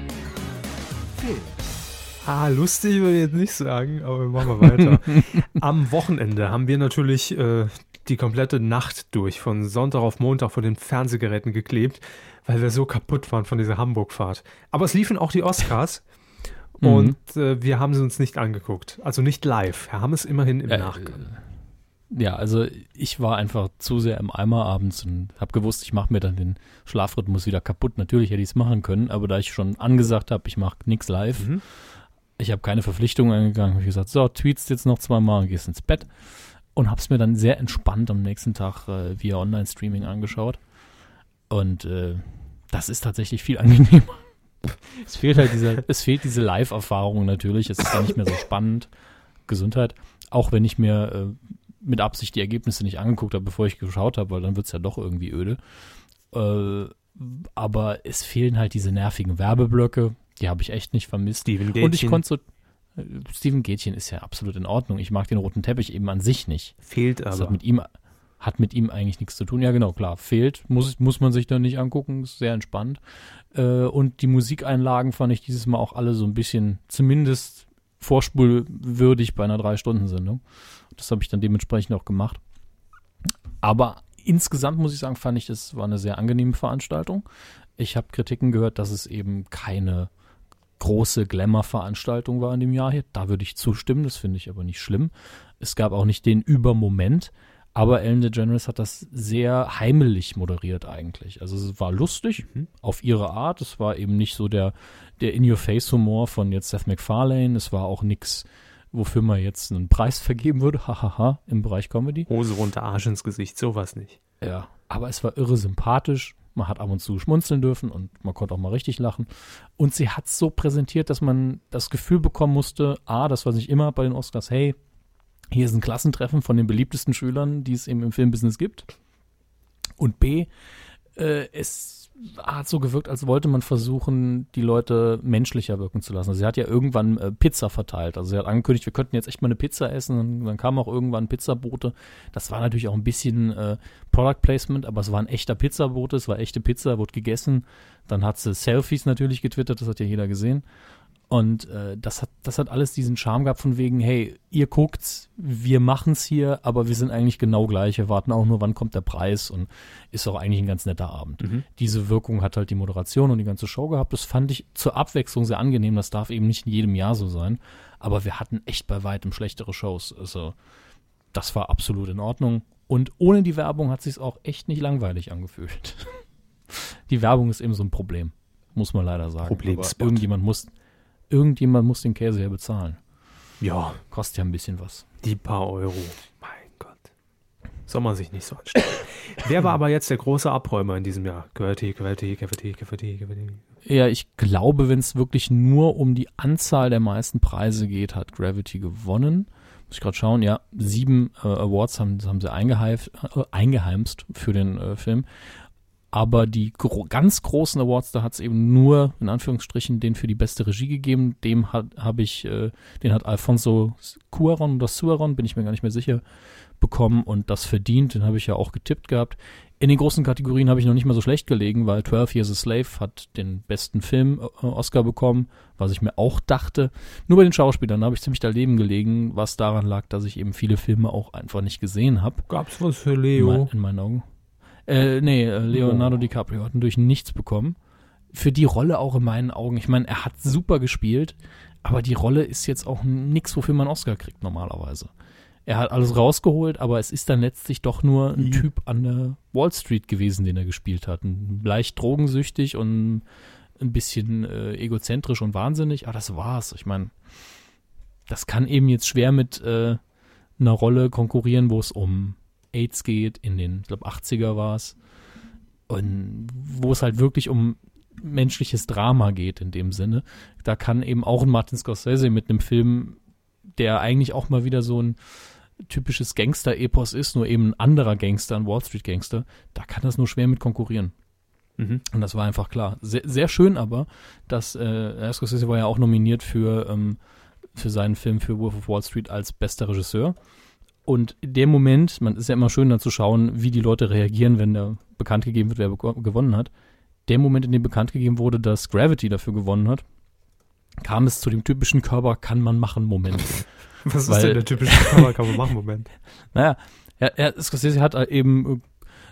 Ah, lustig würde ich jetzt nicht sagen, aber wir machen mal weiter. Am Wochenende haben wir natürlich äh, die komplette Nacht durch, von Sonntag auf Montag vor den Fernsehgeräten geklebt, weil wir so kaputt waren von dieser Hamburg-Fahrt. Aber es liefen auch die Oscars Mhm. und äh, wir haben sie uns nicht angeguckt. Also nicht live. Wir haben es immerhin im Äh, Nachgang. Ja, also ich war einfach zu sehr im Eimer abends und habe gewusst, ich mache mir dann den Schlafrhythmus wieder kaputt. Natürlich hätte ich es machen können, aber da ich schon angesagt habe, ich mache nichts live, Mhm. ich habe keine Verpflichtungen eingegangen, habe ich gesagt, so, tweetst jetzt noch zweimal und gehst ins Bett. Und habe es mir dann sehr entspannt am nächsten Tag äh, via Online-Streaming angeschaut. Und äh, das ist tatsächlich viel angenehmer. es fehlt halt diese, es fehlt diese Live-Erfahrung natürlich. Es ist dann nicht mehr so spannend. Gesundheit. Auch wenn ich mir äh, mit Absicht die Ergebnisse nicht angeguckt habe, bevor ich geschaut habe, weil dann wird es ja doch irgendwie öde. Äh, aber es fehlen halt diese nervigen Werbblöcke. Die habe ich echt nicht vermisst. Steven Und ich Gätchen konnte so. äh, Steven Gätchen ist ja absolut in Ordnung. Ich mag den roten Teppich eben an sich nicht. fehlt Das aber. hat mit ihm hat mit ihm eigentlich nichts zu tun. Ja, genau, klar. Fehlt, muss, muss man sich dann nicht angucken, ist sehr entspannt. Äh, und die Musikeinlagen fand ich dieses Mal auch alle so ein bisschen, zumindest vorspulwürdig bei einer Drei-Stunden-Sendung. Das habe ich dann dementsprechend auch gemacht. Aber insgesamt muss ich sagen, fand ich, das war eine sehr angenehme Veranstaltung. Ich habe Kritiken gehört, dass es eben keine große Glamour-Veranstaltung war in dem Jahr hier. Da würde ich zustimmen, das finde ich aber nicht schlimm. Es gab auch nicht den Übermoment, aber Ellen DeGeneres hat das sehr heimelig moderiert eigentlich. Also es war lustig auf ihre Art. Es war eben nicht so der, der In-Your-Face-Humor von jetzt Seth MacFarlane. Es war auch nichts, wofür man jetzt einen Preis vergeben würde, hahaha, im Bereich Comedy. Hose runter, Arsch ins Gesicht, sowas nicht. Ja, aber es war irre sympathisch. Man hat ab und zu schmunzeln dürfen und man konnte auch mal richtig lachen. Und sie hat es so präsentiert, dass man das Gefühl bekommen musste, A, das war nicht immer bei den Oscars, hey, hier ist ein Klassentreffen von den beliebtesten Schülern, die es eben im Filmbusiness gibt. Und B, äh, es hat so gewirkt, als wollte man versuchen, die Leute menschlicher wirken zu lassen. Also sie hat ja irgendwann äh, Pizza verteilt. Also sie hat angekündigt, wir könnten jetzt echt mal eine Pizza essen. Und dann kamen auch irgendwann Pizzabote. Das war natürlich auch ein bisschen äh, Product Placement, aber es war ein echter Pizzabote, es war echte Pizza, wurde gegessen. Dann hat sie Selfies natürlich getwittert, das hat ja jeder gesehen. Und äh, das, hat, das hat alles diesen Charme gehabt von wegen, hey, ihr guckt's, wir machen's hier, aber wir sind eigentlich genau gleich. Wir warten auch nur, wann kommt der Preis und ist auch eigentlich ein ganz netter Abend. Diese Wirkung hat halt die Moderation und die ganze Show gehabt. Das fand ich zur Abwechslung sehr angenehm. Das darf eben nicht in jedem Jahr so sein. Aber wir hatten echt bei weitem schlechtere Shows. Also das war absolut in Ordnung. Und ohne die Werbung hat sich's auch echt nicht langweilig angefühlt. Die Werbung ist eben so ein Problem, muss man leider sagen. Problemspot. Aber irgendjemand muss, irgendjemand muss den Käse ja bezahlen. Ja, Kostet ja ein bisschen was. die paar Euro. Mein Gott. Soll man sich nicht so anstellen. Wer war aber jetzt der große Abräumer in diesem Jahr? Gehörte, gehörte, gehörte, gehörte, gehörte. Ja, ich glaube, wenn es wirklich nur um die Anzahl der meisten Preise geht, hat Gravity gewonnen. Muss ich gerade schauen, ja, sieben äh, Awards haben, haben sie äh, eingeheimst für den äh, Film. Aber die gro ganz großen Awards, da hat es eben nur, in Anführungsstrichen, den für die beste Regie gegeben. Dem hat habe ich, äh, den hat Alfonso Cuaron oder Suaron, bin ich mir gar nicht mehr sicher, bekommen und das verdient. Den habe ich ja auch getippt gehabt. In den großen Kategorien habe ich noch nicht mal so schlecht gelegen, weil 12 Years a Slave hat den besten Film äh, Oscar bekommen, was ich mir auch dachte. Nur bei den Schauspielern habe ich ziemlich daneben gelegen, was daran lag, dass ich eben viele Filme auch einfach nicht gesehen habe. Gab's was für In, Leo? mein, in meinen Augen. Äh, nee, äh, Leonardo Oh. DiCaprio hat natürlich nichts bekommen. Für die Rolle auch in meinen Augen. Ich meine, er hat super gespielt, aber die Rolle ist jetzt auch nichts, wofür man Oscar kriegt normalerweise. er hat alles rausgeholt, aber es ist dann letztlich doch nur ein Mhm. Typ an der Wall Street gewesen, den er gespielt hat. Ein, leicht drogensüchtig und ein bisschen äh, egozentrisch und wahnsinnig, aber das war's. Ich meine, das kann eben jetzt schwer mit äh, einer Rolle konkurrieren, wo es um AIDS geht, in den, ich glaube, 80er war es. Und wo es halt wirklich um menschliches Drama geht in dem Sinne. Da kann eben auch ein Martin Scorsese mit einem Film, der eigentlich auch mal wieder so ein typisches Gangster-Epos ist, nur eben ein anderer Gangster, ein Wall Street-Gangster, da kann das nur schwer mit konkurrieren. Mhm. Und das war einfach klar. Sehr, sehr schön aber, dass äh, Scorsese war ja auch nominiert für, ähm, für seinen Film für Wolf of Wall Street als bester Regisseur. Und in dem Moment, man ist ja immer schön dann zu schauen, wie die Leute reagieren, wenn da bekannt gegeben wird, wer gewonnen hat. Der Moment, in dem bekannt gegeben wurde, dass Gravity dafür gewonnen hat, kam es zu dem typischen Körper kann man machen Moment. Was Weil- ist denn der typische Cover, kann man machen, Moment. Naja, er, er, Scorsese hat äh, eben äh,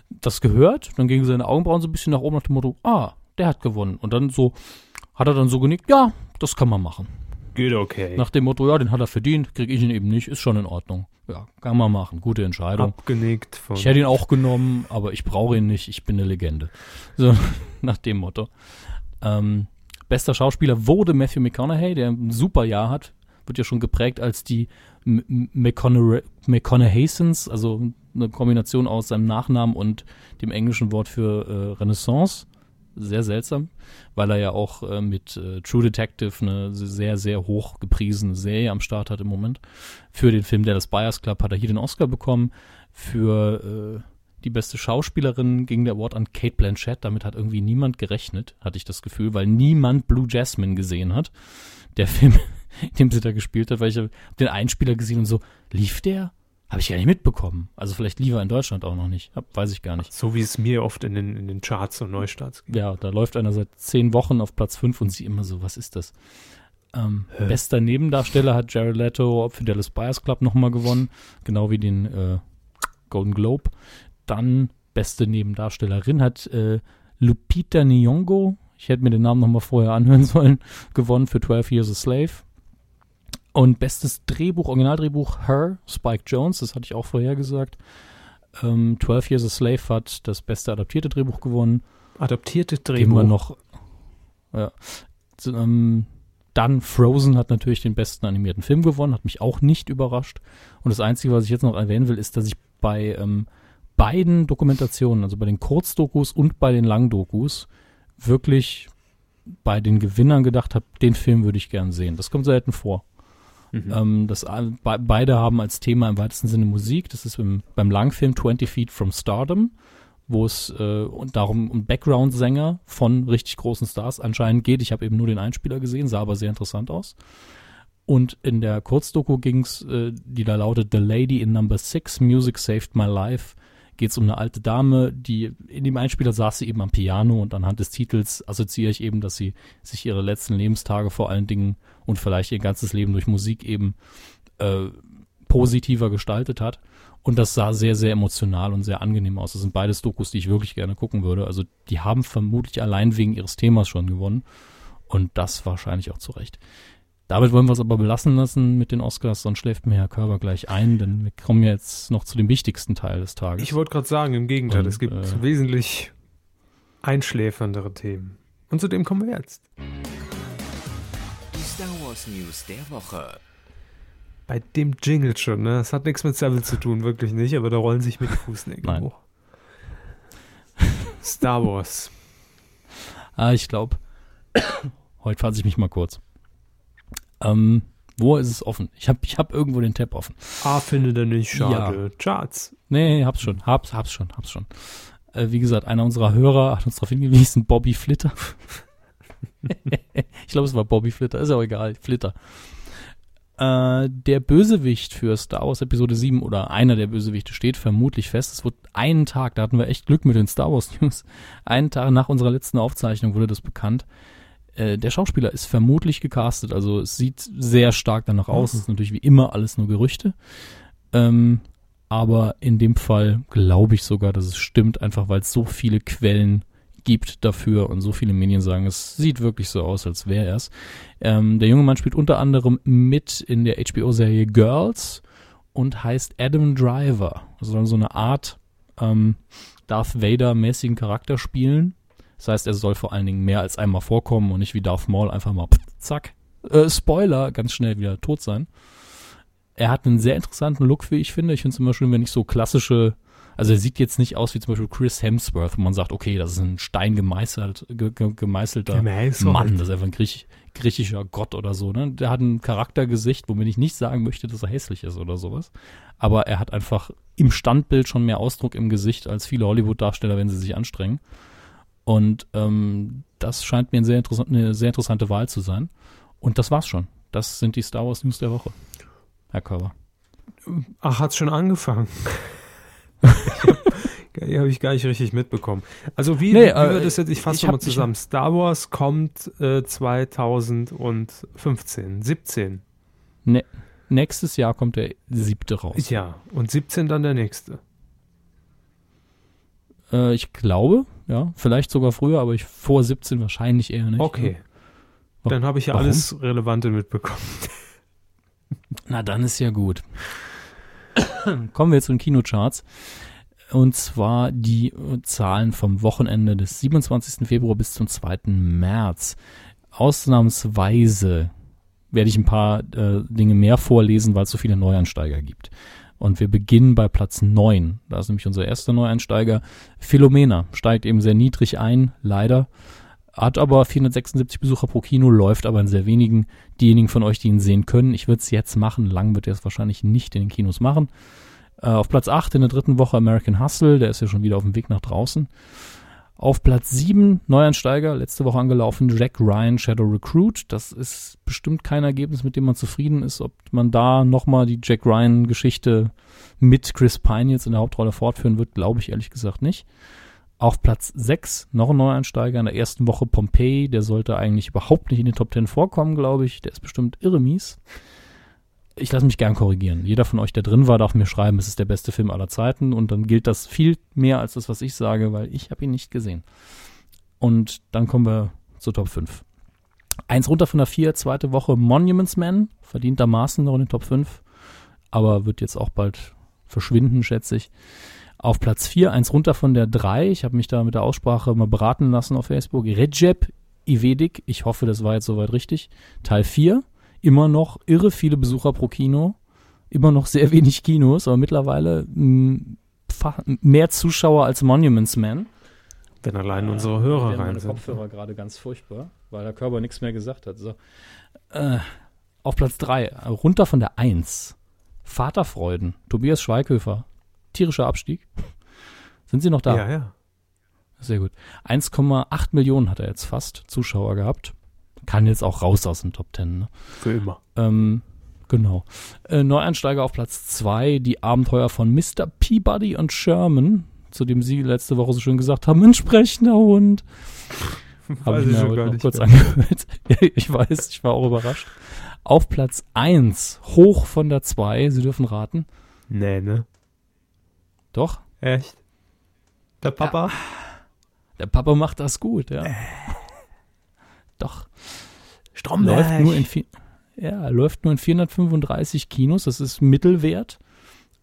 das gehört, dann gingen seine Augenbrauen so ein bisschen nach oben nach dem Motto, ah, der hat gewonnen. Und dann so, hat er dann so genickt, ja, das kann man machen. Geht okay. Nach dem Motto, ja, den hat er verdient, kriege ich ihn eben nicht, ist schon in Ordnung. Ja, kann man machen, gute Entscheidung. Abgenickt von. Ich hätte ihn auch genommen, aber ich brauche ihn nicht, ich bin eine Legende. So, nach dem Motto. Ähm, bester Schauspieler wurde Matthew McConaughey, der ein super Jahr hat. Wird ja schon geprägt als die M- M- McConaughey- McConaugheyssons, also eine Kombination aus seinem Nachnamen und dem englischen Wort für äh, Renaissance. Sehr seltsam, weil er ja auch äh, mit äh, True Detective eine sehr, sehr hoch gepriesene Serie am Start hat im Moment. Für den Film Dallas Buyers Club hat er hier den Oscar bekommen. Für äh, die beste Schauspielerin ging der Award an Kate Blanchett. Damit hat irgendwie niemand gerechnet, hatte ich das Gefühl, weil niemand Blue Jasmine gesehen hat. Der Film, in dem sie da gespielt hat, weil ich den Einspieler gesehen und so, lief der? Habe ich gar nicht mitbekommen. Also vielleicht lief er in Deutschland auch noch nicht. Hab, weiß ich gar nicht. So wie es mir oft in den, in den Charts und Neustarts geht. Ja, da läuft einer seit zehn Wochen auf Platz fünf und sie immer so, was ist das? Ähm, Hä? bester Nebendarsteller hat Jared Leto für Dallas Buyers Club nochmal gewonnen, genau wie den äh, Golden Globe. Dann beste Nebendarstellerin hat äh, Lupita Nyong'o, ich hätte mir den Namen nochmal vorher anhören sollen, gewonnen für 12 Years a Slave. Und bestes Drehbuch, Originaldrehbuch Her, Spike Jones, das hatte ich auch vorher gesagt. Ähm, 12 Years a Slave hat das beste adaptierte Drehbuch gewonnen. Adaptierte Drehbuch. wir noch. Ja. Ähm, dann Frozen hat natürlich den besten animierten Film gewonnen, hat mich auch nicht überrascht. Und das Einzige, was ich jetzt noch erwähnen will, ist, dass ich bei ähm, beiden Dokumentationen, also bei den Kurzdokus und bei den Langdokus, wirklich bei den Gewinnern gedacht habe, den Film würde ich gern sehen. Das kommt selten vor. Mhm. Ähm, das, be beide haben als Thema im weitesten Sinne Musik. Das ist im, beim Langfilm 20 Feet from Stardom, wo es äh, und darum um Background-Sänger von richtig großen Stars anscheinend geht. Ich habe eben nur den Einspieler gesehen, sah aber sehr interessant aus. Und in der Kurzdoku ging's, äh, die da lautet The Lady in Number Six, Music Saved My Life, geht es um eine alte Dame, die in dem Einspieler saß sie eben am Piano und anhand des Titels assoziiere ich eben, dass sie sich ihre letzten Lebenstage vor allen Dingen und vielleicht ihr ganzes Leben durch Musik eben äh, positiver gestaltet hat. Und das sah sehr, sehr emotional und sehr angenehm aus. Das sind beides Dokus, die ich wirklich gerne gucken würde. Also die haben vermutlich allein wegen ihres Themas schon gewonnen. Und das wahrscheinlich auch zu Recht. Damit wollen wir es aber belassen lassen mit den Oscars, sonst schläft mir Herr Körber gleich ein, denn wir kommen jetzt noch zu dem wichtigsten Teil des Tages. Ich wollte gerade sagen, im Gegenteil, Und, es gibt äh, wesentlich einschläferndere Themen. Und zu dem kommen wir jetzt. Die Star Wars News der Woche. Bei dem Jingle schon, ne? Das hat nichts mit Seville zu tun, wirklich nicht, aber da rollen sich mir die Fußnägel Nein. hoch. Star Wars. Ah, ich glaube, heute fasse ich mich mal kurz. Ähm, wo ist es offen? Ich habe ich hab irgendwo den Tab offen. A findet er nicht schade. Charts. Nee, hab's schon, hab's, hab's schon, hab's schon. Äh, wie gesagt, einer unserer Hörer hat uns darauf hingewiesen, Bobby Flitter. ich glaube, es war Bobby Flitter, ist auch egal, Flitter. Äh, der Bösewicht für Star Wars Episode 7 oder einer der Bösewichte steht vermutlich fest. Es wird einen Tag, da hatten wir echt Glück mit den Star Wars News. Einen Tag nach unserer letzten Aufzeichnung wurde das bekannt. Äh, der Schauspieler ist vermutlich gecastet, also es sieht sehr stark danach aus. Es ist natürlich wie immer alles nur Gerüchte. Ähm, aber in dem Fall glaube ich sogar, dass es stimmt, einfach weil es so viele Quellen gibt dafür und so viele Medien sagen, es sieht wirklich so aus, als wäre er es. Ähm, der junge Mann spielt unter anderem mit in der HBO-Serie Girls und heißt Adam Driver. Soll so eine Art ähm, Darth Vader-mäßigen Charakter spielen. Das heißt, er soll vor allen Dingen mehr als einmal vorkommen und nicht wie Darth Maul einfach mal pff, zack. Äh, Spoiler, ganz schnell wieder tot sein. Er hat einen sehr interessanten Look, wie ich finde. Ich finde es immer schön, wenn ich so klassische also er sieht jetzt nicht aus wie zum Beispiel Chris Hemsworth, wo man sagt, okay, das ist ein Stein gemeißelt, ge, ge, gemeißelter Gemeißelt. Mann, das ist einfach ein Griech, griechischer Gott oder so. Ne? Der hat ein Charaktergesicht, womit ich nicht sagen möchte, dass er hässlich ist oder sowas. Aber er hat einfach im Standbild schon mehr Ausdruck im Gesicht als viele Hollywood-Darsteller, wenn sie sich anstrengen. Und ähm, das scheint mir ein sehr eine sehr interessante Wahl zu sein. Und das war's schon. Das sind die Star Wars News der Woche. Herr Körber. Ach, hat's schon angefangen. Die habe ich gar nicht richtig mitbekommen. Also wie, Nee, wie äh, wird das jetzt, ich fasse nochmal zusammen. Star Wars kommt äh, 2015, 17. Ne nächstes Jahr kommt der siebte raus. Ja, und 17 dann der nächste. Äh, ich glaube, ja, vielleicht sogar früher, aber ich vor 17 wahrscheinlich eher nicht. Okay, Wa- dann habe ich ja warum? alles Relevante mitbekommen. Na, dann ist ja gut. Kommen wir zu den Kinocharts. Und zwar die äh, Zahlen vom Wochenende des 27. Februar bis zum 2. März. Ausnahmsweise werde ich ein paar äh, Dinge mehr vorlesen, weil es so viele Neueinsteiger gibt. Und wir beginnen bei Platz 9. Da ist nämlich unser erster Neueinsteiger. Philomena steigt eben sehr niedrig ein, leider. Hat aber 476 Besucher pro Kino, läuft aber in sehr wenigen. Diejenigen von euch, die ihn sehen können, ich würde es jetzt machen. Lang wird er es wahrscheinlich nicht in den Kinos machen. Äh, auf Platz 8 in der dritten Woche American Hustle, der ist ja schon wieder auf dem Weg nach draußen. Auf Platz 7 Neuansteiger, letzte Woche angelaufen, Jack Ryan Shadow Recruit. Das ist bestimmt kein Ergebnis, mit dem man zufrieden ist. Ob man da nochmal die Jack Ryan-Geschichte mit Chris Pine jetzt in der Hauptrolle fortführen wird, glaube ich ehrlich gesagt nicht. Auf Platz 6 noch ein Neueinsteiger in der ersten Woche Pompeii. Der sollte eigentlich überhaupt nicht in den Top 10 vorkommen, glaube ich. Der ist bestimmt irre mies. Ich lasse mich gern korrigieren. Jeder von euch, der drin war, darf mir schreiben, es ist der beste Film aller Zeiten. Und dann gilt das viel mehr als das, was ich sage, weil ich habe ihn nicht gesehen. Und dann kommen wir zur Top 5. Eins runter von der 4, zweite Woche Monuments Man, verdientermaßen noch in den Top 5, aber wird jetzt auch bald verschwinden, schätze ich. Auf Platz 4, eins runter von der 3. Ich habe mich da mit der Aussprache mal beraten lassen auf Facebook. Recep Ivedik, ich hoffe, das war jetzt soweit richtig. Teil 4, immer noch irre viele Besucher pro Kino. Immer noch sehr wenig Kinos, aber mittlerweile fa- mehr Zuschauer als Monuments Man. Wenn allein unsere Hörer rein meine sind. Kopfhörer gerade ganz furchtbar, weil der Körper nichts mehr gesagt hat. So. Äh, auf Platz 3, runter von der 1. Vaterfreuden, Tobias Schweighöfer. Tierischer Abstieg. Sind Sie noch da? Ja, ja. Sehr gut. 1,8 Millionen hat er jetzt fast Zuschauer gehabt. Kann jetzt auch raus aus dem Top 10. Ne? Für immer. Ähm, genau. Äh, Neueinsteiger auf Platz 2, die Abenteuer von Mr. Peabody und Sherman, zu dem Sie letzte Woche so schön gesagt haben, ein sprechender Hund. Habe ich mir schon heute noch kurz mehr. angehört. Ja, ich weiß, ich war auch überrascht. Auf Platz 1, hoch von der 2, Sie dürfen raten. Nee, ne? Doch, Echt? Der Papa? der Papa macht das gut, ja. Doch. Stromberg. läuft nur in ja, läuft nur in 435 Kinos, das ist Mittelwert,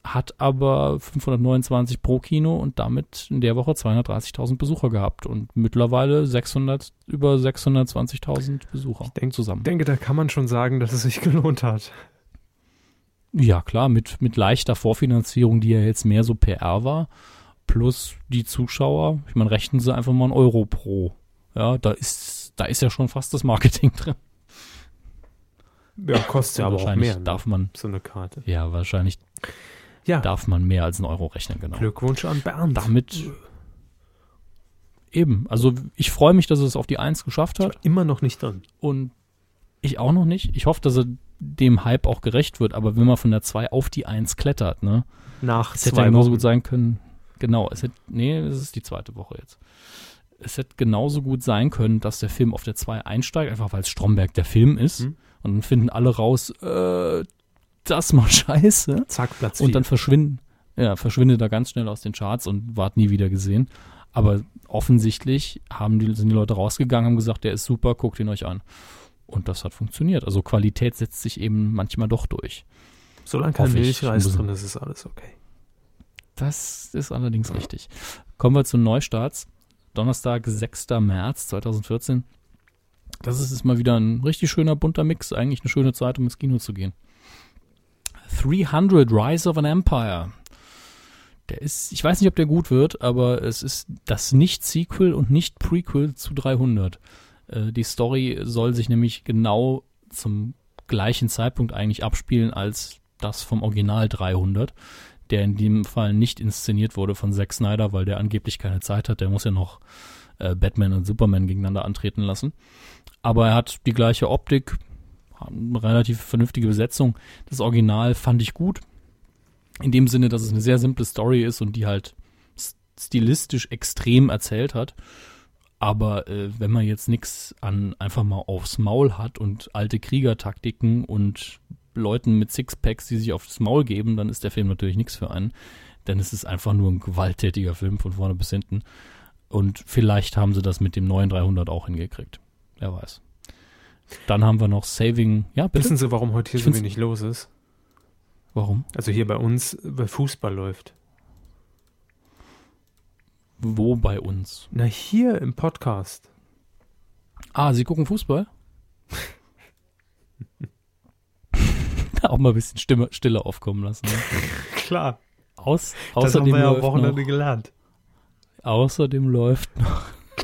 hat aber 529 pro Kino und damit in der Woche 230.000 Besucher gehabt und mittlerweile 600 über 620.000 Besucher denk- zusammen. Ich denke, da kann man schon sagen, dass es sich gelohnt hat. Ja, klar, mit, mit leichter Vorfinanzierung, die ja jetzt mehr so PR war, plus die Zuschauer, ich meine, rechnen sie einfach mal einen Euro pro. Ja, da ist, da ist ja schon fast das Marketing drin. Ja, kostet ja aber auch wahrscheinlich mehr. Ne? darf man, So eine Karte. ja, wahrscheinlich Ja, darf man mehr als einen Euro rechnen, genau. Glückwunsch an Bernd. Damit eben, also ich freue mich, dass er es auf die Eins geschafft hat immer noch nicht drin. und ich auch noch nicht. Ich hoffe, dass er dem Hype auch gerecht wird, aber wenn man von der 2 auf die 1 klettert, ne? Nach Es hätte zwei ja genauso Wochen. gut sein können. Genau, es hätte, nee, es ist die zweite Woche jetzt. Es hätte genauso gut sein können, dass der Film auf der 2 einsteigt, einfach weil es Stromberg der Film ist. Hm. Und dann finden alle raus, äh, das mal scheiße. Zack, Platz Und dann verschwinden, ja, verschwindet er ganz schnell aus den Charts und ward nie wieder gesehen. Aber offensichtlich haben die, sind die Leute rausgegangen, haben gesagt, der ist super, guckt ihn euch an. Und das hat funktioniert. Also Qualität setzt sich eben manchmal doch durch. Solange kein. Milchreis drin ist, ist alles okay. Das ist allerdings richtig. Kommen wir zu Neustarts. Donnerstag, 6. März 2014. Das ist jetzt mal wieder ein richtig schöner bunter Mix. Eigentlich eine schöne Zeit, um ins Kino zu gehen. 300 Rise of an Empire. Der ist, ich weiß nicht, ob der gut wird, aber es ist das Nicht-Sequel und Nicht-Prequel zu 300. Äh, die Story soll sich nämlich genau zum gleichen Zeitpunkt eigentlich abspielen als das vom Original 300 der in dem Fall nicht inszeniert wurde von Zack Snyder, weil der angeblich keine Zeit hat. Der muss ja noch äh, Batman und Superman gegeneinander antreten lassen. Aber er hat die gleiche Optik, eine relativ vernünftige Besetzung. Das Original fand ich gut. In dem Sinne, dass es eine sehr simple Story ist und die halt stilistisch extrem erzählt hat. Aber äh, wenn man jetzt nichts an einfach mal aufs Maul hat und alte Kriegertaktiken und Leuten mit Sixpacks, die sich aufs Maul geben, dann ist der Film natürlich nichts für einen. Denn es ist einfach nur ein gewalttätiger Film von vorne bis hinten. Und vielleicht haben sie das mit dem neuen 300 auch hingekriegt. Wer weiß. Dann haben wir noch Saving. Ja, bitte. Wissen Sie, warum heute hier so wenig los ist? Warum? Also hier bei uns, weil Fußball läuft. Wo bei uns? Na, hier im Podcast. Ah, Sie gucken Fußball? auch mal ein bisschen Stimme, Stille aufkommen lassen. Ne? Klar, Aus, das haben außerdem, wir ja am läuft Wochenende noch, gelernt. außerdem läuft noch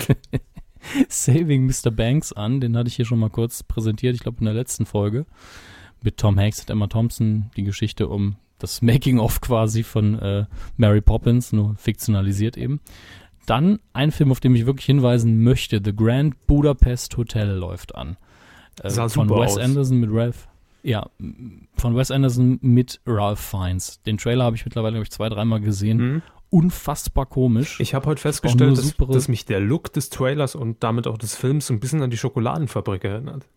Saving Mr. Banks an. Den hatte ich hier schon mal kurz präsentiert, ich glaube in der letzten Folge. Mit Tom Hanks und Emma Thompson. Die Geschichte um das Making-of quasi von äh, Mary Poppins, nur fiktionalisiert eben. Dann ein Film, auf den ich wirklich hinweisen möchte. The Grand Budapest Hotel läuft an. Äh, Sah von super Wes aus. Anderson mit Ralph. Ja, von Wes Anderson mit Ralph Fiennes. Den Trailer habe ich mittlerweile, glaube ich, zwei, dreimal gesehen. Hm? Unfassbar komisch. Ich habe heute festgestellt, dass, dass mich der Look des Trailers und damit auch des Films so ein bisschen an die Schokoladenfabrik erinnert.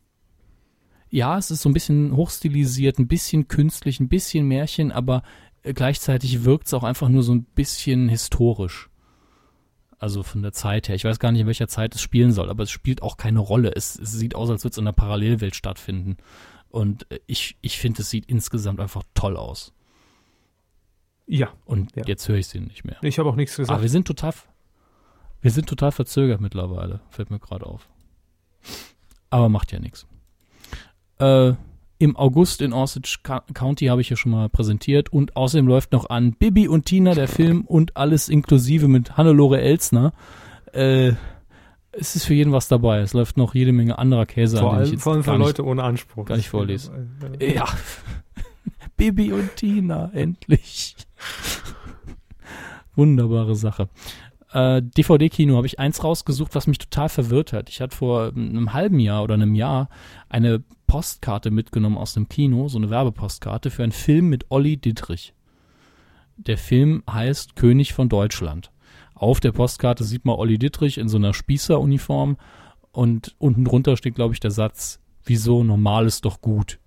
ja, es ist so ein bisschen hochstilisiert, ein bisschen künstlich, ein bisschen Märchen, aber äh, gleichzeitig wirkt es auch einfach nur so ein bisschen historisch. Also von der Zeit her. Ich weiß gar nicht, in welcher Zeit es spielen soll, aber es spielt auch keine Rolle. Es, es sieht aus, als würde es in einer Parallelwelt stattfinden. Und äh, ich, ich finde, es sieht insgesamt einfach toll aus. Ja, Und Ja. jetzt höre ich sie nicht mehr. ich habe auch nichts Aber gesagt. wir sind total, wir sind total verzögert mittlerweile, fällt mir gerade auf. Aber macht ja nichts. Äh, Im August in Osage County habe ich ja schon mal präsentiert und außerdem läuft noch an Bibi und Tina der Film und alles inklusive mit Hannelore Elsner. Äh, es ist für jeden was dabei. Es läuft noch jede Menge anderer Käse vor an, allem, vor allem für Leute ohne Anspruch. gar nicht vorlese. Ja. Bibi und Tina, endlich. Wunderbare Sache. Äh, DVD-Kino habe ich eins rausgesucht, was mich total verwirrt hat. Ich hatte vor einem halben Jahr oder einem Jahr eine Postkarte mitgenommen aus dem Kino, so eine Werbepostkarte für einen Film mit Olli Dittrich. Der Film heißt König von Deutschland. Auf der Postkarte sieht man Olli Dittrich in so einer Spießeruniform und unten drunter steht, glaube ich, der Satz, wieso normal ist doch gut.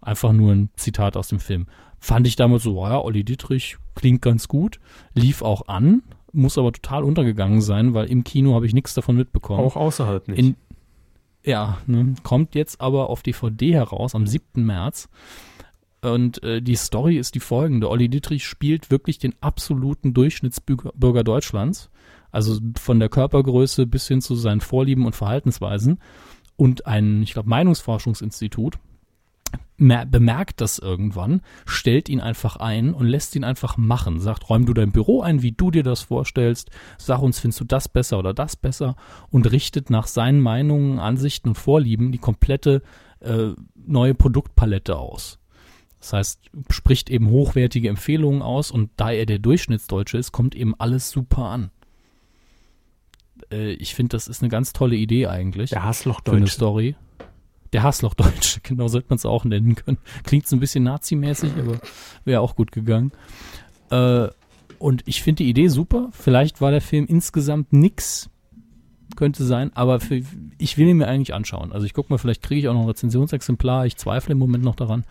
Einfach nur ein Zitat aus dem Film. Fand ich damals so, ja, Olli Dittrich klingt ganz gut, lief auch an, muss aber total untergegangen sein, weil im Kino habe ich nichts davon mitbekommen. Auch außerhalb nicht. In, ja, ne, kommt jetzt aber auf DVD heraus am 7. März. Und äh, die Story ist die folgende. Olli Dittrich spielt wirklich den absoluten Durchschnittsbürger Bürger Deutschlands. Also von der Körpergröße bis hin zu seinen Vorlieben und Verhaltensweisen. Und ein, ich glaube, Meinungsforschungsinstitut mer- bemerkt das irgendwann, stellt ihn einfach ein und lässt ihn einfach machen. Sagt, räum du dein Büro ein, wie du dir das vorstellst. Sag uns, findest du das besser oder das besser? Und richtet nach seinen Meinungen, Ansichten und Vorlieben die komplette äh, neue Produktpalette aus. Das heißt, spricht eben hochwertige Empfehlungen aus und da er der Durchschnittsdeutsche ist, kommt eben alles super an. Äh, ich finde, das ist eine ganz tolle Idee eigentlich der für eine Hassloch-Deutsche. Story. Der Hassloch-Deutsche, genau sollte man es auch nennen können. Klingt so ein bisschen nazimäßig, aber wäre auch gut gegangen. Äh, und ich finde die Idee super. Vielleicht war der Film insgesamt nix, könnte sein, aber für, ich will ihn mir eigentlich anschauen. Also ich gucke mal, vielleicht kriege ich auch noch ein Rezensionsexemplar. Ich zweifle im Moment noch daran.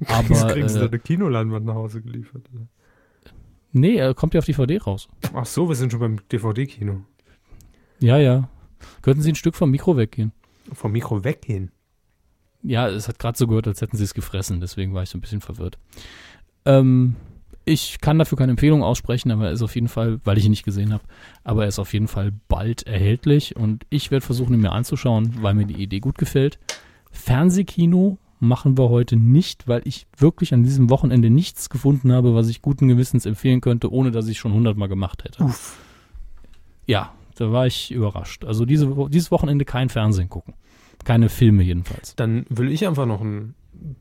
Aber kriegen sie da äh, eine Kinoleinwand nach Hause geliefert. oder? nee, er kommt ja auf DVD raus. Ach so, wir sind schon beim DVD-Kino. Ja, ja. Könnten Sie ein Stück vom Mikro weggehen? Vom Mikro weggehen. Ja, es hat gerade so gehört, als hätten sie es gefressen, deswegen war ich so ein bisschen verwirrt. Ähm, ich kann dafür keine Empfehlung aussprechen, aber er ist auf jeden Fall, weil ich ihn nicht gesehen habe, aber er ist auf jeden Fall bald erhältlich und ich werde versuchen, ihn mir anzuschauen, weil mir die Idee gut gefällt. Fernsehkino machen wir heute nicht, weil ich wirklich an diesem Wochenende nichts gefunden habe, was ich guten Gewissens empfehlen könnte, ohne dass ich schon hundertmal gemacht hätte. Uff. Ja, da war ich überrascht. Also diese, dieses Wochenende kein Fernsehen gucken. Keine Filme jedenfalls. Dann will ich einfach noch einen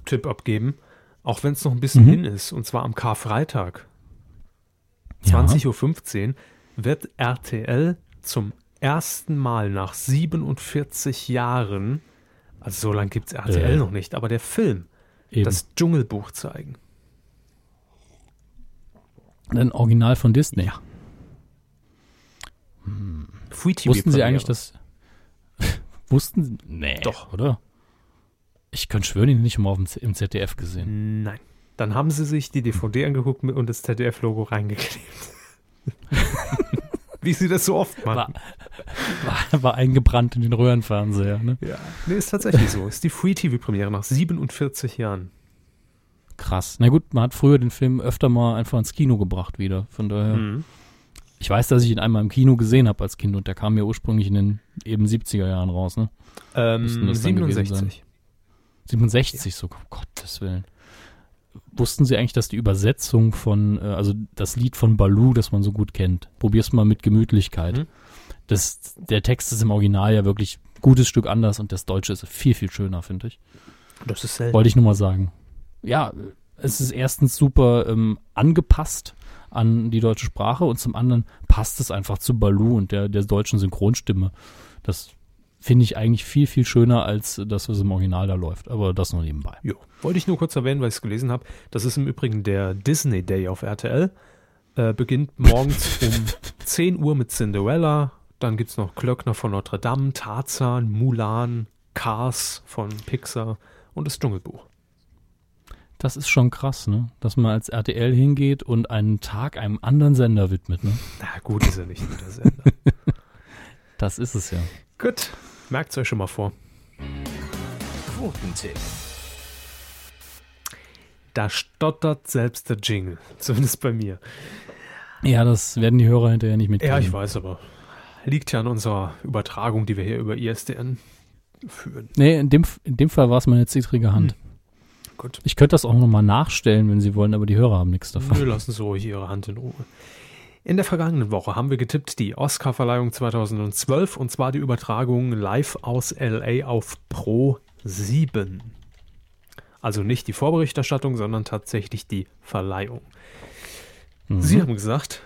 Tipp abgeben, auch wenn es noch ein bisschen Mhm. hin ist, und zwar am Karfreitag. 20.15 Uhr wird RTL zum ersten Mal nach 47 Jahren, also so lange gibt es RTL Äh. noch nicht, aber der Film, Eben. das Dschungelbuch zeigen. Ein Original von Disney. Ja. TV Wussten Sie eigentlich, dass. Wussten Sie? Nee. Doch. Oder? Ich könnte schwören, ihn nicht mal auf dem im ZDF gesehen. Nein. Dann haben sie sich die DVD angeguckt und das ZDF-Logo reingeklebt. Wie sie das so oft machen. War, war eingebrannt in den Röhrenfernseher. Ne? Ja. Nee, ist tatsächlich so. Ist die Free-TV-Premiere nach 47 Jahren. Krass. Na gut, man hat früher den Film öfter mal einfach ins Kino gebracht wieder. Von daher. Mhm. Ich weiß, dass ich ihn einmal im Kino gesehen habe als Kind und der kam ja ursprünglich in den eben 70er Jahren raus, ne? Ähm, das dann gewesen 67. 67 sogar, um Gottes Willen. Wussten Sie eigentlich, dass die Übersetzung von, äh, also das Lied von Baloo, das man so gut kennt, probier's mal mit Gemütlichkeit. Mhm. Das, der Text ist im Original ja wirklich ein gutes Stück anders und das Deutsche ist viel, viel schöner, finde ich. Das ist selten. Wollte ich nur mal sagen. Ja, es ist erstens super ähm, angepasst an die deutsche Sprache und zum anderen passt es einfach zu Baloo und der, der deutschen Synchronstimme. Das finde ich eigentlich viel, viel schöner als das, was im Original da läuft. Aber das nur nebenbei. Jo. Wollte ich nur kurz erwähnen, weil ich es gelesen habe. Das ist im Übrigen der Disney Day auf RTL. Äh, beginnt morgens um 10 Uhr mit Cinderella. Dann gibt es noch Glöckner von Notre Dame, Tarzan, Mulan, Cars von Pixar und das Dschungelbuch. Das ist schon krass, ne? Dass man als RTL hingeht und einen Tag einem anderen Sender widmet, ne? Na gut, ist ja nicht nur der Sender. Das ist es ja. gut, merkt es euch schon mal vor. Quotentipp. Da stottert selbst der Jingle. Zumindest bei mir. Ja, das werden die Hörer hinterher nicht mitkriegen. Ja, ich weiß, aber liegt ja an unserer Übertragung, die wir hier über ISDN führen. Nee, in dem, in dem Fall war es meine zittrige Hand. Gut. Ich könnte das auch nochmal nachstellen, wenn Sie wollen, aber die Hörer haben nichts davon. Wir lassen so Ihre Hand in Ruhe. In der vergangenen Woche haben wir getippt die Oscarverleihung 2012 und zwar die Übertragung live aus LA auf Pro 7. Also nicht die Vorberichterstattung, sondern tatsächlich die Verleihung. Mhm. Sie haben gesagt,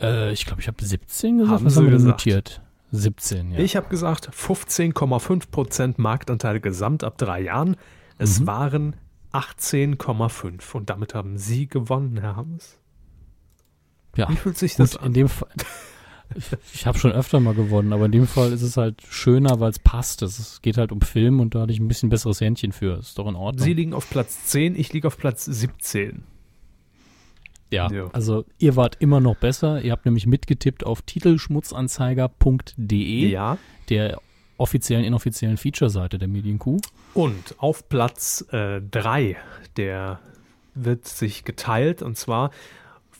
Äh, ich glaube, ich habe 17 gesagt. Haben Was Sie haben gesagt? notiert? 17, ja. ich habe gesagt 15,5% Marktanteil gesamt ab drei Jahren. Es Mhm. waren 18,5 und damit haben Sie gewonnen, Herr Hammes. Ja. Wie fühlt sich das Gut, an? in dem Fall. Ich, ich habe schon öfter mal gewonnen, aber in dem Fall ist es halt schöner, weil es passt. Es geht halt um Film und da hatte ich ein bisschen besseres Händchen für. Ist doch in Ordnung. Sie liegen auf Platz 10, ich liege auf Platz 17. ja. Ja. Also ihr wart immer noch besser. Ihr habt nämlich mitgetippt auf titelschmutzanzeiger.de, Ja. der offiziellen, inoffiziellen Feature-Seite der Medienkuh. Und auf Platz 3, der wird sich geteilt und zwar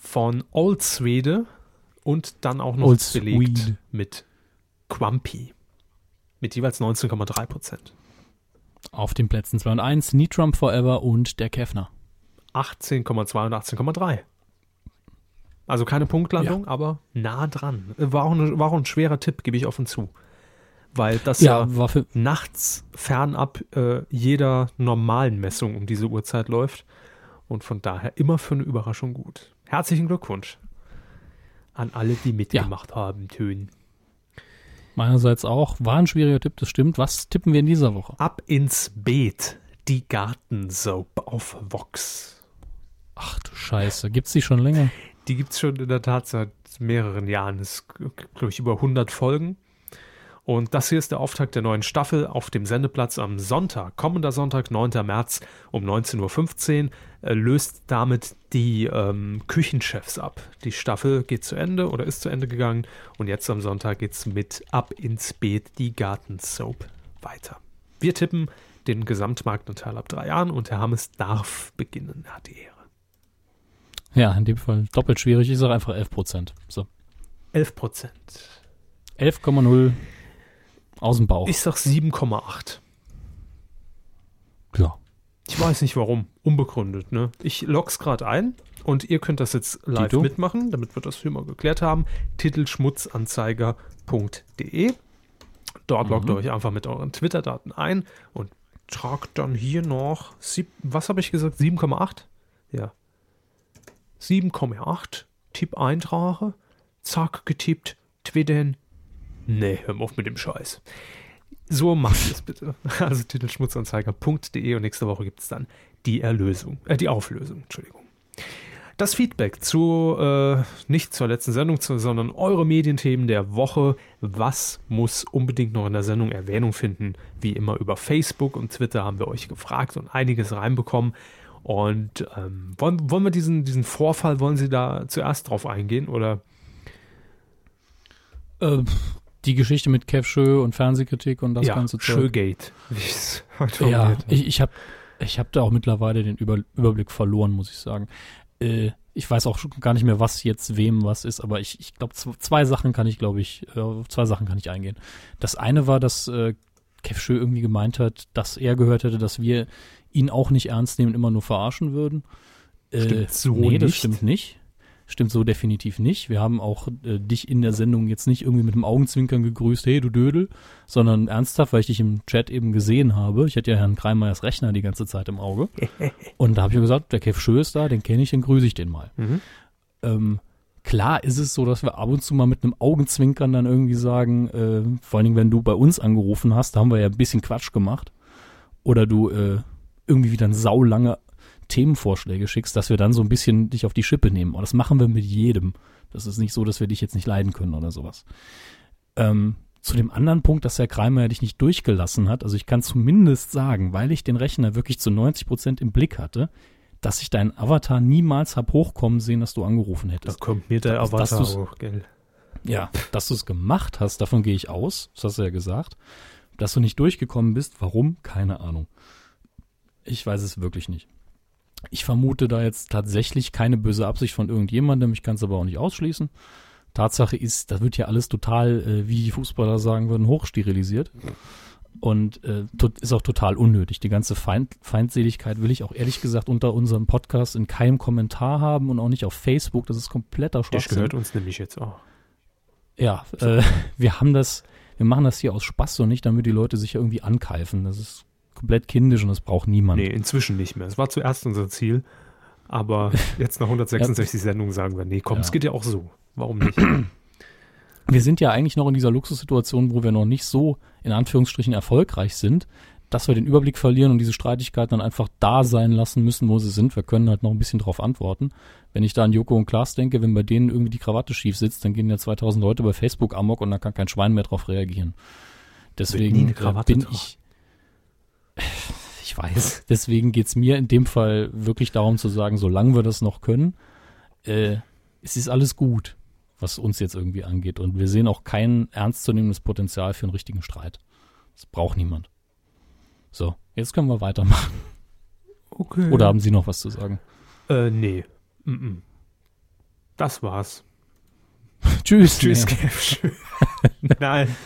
von Old Swede und dann auch noch Old belegt Swede. mit Quampi. Mit jeweils 19,3 Prozent. Auf den Plätzen 2 und 1 Need Trump Forever und der Kefner. 18,2 und 18,3. Also keine Punktlandung, aber nah dran. War auch, ein, war auch ein schwerer Tipp, gebe ich offen zu. Weil das ja, Ja, nachts fernab äh, jeder normalen Messung um diese Uhrzeit läuft. Und von daher immer für eine Überraschung gut. Herzlichen Glückwunsch an alle, die mitgemacht haben, Tönen. meinerseits auch. War ein schwieriger Tipp, das stimmt. Was tippen wir in dieser Woche? Ab ins Beet, die Gartensoap auf Vox. Ach du Scheiße, gibt's die schon länger? Die gibt es schon in der Tat seit mehreren Jahren. Es gibt, glaube ich, über 100 Folgen. Und das hier ist der Auftakt der neuen Staffel auf dem Sendeplatz am Sonntag, kommender Sonntag, 9. März um 19.15 Uhr, äh, löst damit die ähm, Küchenchefs ab. Die Staffel geht zu Ende oder ist zu Ende gegangen und jetzt am Sonntag geht es mit Ab ins Beet, die Gartensoap weiter. Wir tippen den Gesamtmarktanteil ab drei Jahren und Herr Hammes darf beginnen. Er hat die Ehre. Ja, in dem Fall doppelt schwierig. Ich sage einfach 11 Prozent. So. 11 Prozent. 11,0 aus dem Bauch. Ich sag 7,8. ja. Ich weiß nicht warum. Unbegründet, ne? Ich log's gerade ein und ihr könnt das jetzt live Tito? mitmachen, damit wir das hier mal geklärt haben. Titelschmutzanzeiger.de. Dort loggt ihr euch einfach mit euren Twitter-Daten ein und tragt dann hier noch, sieb, was habe ich gesagt, 7,8? Ja. 7,8, Tipp eintrage, zack, getippt, twittern. Nee, hör mal auf mit dem Scheiß. So macht es bitte. Also titelschmutzanzeiger.de und nächste Woche gibt es dann die Erlösung, äh, die Auflösung, Entschuldigung. Das Feedback zu, äh, nicht zur letzten Sendung, sondern eure Medienthemen der Woche. Was muss unbedingt noch in der Sendung Erwähnung finden? Wie immer über Facebook und Twitter haben wir euch gefragt und einiges reinbekommen. Und ähm, wollen, wollen wir diesen, diesen Vorfall, wollen Sie da zuerst drauf eingehen? Oder Äh, die Geschichte mit Kev Schö und Fernsehkritik und das ja, ganze Zeug. Showgate, wie es heute Ja, wird. ich, ich habe ich hab da auch mittlerweile den Über, Überblick verloren, muss ich sagen. Äh, ich weiß auch schon gar nicht mehr, was jetzt wem was ist, aber ich, ich glaube, zwei Sachen kann ich, glaube ich, äh, auf zwei Sachen kann ich eingehen. Das eine war, dass äh, Kev Schö irgendwie gemeint hat, dass er gehört hätte, dass wir ihn auch nicht ernst nehmen, immer nur verarschen würden. Äh, Stimmt so nee, das nicht. stimmt nicht. Stimmt so definitiv nicht. Wir haben auch äh, dich in der Sendung jetzt nicht irgendwie mit dem Augenzwinkern gegrüßt, hey du Dödel, sondern ernsthaft, weil ich dich im Chat eben gesehen habe. Ich hatte ja Herrn Kreimeyers Rechner die ganze Zeit im Auge. Und da habe ich gesagt, der Kev Schö ist da, den kenne ich, den grüße ich den mal. Mhm. Ähm, klar ist es so, dass wir ab und zu mal mit einem Augenzwinkern dann irgendwie sagen, äh, vor allen Dingen, wenn du bei uns angerufen hast, da haben wir ja ein bisschen Quatsch gemacht. Oder du äh, irgendwie wieder ein saulange Themenvorschläge schickst, dass wir dann so ein bisschen dich auf die Schippe nehmen. Und das machen wir mit jedem. Das ist nicht so, dass wir dich jetzt nicht leiden können oder sowas. Ähm, zu dem anderen Punkt, dass Herr Kreimer dich nicht durchgelassen hat, also ich kann zumindest sagen, weil ich den Rechner wirklich zu 90 Prozent im Blick hatte, dass ich deinen Avatar niemals hab hochkommen sehen, dass du angerufen Da hättest. kommt mir der dass- dass Avatar du's- hoch, gell? Ja, dass du es gemacht hast, davon gehe ich aus. Das hast du ja gesagt. Dass du nicht durchgekommen bist, warum? Keine Ahnung. Ich weiß es wirklich nicht. Ich vermute da jetzt tatsächlich keine böse Absicht von irgendjemandem. Ich kann es aber auch nicht ausschließen. Tatsache ist, das wird ja alles total, äh, wie die Fußballer sagen würden, hochsterilisiert. Und äh, ist auch total unnötig. Die ganze Feind Feindseligkeit will ich auch ehrlich gesagt unter unserem Podcast in keinem Kommentar haben und auch nicht auf Facebook. Das ist kompletter Das Schwachsinn. gehört uns nämlich jetzt auch. Ja, äh, wir haben das, wir machen das hier aus Spaß und nicht, damit die Leute sich irgendwie ankeifen. Das ist komplett kindisch und das braucht niemand. Nee, inzwischen nicht mehr. Es war zuerst unser Ziel, aber jetzt nach 166 Sendungen sagen wir, nee, komm, Ja. es geht ja auch so. Warum nicht? Wir sind ja eigentlich noch in dieser Luxussituation, wo wir noch nicht so in Anführungsstrichen erfolgreich sind, dass wir den Überblick verlieren und diese Streitigkeiten dann einfach da sein lassen müssen, wo sie sind. Wir können halt noch ein bisschen drauf antworten. Wenn ich da an Joko und Klaas denke, wenn bei denen irgendwie die Krawatte schief sitzt, dann gehen ja 2000 Leute bei Facebook amok und dann kann kein Schwein mehr drauf reagieren. Deswegen äh, bin ich ich weiß. Deswegen geht's mir in dem Fall wirklich darum zu sagen, solange wir das noch können, äh, es ist alles gut, was uns jetzt irgendwie angeht. Und wir sehen auch kein ernstzunehmendes Potenzial für einen richtigen Streit. Das braucht niemand. So, jetzt können wir weitermachen. Okay. Oder haben Sie noch was zu sagen? Äh, nee. Mm -mm. Das war's. Tschüss. Tschüss, Nee. Nein.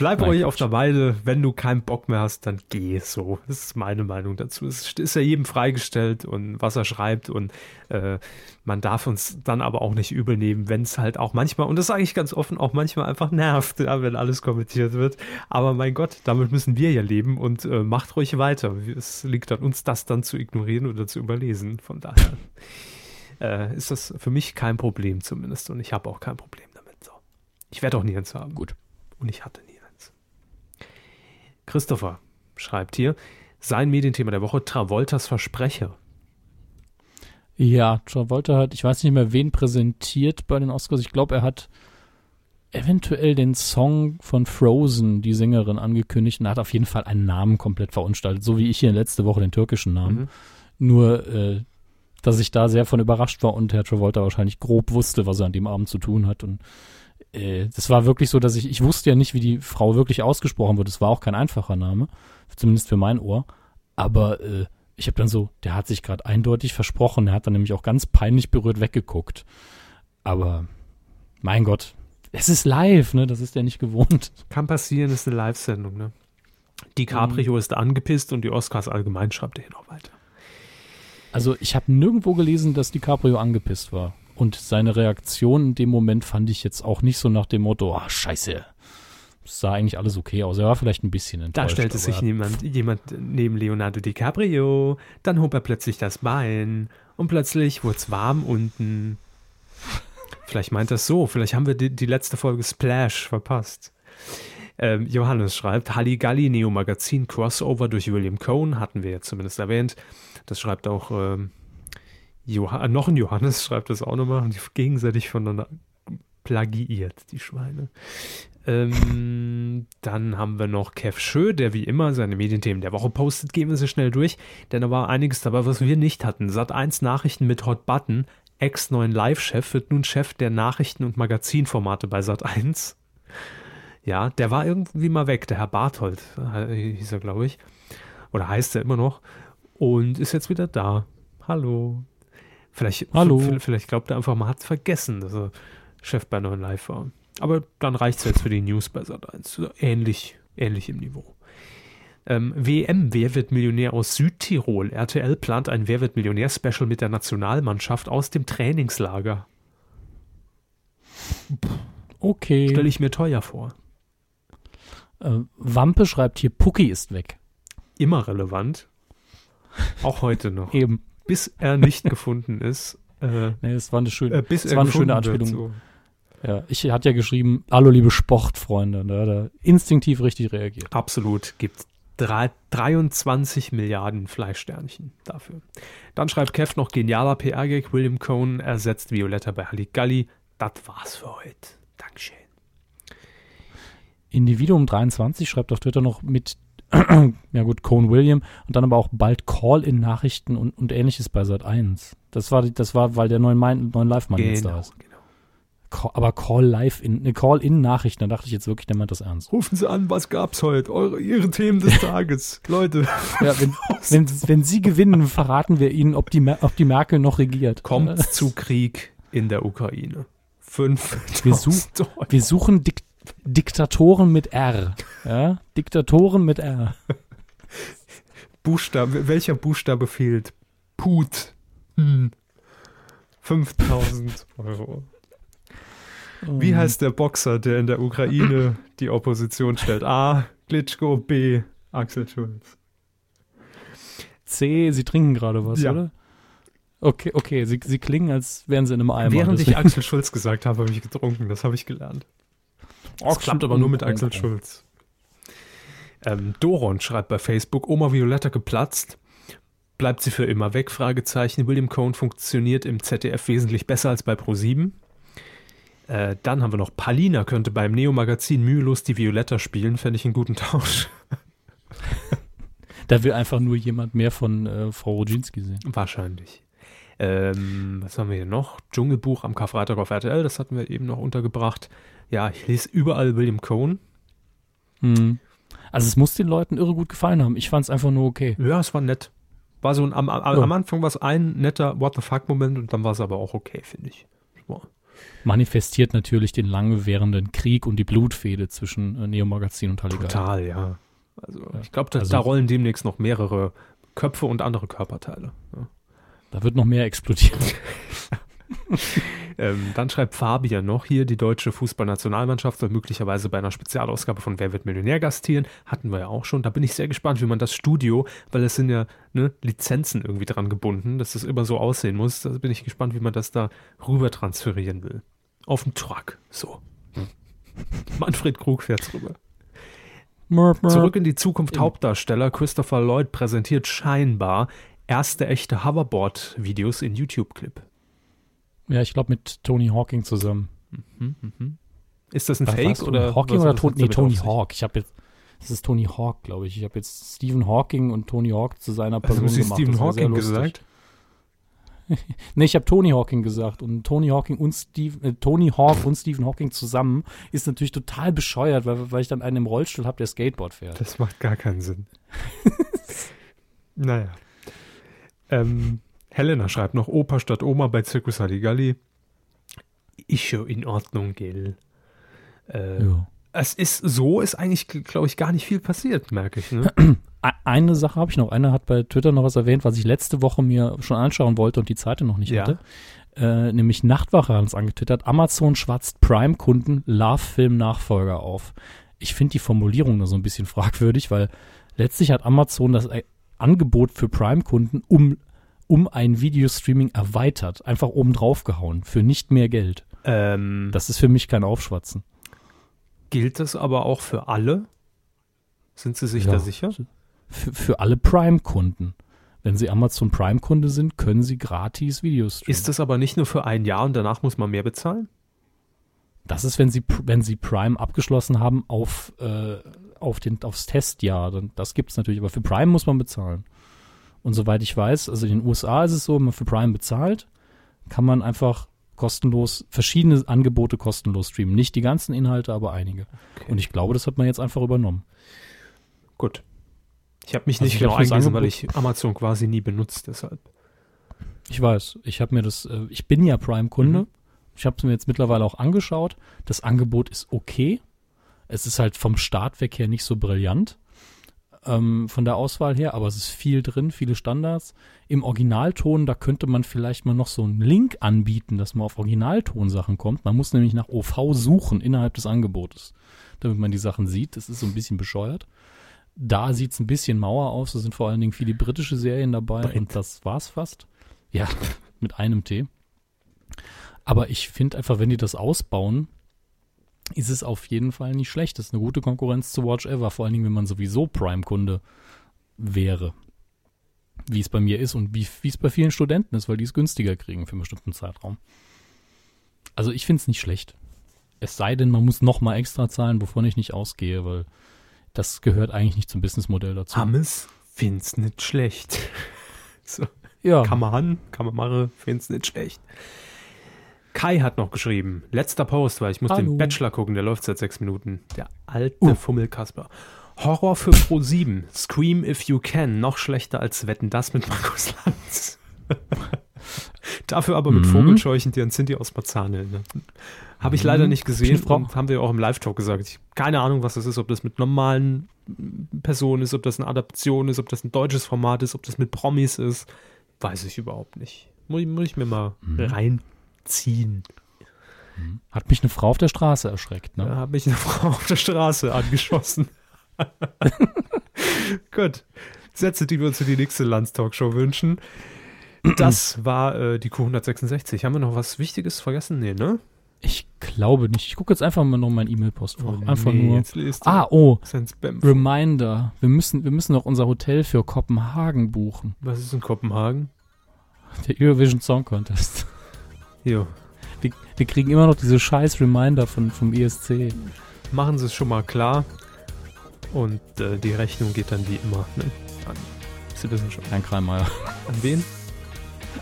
Bleib Nein, ruhig Quatsch. auf der Weide. Wenn du keinen Bock mehr hast, dann geh so. Das ist meine Meinung dazu. Es ist ja jedem freigestellt und was er schreibt und äh, man darf uns dann aber auch nicht übel nehmen, wenn es halt auch manchmal, und das sage ich ganz offen, auch manchmal einfach nervt, ja, wenn alles kommentiert wird. Aber mein Gott, damit müssen wir ja leben und äh, macht ruhig weiter. Es liegt an uns, das dann zu ignorieren oder zu überlesen. Von daher äh, ist das für mich kein Problem zumindest und ich habe auch kein Problem damit. So. Ich werde auch nie eins haben. Gut. Und ich hatte nie. Christopher schreibt hier, sein Medienthema der Woche, Travoltas Versprecher. Ja, Travolta hat, ich weiß nicht mehr, wen präsentiert bei den Oscars. Ich glaube, er hat eventuell den Song von Frozen, die Sängerin, angekündigt und hat auf jeden Fall einen Namen komplett verunstaltet, so wie ich hier letzte Woche den türkischen Namen. Mhm. Nur, äh, dass ich da sehr von überrascht war und Herr Travolta wahrscheinlich grob wusste, was er an dem Abend zu tun hat. Und äh, das war wirklich so, dass ich, ich wusste ja nicht, wie die Frau wirklich ausgesprochen wird. Es war auch kein einfacher Name, zumindest für mein Ohr. Aber äh, ich habe dann so, der hat sich gerade eindeutig versprochen. Er hat dann nämlich auch ganz peinlich berührt weggeguckt. Aber mein Gott, es ist live, ne? Das ist ja nicht gewohnt. Kann passieren, ist eine Live-Sendung, ne? DiCaprio ist angepisst und die Oscars allgemein schreibt er hier noch weiter. Also ich habe nirgendwo gelesen, dass DiCaprio angepisst war. Und seine Reaktion in dem Moment fand ich jetzt auch nicht so nach dem Motto, ah, scheiße. Es sah eigentlich alles okay aus. Er war vielleicht ein bisschen enttäuscht. Da stellte sich jemand, jemand neben Leonardo DiCaprio, dann hob er plötzlich das Bein und plötzlich wurde es warm unten. Vielleicht meint er es so, vielleicht haben wir die, die letzte Folge Splash verpasst. Ähm, Johannes schreibt, Halligalli Neo Magazin Crossover durch William Cohn, hatten wir jetzt zumindest erwähnt. Das schreibt auch ähm, Joha noch ein Johannes, schreibt das auch nochmal, und die gegenseitig voneinander plagiiert, die Schweine. Ähm, dann haben wir noch Kev Schö, der wie immer seine Medienthemen der Woche postet. Gehen wir sie schnell durch, denn da war einiges dabei, was wir nicht hatten. Sat 1 Nachrichten mit Hot Button. Ex-neuen Live-Chef wird nun Chef der Nachrichten- und Magazinformate bei Sat 1. Ja, der war irgendwie mal weg, der Herr Barthold äh, hieß er, glaube ich. Oder heißt er immer noch. Und ist jetzt wieder da. Hallo. Vielleicht, Hallo. Vielleicht glaubt er einfach, man hat vergessen, dass er Chef bei 9 Live war. Aber dann reicht es jetzt für die News bei Sat 1. Ähnlich, ähnlich im Niveau. Ähm, WM, Wer wird Millionär aus Südtirol? RTL plant ein Wer wird Millionär-Special mit der Nationalmannschaft aus dem Trainingslager. Okay. Stelle ich mir teuer vor. Äh, Wampe schreibt hier, Pucki ist weg. Immer relevant. Auch heute noch. Eben. Bis er nicht gefunden ist. Äh, Nee, das war eine schöne, äh, bis das war eine schöne Anspielung. so. Ja, ich hatte ja geschrieben, hallo liebe Sportfreunde. Da hat er instinktiv richtig reagiert. Absolut. Gibt drei, 23 Milliarden Fleischsternchen dafür. Dann schreibt Kev noch genialer PR-Gag. William Cohn ersetzt Violetta bei Halligalli. Das war's für heute. Dankeschön. Individuum 23 schreibt auf Twitter noch mit, ja gut, Cone William und dann aber auch bald Call-in-Nachrichten und, und ähnliches bei Sat 1. Das war, das war, weil der neuen, neuen Live-Mann jetzt da Genau, ist. genau. Call, aber Call live in, ne, Call in Nachrichten, da dachte ich jetzt wirklich, der meint das ernst. Rufen Sie an, was gab's heute? Eure, Ihre Themen des Tages. Leute, Ja, wenn, wenn, wenn Sie gewinnen, verraten wir Ihnen, ob die, ob die Merkel noch regiert. kommt zu Krieg in der Ukraine. Fünf. Wir suchen- Wir suchen Dik Diktatoren mit R. Ja? Diktatoren mit R. Buchstabe, welcher Buchstabe fehlt? Put. Hm. 5000 Euro. Wie heißt der Boxer, der in der Ukraine die Opposition stellt? A. Klitschko, B. Axel Schulz. C, Sie trinken gerade was, Ja. oder? Okay, okay, Sie, Sie klingen, als wären Sie in einem Eimer. Während ich deswegen- Axel Schulz gesagt habe, habe ich getrunken. Das habe ich gelernt. Das klappt aber nur mit Axel Schulz. Ähm, Doron schreibt bei Facebook, Oma Violetta geplatzt. Bleibt sie für immer weg? Fragezeichen. William Cohn funktioniert im ZDF wesentlich besser als bei Pro7. Äh, dann haben wir noch Palina könnte beim Neo-Magazin mühelos die Violetta spielen. Fände ich einen guten Tausch. Da will einfach nur jemand mehr von äh, Frau Rodzinski sehen. Wahrscheinlich. Ähm, was haben wir hier noch? Dschungelbuch am Karfreitag auf RTL, das hatten wir eben noch untergebracht. Ja, ich lese überall William Cohn. Hm. Also es muss den Leuten irre gut gefallen haben. Ich fand es einfach nur okay. Ja, es war nett. War so ein, am, am, Ja. am Anfang war es ein netter What the fuck-Moment und dann war es aber auch okay, finde ich. So. Manifestiert natürlich den lange währenden Krieg und die Blutfehde zwischen äh, Neo Magazin und Halligalli. Total, ja. Also, Ja. ich glaube, da, Also- da rollen demnächst noch mehrere Köpfe und andere Körperteile. Ja. Da wird noch mehr explodieren. Ähm, dann schreibt Fabian noch hier, die deutsche Fußballnationalmannschaft soll möglicherweise bei einer Spezialausgabe von Wer wird Millionär gastieren. Hatten wir ja auch schon. Da bin ich sehr gespannt, wie man das Studio, weil es sind ja ne, Lizenzen irgendwie dran gebunden, dass das immer so aussehen muss. Da bin ich gespannt, wie man das da rüber transferieren will. Auf dem Truck. So. Manfred Krug fährt's rüber. Zurück in die Zukunft Hauptdarsteller Christopher Lloyd präsentiert scheinbar erste echte Hoverboard-Videos in YouTube-Clip. Ja, ich glaube mit Tony Hawking zusammen. Ist das ein War- Fake Tony oder Hawking was- oder was Tony, nee, Tony? Hawk. Ich habe jetzt das ist Tony Hawk, glaube ich. Ich habe jetzt Stephen Hawking und Tony Hawk zu seiner Also Person Sie gemacht. Stephen Hawking gesagt? Nee, ich habe Tony Hawking gesagt und Tony Hawking und Steve, äh, Tony Hawk und Stephen Hawking zusammen ist natürlich total bescheuert, weil, weil ich dann einen im Rollstuhl habe, der Skateboard fährt. Das macht gar keinen Sinn. naja. Ähm, Helena schreibt noch Opa statt Oma bei Zirkus Halligalli. Ist schon in Ordnung, gell? Äh, Ja. Es ist so, ist eigentlich, glaube ich, gar nicht viel passiert, merke ich. Ne? Eine Sache habe ich noch. Einer hat bei Twitter noch was erwähnt, was ich letzte Woche mir schon anschauen wollte und die Zeit noch nicht Ja. hatte. Äh, nämlich Nachtwache hat uns angetwittert. Amazon schwatzt Prime-Kunden Love-Film-Nachfolger auf. Ich finde die Formulierung da so ein bisschen fragwürdig, weil letztlich hat Amazon das äh, Angebot für Prime-Kunden um, um ein Videostreaming erweitert. Einfach oben drauf gehauen. Für nicht mehr Geld. ähm, Das ist für mich kein Aufschwatzen. gilt das aber auch für alle? Sind Sie sich Ja. da sicher? Für, für alle Prime-Kunden. Wenn Sie Amazon Prime-Kunde sind, können Sie gratis Videos streamen. Ist das aber nicht nur für ein Jahr und danach muss man mehr bezahlen? Das ist, wenn Sie, wenn Sie Prime abgeschlossen haben auf, äh, auf den, aufs Testjahr. Das gibt es natürlich, aber für Prime muss man bezahlen. Und soweit ich weiß, also in den USA ist es so, wenn man für Prime bezahlt, kann man einfach kostenlos, verschiedene Angebote kostenlos streamen. Nicht die ganzen Inhalte, aber einige. Okay. Und ich glaube, das hat man jetzt einfach übernommen. Gut. Ich habe mich Also nicht ich genau eingelesen, weil ich Amazon quasi nie benutzt, deshalb. Ich weiß, ich habe mir das, äh, ich bin ja Prime-Kunde. Mhm. Ich habe es mir jetzt mittlerweile auch angeschaut. Das Angebot ist okay. Es ist halt vom Start weg her nicht so brillant ähm, von der Auswahl her, aber es ist viel drin, viele Standards. Im Originalton, da könnte man vielleicht mal noch so einen Link anbieten, dass man auf Originaltonsachen kommt. Man muss nämlich nach OV suchen innerhalb des Angebotes, damit man die Sachen sieht. Das ist so ein bisschen bescheuert. Da sieht es ein bisschen Mauer aus. Da sind vor allen Dingen viele britische Serien dabei Brit. und das war's fast. Ja, mit einem T. Aber ich finde einfach, wenn die das ausbauen, ist es auf jeden Fall nicht schlecht. Das ist eine gute Konkurrenz zu Watch Ever, vor allen Dingen, wenn man sowieso Prime-Kunde wäre. Wie es bei mir ist und wie es bei vielen Studenten ist, weil die es günstiger kriegen für einen bestimmten Zeitraum. Also ich finde es nicht schlecht. Es sei denn, man muss noch mal extra zahlen, wovon ich nicht ausgehe, weil das gehört eigentlich nicht zum Businessmodell dazu. Hammes find's nicht schlecht. so, ja, kann man kann man machen, find's nicht schlecht. Kai hat noch geschrieben, letzter Post, weil ich muss Hallo. den Bachelor gucken, der läuft seit sechs Minuten. Der alte Uh. Fummelkasper. Horror für Pro 7. Scream if you can. Noch schlechter als Wetten das mit Markus Lanz. Dafür aber mit Mhm. Vogelscheuchen, die an Cindy aus Marzahn ne? Habe ich leider Mhm. nicht gesehen und haben wir auch im Live-Talk gesagt. Ich, keine Ahnung, was das ist, ob das mit normalen Personen ist, ob das eine Adaption ist, ob das ein deutsches Format ist, ob das mit Promis ist. Weiß ich überhaupt nicht. Muss, ich- muss ich mir mal Mhm. Reinziehen. hat mich eine Frau auf der Straße erschreckt. Ne? Da habe ich eine Frau auf der Straße angeschossen. Gut. Sätze, die wir uns für die nächste Landstalkshow wünschen. Das war äh, die Q166. Haben wir noch was Wichtiges vergessen? Nee, ne? Ich glaube nicht. Ich gucke jetzt einfach mal noch mein E-Mail-Postfach. einfach Oh, nee, nur. Ah, oh. Reminder. Wir müssen, wir müssen noch unser Hotel für Kopenhagen buchen. Was ist in Kopenhagen? Der Eurovision Song Contest. Jo. Wir, wir kriegen immer noch diese scheiß Reminder von, vom E ESC. Machen Sie es schon mal klar. Und äh, die Rechnung geht dann wie immer ne? an. Sie wissen schon. Herrn Kreimeier. An wen?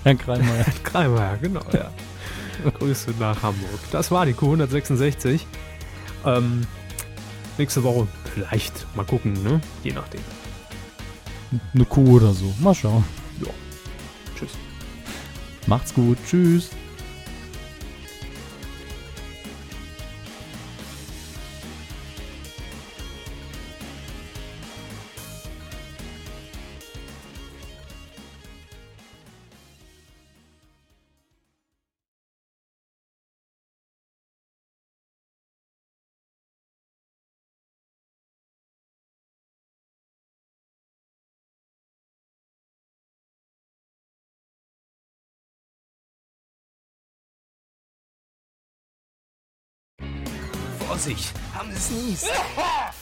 Herrn Kreimeier. Kreimer, genau, ja. Grüße nach Hamburg. Das war die Q166. Ähm, nächste Woche vielleicht mal gucken, ne? Je nachdem. Eine Kuh oder so. Mal schauen. Tschüss. Macht's gut. Tschüss. Vorsicht, haben es nie.